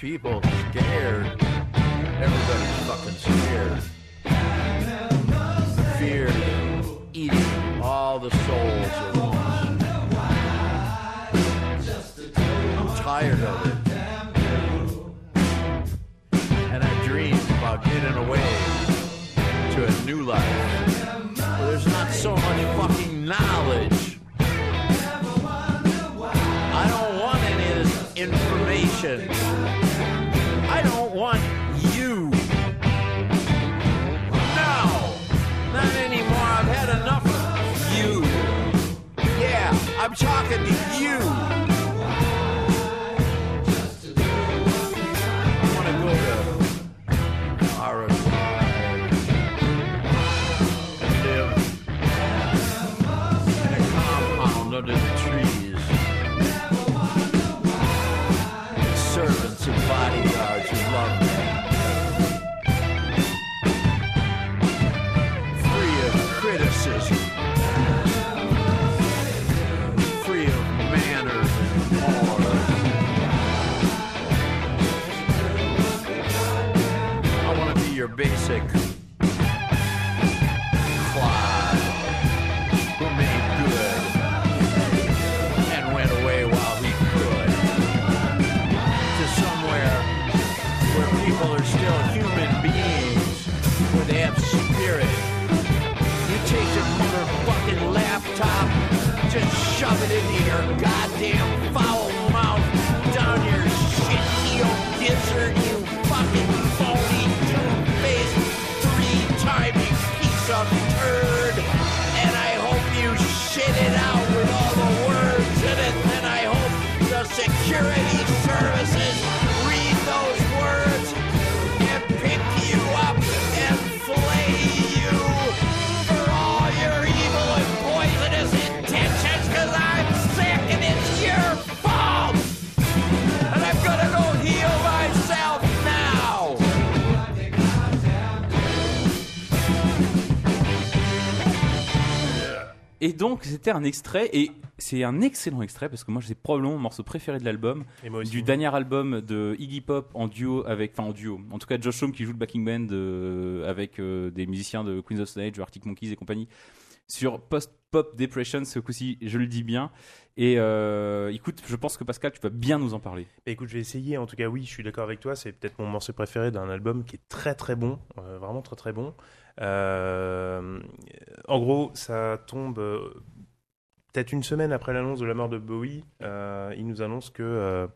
People laptop, just shove it into your goddamn foul mouth, down your shit heel gizzard, you fucking phony, two-faced, three-timing piece of turd. And I hope you shit it out with all the words in it. And I hope the security Et donc, c'était un extrait, et c'est un excellent extrait, parce que moi, c'est probablement mon morceau préféré de l'album, du dernier album de Iggy Pop en duo avec, enfin en duo, en tout cas Josh Homme qui joue le backing band euh, avec euh, des musiciens de Queens of Stone Age, Arctic Monkeys et compagnie, sur Post-Pop Depression, ce coup-ci, je le dis bien. Et euh, écoute, je pense que Pascal, tu vas bien nous en parler. Bah, écoute, je vais essayer. En tout cas, oui, je suis d'accord avec toi. C'est peut-être mon morceau préféré d'un album qui est très très bon, vraiment très très bon. Euh, en gros, ça tombe euh, peut-être une semaine après l'annonce de la mort de Bowie. euh, il nous annonce que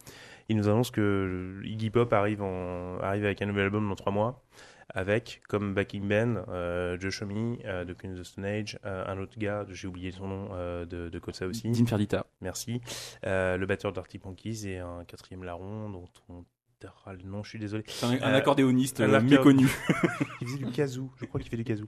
il nous annonce que Iggy Pop arrive en arrive avec un nouvel album dans trois mois. Avec comme backing band euh, Joe Homme euh, de Queens of the Stone Age, euh, un autre gars, j'ai oublié son nom, de, de Kotsa aussi. Dean Ferdita. Merci. Le batteur d'Arctic Monkeys et un quatrième larron dont on nom, je suis désolé. C'est un, un Euh, accordéoniste un euh, méconnu. Il faisait du kazoo, je crois qu'il fait du kazoo.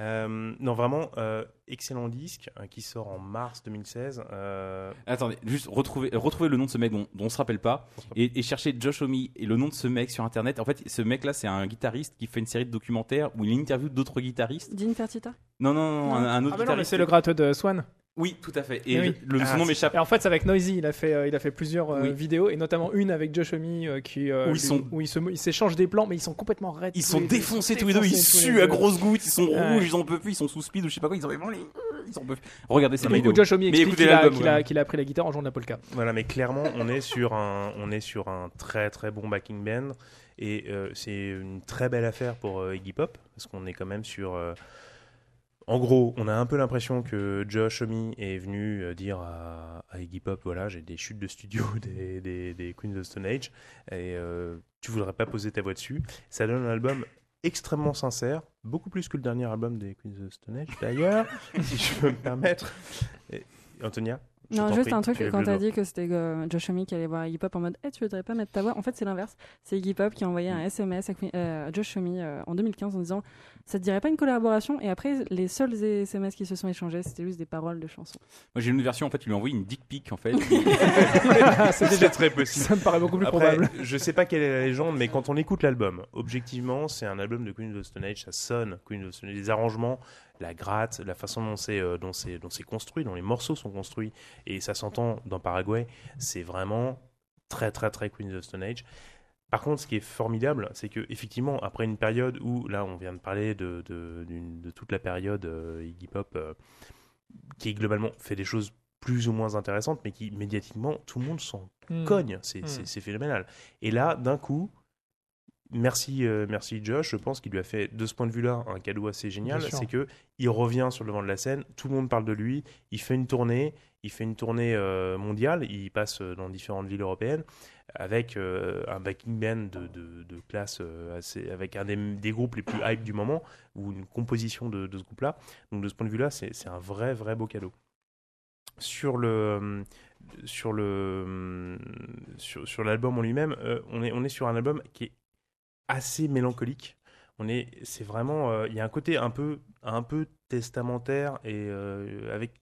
Euh, non, vraiment, euh, excellent disque euh, qui sort en mars 2016. Euh, Attendez, juste retrouver, retrouver le nom de ce mec dont, dont on se rappelle pas et, et chercher Josh Homme et le nom de ce mec sur internet. En fait, ce mec-là, c'est un guitariste qui fait une série de documentaires où il interviewe d'autres guitaristes. Dean Fertita Non, non, non, Non. Un, un autre Ah bah non, mais guitariste. c'est le gratteux de Swan. Oui, tout à fait. Et oui. le, Ah, nom m'échappe. Et en fait, c'est avec Noisy. Il a fait, euh, il a fait plusieurs euh, Oui. vidéos, et notamment une avec Josh Homme euh, qui, euh, Où ils lui- sont- où ils se, ils s'échangent des plans, mais ils sont complètement raides. Ils sont défoncés tous les deux, ils suent à grosses gouttes, ils sont Ouais. rouges, ils en peuvent plus, ils sont sous speed ou je sais pas quoi, ils ont vraiment les. Ils en peuvent. Regardez ces Et vidéos. où Josh Homme Mais explique écoutez qu'il a, qu'il a- ouais. qu'il a appris la guitare en jouant de la polka. Voilà, mais clairement, on est sur un, on est sur un très très bon backing band et euh, c'est une très belle affaire pour euh, Iggy Pop parce qu'on est quand même sur. En gros, on a un peu l'impression que Josh Homme est venu euh, dire à, à Iggy Pop, voilà, j'ai des chutes de studio des, des, des Queens of Stone Age et euh, tu voudrais pas poser ta voix dessus. Ça donne un album extrêmement sincère, beaucoup plus que le dernier album des Queens of Stone Age d'ailleurs, si je peux me permettre. Et- Antonia? Non, juste prie, un truc, quand t'as dit que c'était euh, Josh Homme qui allait voir Iggy Pop en mode Eh, tu voudrais pas mettre ta voix? En fait, c'est l'inverse. C'est Iggy Pop qui a envoyé un SMS à Queen- euh, à Josh Homme euh, en 2015 en disant Ça te dirait pas une collaboration? Et après, les seuls SMS qui se sont échangés, c'était juste des paroles de chansons. Moi j'ai une autre version, en fait, il lui a envoyé une dick pic en fait. c'est C'est très possible. Ça me paraît beaucoup plus Après, probable. je sais pas quelle est la légende, mais quand on écoute l'album, objectivement, c'est un album de Queen of the Stone Age, ça sonne Queen of the Stone Age, les arrangements, la gratte, la façon dont c'est euh, dont c'est construit, dont les morceaux sont construits, et ça s'entend dans Paraguay, c'est vraiment très très très Queen of the Stone Age. Par contre, ce qui est formidable, c'est que effectivement, après une période où, là, on vient de parler de, de, d'une- de toute la période euh, Iggy Pop, euh, qui globalement fait des choses plus ou moins intéressantes, mais qui médiatiquement, tout le monde s'en Hmm. cogne. C'est Hmm. c'est phénoménal. Et là, d'un coup, merci, euh, merci Josh. Je pense qu'il lui a fait, de ce point de vue-là, un cadeau assez génial. C'est que il revient sur le devant de la scène, tout le monde parle de lui, il fait une tournée, il fait une tournée euh, mondiale, il passe euh, dans différentes villes européennes avec euh, un backing band de, de- de classe assez, avec un des, des groupes les plus hype du moment ou une composition de, de ce groupe-là. Donc de ce point de vue-là, c'est c'est un vrai, vrai beau cadeau. Sur le sur le sur, sur l'album en lui-même, euh, on est on est sur un album qui est assez mélancolique. On est c'est vraiment euh, il y a un côté un peu un peu testamentaire et euh, avec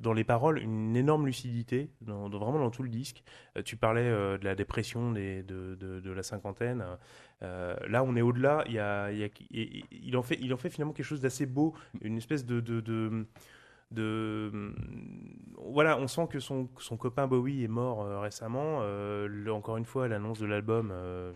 dans les paroles une énorme lucidité vraiment dans tout le disque. Euh, tu parlais de la dépression de, de, la cinquantaine. Là, on est au-delà. Il, a, a- en fait, il en fait finalement quelque chose d'assez beau, une espèce de, de- voilà, on sent que son, son copain Bowie est mort euh, récemment. Euh, le- encore une fois, l'annonce de l'album euh,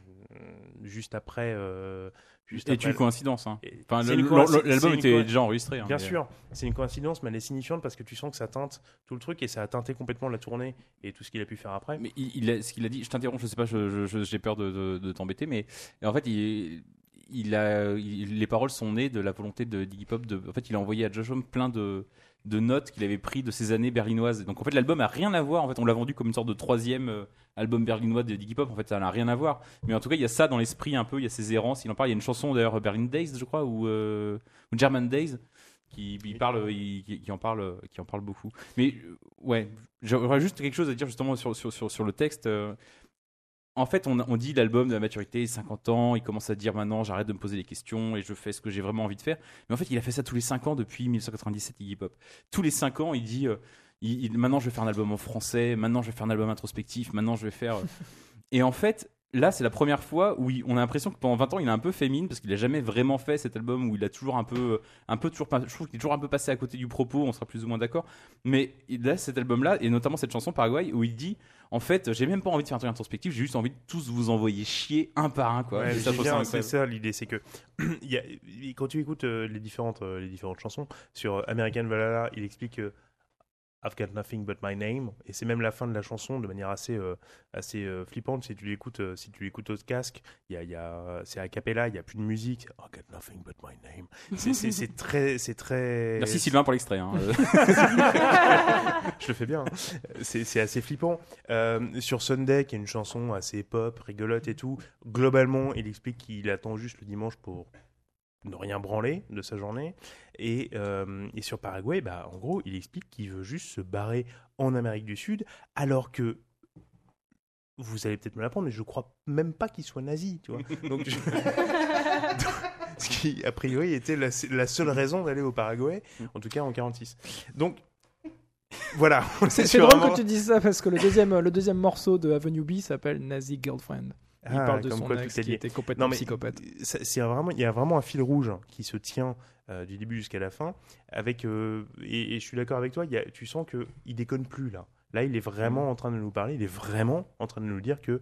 juste après. euh, juste Et après- une coïncidence. Hein. Enfin, l'album était déjà enregistré. hein, Bien mais- sûr, c'est une coïncidence, mais elle est signifiante parce que tu sens que ça teinte tout le truc et ça a teinté complètement la tournée et tout ce qu'il a pu faire après. Mais il, il a- ce qu'il a dit, je t'interromps, je sais pas, j'ai peur de, de- de t'embêter, mais en fait, il, il a, il- les paroles sont nées de la volonté de d'Iggy Pop. De, en fait, il a envoyé à Josh Homme plein de, de notes qu'il avait pris de ces années berlinoises. Donc, en fait, l'album a rien à voir. En fait, on l'a vendu comme une sorte de troisième euh, album berlinois de Iggy Pop. En fait, ça n'a rien à voir. Mais en tout cas, il y a ça dans l'esprit un peu. Il y a ces errances. Il en parle. Il y a une chanson d'ailleurs, Berlin Days, je crois, ou, euh, German Days. Qui, il parle, il- qui, qui en parle, qui en parle beaucoup. Mais euh, ouais, j'aurais juste quelque chose à dire justement sur, sur, sur, sur le texte. En fait, on, on dit l'album de la maturité, 50 ans, il commence à dire maintenant j'arrête de me poser des questions et je fais ce que j'ai vraiment envie de faire. Mais en fait, il a fait ça tous les 5 ans depuis 1997 Iggy Pop. Tous les 5 ans, il dit euh, il- il- maintenant je vais faire un album en français, maintenant je vais faire un album introspectif, maintenant je vais faire. euh. et en fait, là, c'est la première fois où il- on a l'impression que pendant 20 ans, il a un peu fait mine parce qu'il a jamais vraiment fait cet album où il a toujours un peu, un peu toujours, je trouve qu'il est toujours un peu passé à côté du propos, on sera plus ou moins d'accord. Mais a cet album-là et notamment cette chanson Paraguay où il dit en fait, j'ai même pas envie de faire un truc introspectif, j'ai juste envie de tous vous envoyer chier un par un, quoi. Ouais, c'est ça l'idée, c'est que il y a- quand tu écoutes euh, les différentes euh, les différentes chansons sur euh, American Valhalla, il explique que I've got nothing but my name et c'est même la fin de la chanson de manière assez euh, assez euh, flippante si tu l'écoutes euh, si tu l'écoutes au casque, y a, y a c'est a cappella, il y a plus de musique. I've got nothing but my name. C'est très c'est très Merci Sylvain pour l'extrait. hein. Je le fais bien. hein. C'est c'est assez flippant. Sur Sunday, qui est une chanson assez pop, rigolote et tout, globalement, il explique qu'il attend juste le dimanche pour ne rien branler de sa journée. Et, euh, et sur Paraguay, bah, en gros, il explique qu'il veut juste se barrer en Amérique du Sud, alors que vous allez peut-être me l'apprendre, mais je crois même pas qu'il soit nazi, tu vois. Donc, je- ce qui, a priori, était la, la seule raison d'aller au Paraguay, en tout cas en 46. Donc, voilà. C'est drôle que tu dises ça parce que le deuxième, le deuxième morceau de Avenue B s'appelle Nazi Girlfriend. Il Ah, parle de son quoi ex qui était complètement Non, mais psychopathe. c'est vraiment, il y a vraiment un fil rouge qui se tient euh, du début jusqu'à la fin. Avec, euh, et, et je suis d'accord avec toi, il y a- tu sens que il déconne plus là. Là, il est vraiment en train de nous parler, il est vraiment en train de nous dire que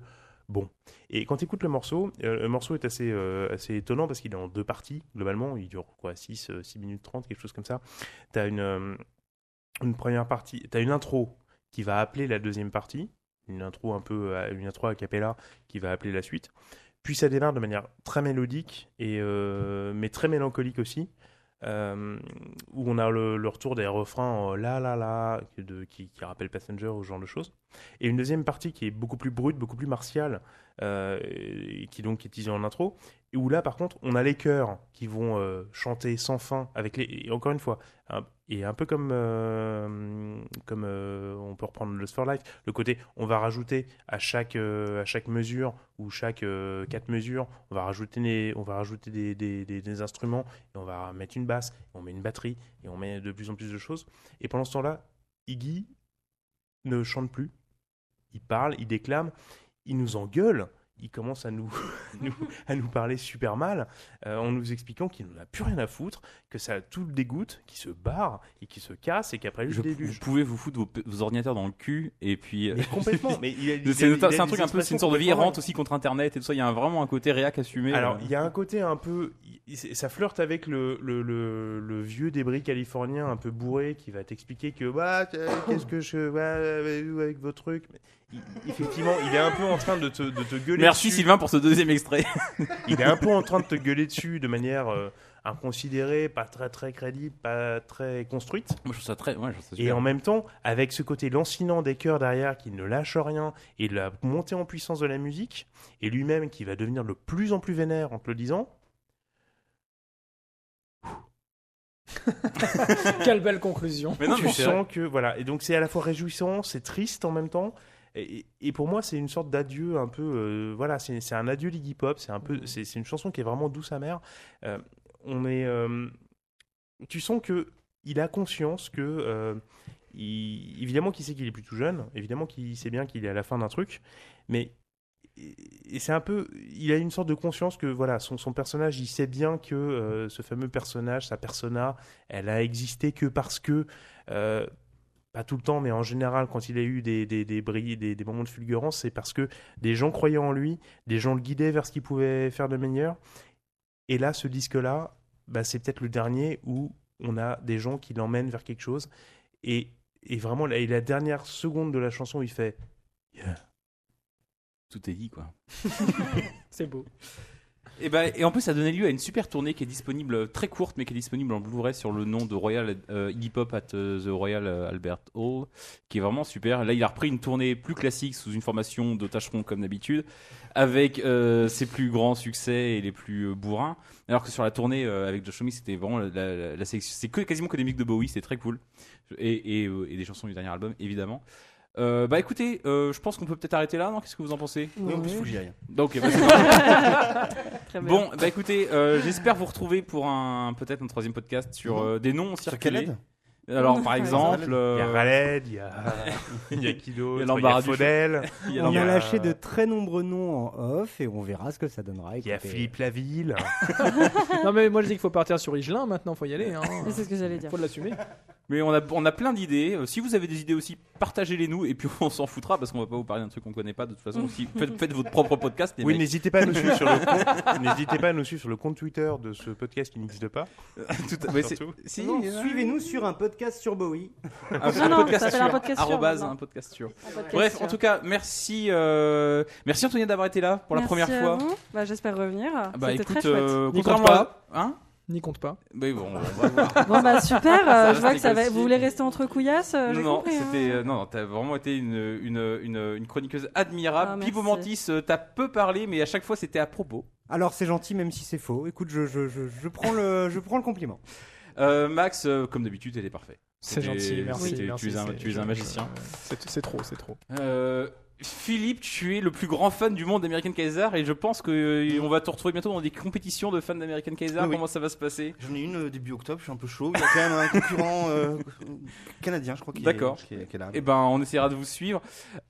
bon. Et quand tu écoutes le morceau, euh, le morceau est assez, euh, assez étonnant parce qu'il est en deux parties globalement. Il dure quoi 6, 6 minutes 30, quelque chose comme ça. Tu as une, euh, une première partie, tu as une intro qui va appeler la deuxième partie, une intro un peu, euh, une intro a cappella qui va appeler la suite. Puis ça démarre de manière très mélodique, et, euh, mais très mélancolique aussi, euh, où on a le, retour des refrains en la la la qui, qui rappellent Passenger ou ce genre de choses. Et une deuxième partie qui est beaucoup plus brute, beaucoup plus martiale, euh, et qui donc est teasée en intro, où là par contre on a les chœurs qui vont euh, chanter sans fin, avec les, et encore une fois, et un peu comme, euh, comme euh, on peut reprendre Lost for Life, le côté on va rajouter à chaque, à chaque mesure ou chaque quatre mesures, on va rajouter, on va rajouter des- des instruments et on va mettre une basse, et on met une batterie et on met de plus en plus de choses. Et pendant ce temps-là, Iggy ne chante plus, il parle, il déclame, il nous engueule. Il commence à nous, nous- à nous parler super mal euh, en nous expliquant qu'il n'en a plus rien à foutre, que ça tout le dégoûte, qu'il se barre et qu'il se casse et qu'après lui je- se vous déluge. pouvez vous foutre vos, vos ordinateurs dans le cul et puis. Mais complètement. Mais c'est un truc un peu, c'est une sorte de vie errante aussi contre Internet et tout ça. Il y a un- vraiment un côté réac assumé. Alors, euh. il y a un côté un peu. Ça flirte avec le, le, le, le vieux débris californien un peu bourré qui va t'expliquer que. Bah, qu'est-ce que je. ouais, avec vos trucs. Mais effectivement, il est un peu en train de te, de te gueuler. Merci dessus. Sylvain pour ce deuxième extrait. Il est un peu en train de te gueuler dessus de manière euh, inconsidérée, pas très très crédible, pas très construite. Moi, je trouve ça très. Ouais, je trouve ça Et en même temps, avec ce côté lancinant des chœurs derrière qui ne lâche rien et la montée en puissance de la musique, et lui-même qui va devenir de plus en plus vénère en te le disant, Quelle belle conclusion. Mais non, tu sens que voilà. Et donc c'est à la fois réjouissant, c'est triste en même temps. Et, et pour moi, c'est une sorte d'adieu un peu. euh, voilà, c'est un adieu Iggy Pop. C'est un peu. C'est c'est une chanson qui est vraiment douce amère. Euh, on est. euh, tu sens que il a conscience que. euh, il- évidemment qu'il sait qu'il est plus tout jeune. Évidemment qu'il sait bien qu'il est à la fin d'un truc. Mais et et c'est un peu, il a une sorte de conscience que voilà, son, son personnage, il sait bien que euh, ce fameux personnage, sa persona, elle a existé que parce que, euh, pas tout le temps, mais en général, quand il a eu des, des, des, brilles- des, des moments de fulgurance, c'est parce que des gens croyaient en lui, des gens le guidaient vers ce qu'il pouvait faire de meilleur. Et là, ce disque-là, bah, c'est peut-être le dernier où on a des gens qui l'emmènent vers quelque chose. Et, et vraiment, la, et la dernière seconde de la chanson, il fait Tout est dit, quoi. C'est beau. Et, ben, et en plus, ça a donné lieu à une super tournée qui est disponible, euh, très courte, mais qui est disponible en Blu-ray sur le nom de Royal euh, Iggy Pop at euh, the Royal euh, Albert Hall, qui est vraiment super. Là, il a repris une tournée plus classique sous une formation de tâcherons comme d'habitude, avec ses plus grands succès et les plus bourrins. Alors que sur la tournée avec Josh c'était vraiment la, sélection. C'est quasiment que des musiques de Bowie, c'était très cool. Et, et des chansons du dernier album, évidemment. Euh, bah écoutez, euh, je pense qu'on peut peut-être arrêter là, non? Qu'est-ce que vous en pensez? Oui, en plus, faut que j'y aille. Donc, bah, c'est. Bon, bah écoutez, euh, j'espère vous retrouver pour un peut-être un troisième podcast sur euh, des noms Sur circulés. Khaled Alors par exemple, il y a Raled, il y a, il y a qui d'autre? Il y a Il l'embarras du choix. Faudel, il y a On Il y a lâché de très nombreux noms en off et on verra ce que ça donnera. il y a Écoutez, Philippe Laville. non mais moi je dis qu'il faut partir sur Igelin maintenant, faut y aller. Hein. C'est ce que j'allais dire. Faut l'assumer. Mais on a on a plein d'idées. Euh, si vous avez des idées aussi, partagez-les nous et puis on s'en foutra parce qu'on va pas vous parler d'un truc qu'on connaît pas de toute façon. Si, faites, faites votre propre podcast. Les Oui, mecs. n'hésitez pas à nous suivre sur le compte. N'hésitez pas à nous suivre sur le compte Twitter de ce podcast qui n'existe pas. Tout à- mais c'est- Surtout. si, Non, a- Suivez-nous sur un podcast sur Bowie. un, Non, non, podcast ça s'appelle sur, un podcast sur, arrobase, maintenant. un podcast sur. Un podcast Bref, sur- en tout cas, merci, euh, merci Antonia d'avoir été là pour la première à fois. vous. Bah, j'espère revenir. Ah Bah C'était écoute, très chouette. euh, N'y contrairement compte à, pas. hein N'y compte pas. Mais bon, on va voir. Bon bah super, euh, je vois que ça va. Vous voulez rester entre couillasses euh, non, hein. c'était euh, non, non, t'as vraiment été une une, une, une chroniqueuse admirable. Ah. Pipo Mantis, euh, t'as peu parlé, mais à chaque fois c'était à propos. Alors c'est gentil même si c'est faux. Écoute, je, je, je, je prends le je prends le compliment. Euh, Max, euh, comme d'habitude, elle est parfait. C'est gentil, merci. tu es un- tu es un magicien. c'est trop, c'est trop. Euh, Philippe, tu es le plus grand fan du monde d'American Kaiser et je pense que euh, on va te retrouver bientôt dans des compétitions de fans d'American Kaiser. Oui, oui. Comment ça va se passer? J'en ai une euh, début octobre, je suis un peu chaud. Il y a quand même un concurrent euh, canadien, je crois, qui, est, D'accord. qui, est, qui est là. Eh ben, on essaiera de vous suivre.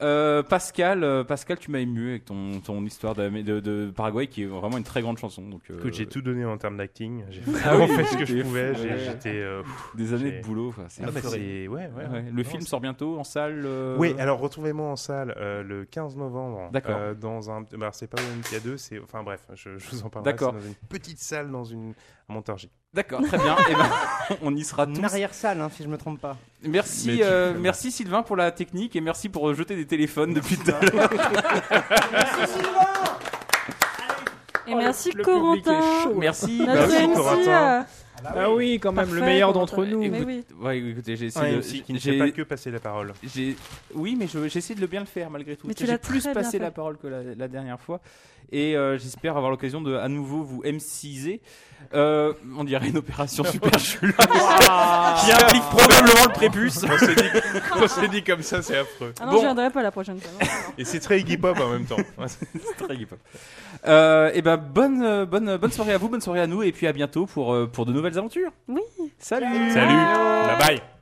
Euh, Pascal, euh, Pascal, tu m'as ému avec ton, ton histoire de, de, de Paraguay, qui est vraiment une très grande chanson. Donc, euh, Écoute, j'ai tout donné en termes d'acting. J'ai Ah oui, fait ce que je pouvais. J'ai-. J'étais. euh, pff, des années j'ai- de boulot. quoi. C'est Ah, bah, affreux. c'est- ouais, ouais. Ouais, Non, Le film c'est- sort bientôt en salle. euh, Oui, alors retrouvez-moi en salle euh, le 15 novembre. D'accord. euh, dans un. Bah, c'est pas Olympia 2, c'est. Enfin bref, je, je vous en parlerai. D'accord. c'est Dans une petite salle dans une. à Montargis. D'accord, très bien. Eh ben, on y sera tous. Une arrière salle, hein, si je me trompe pas. Merci, tu- euh, merci Sylvain pour la technique et merci pour jeter des téléphones depuis tout à l'heure. Et merci le public est Corentin. chaud. Merci. Notre MC, Corentin. Euh, Ah oui, quand même, le meilleur d'entre nous. Écoute- oui. Ouais, écoutez, j'ai essayé de. MC qui ne j'ai- fait pas que passer la parole. j'ai- Oui, mais je- j'ai essayé de le bien le faire malgré tout. Mais tu J'ai l'as plus passé la parole que la, la dernière fois. Et euh, j'espère avoir l'occasion de à nouveau vous MCiser. Euh, on dirait une opération super chula qui implique probablement le prépuce. On s'est dit, on s'est dit comme ça, c'est affreux. Ah non, Bon. je viendrai pas la prochaine fois. non, non, non. Et c'est très Iggy Pop en même temps. Très hip-hop. Euh, et ben bonne euh, bonne bonne soirée à vous, bonne soirée à nous et puis à bientôt pour euh, pour de nouvelles aventures. Oui. Salut. Salut. Bye bye.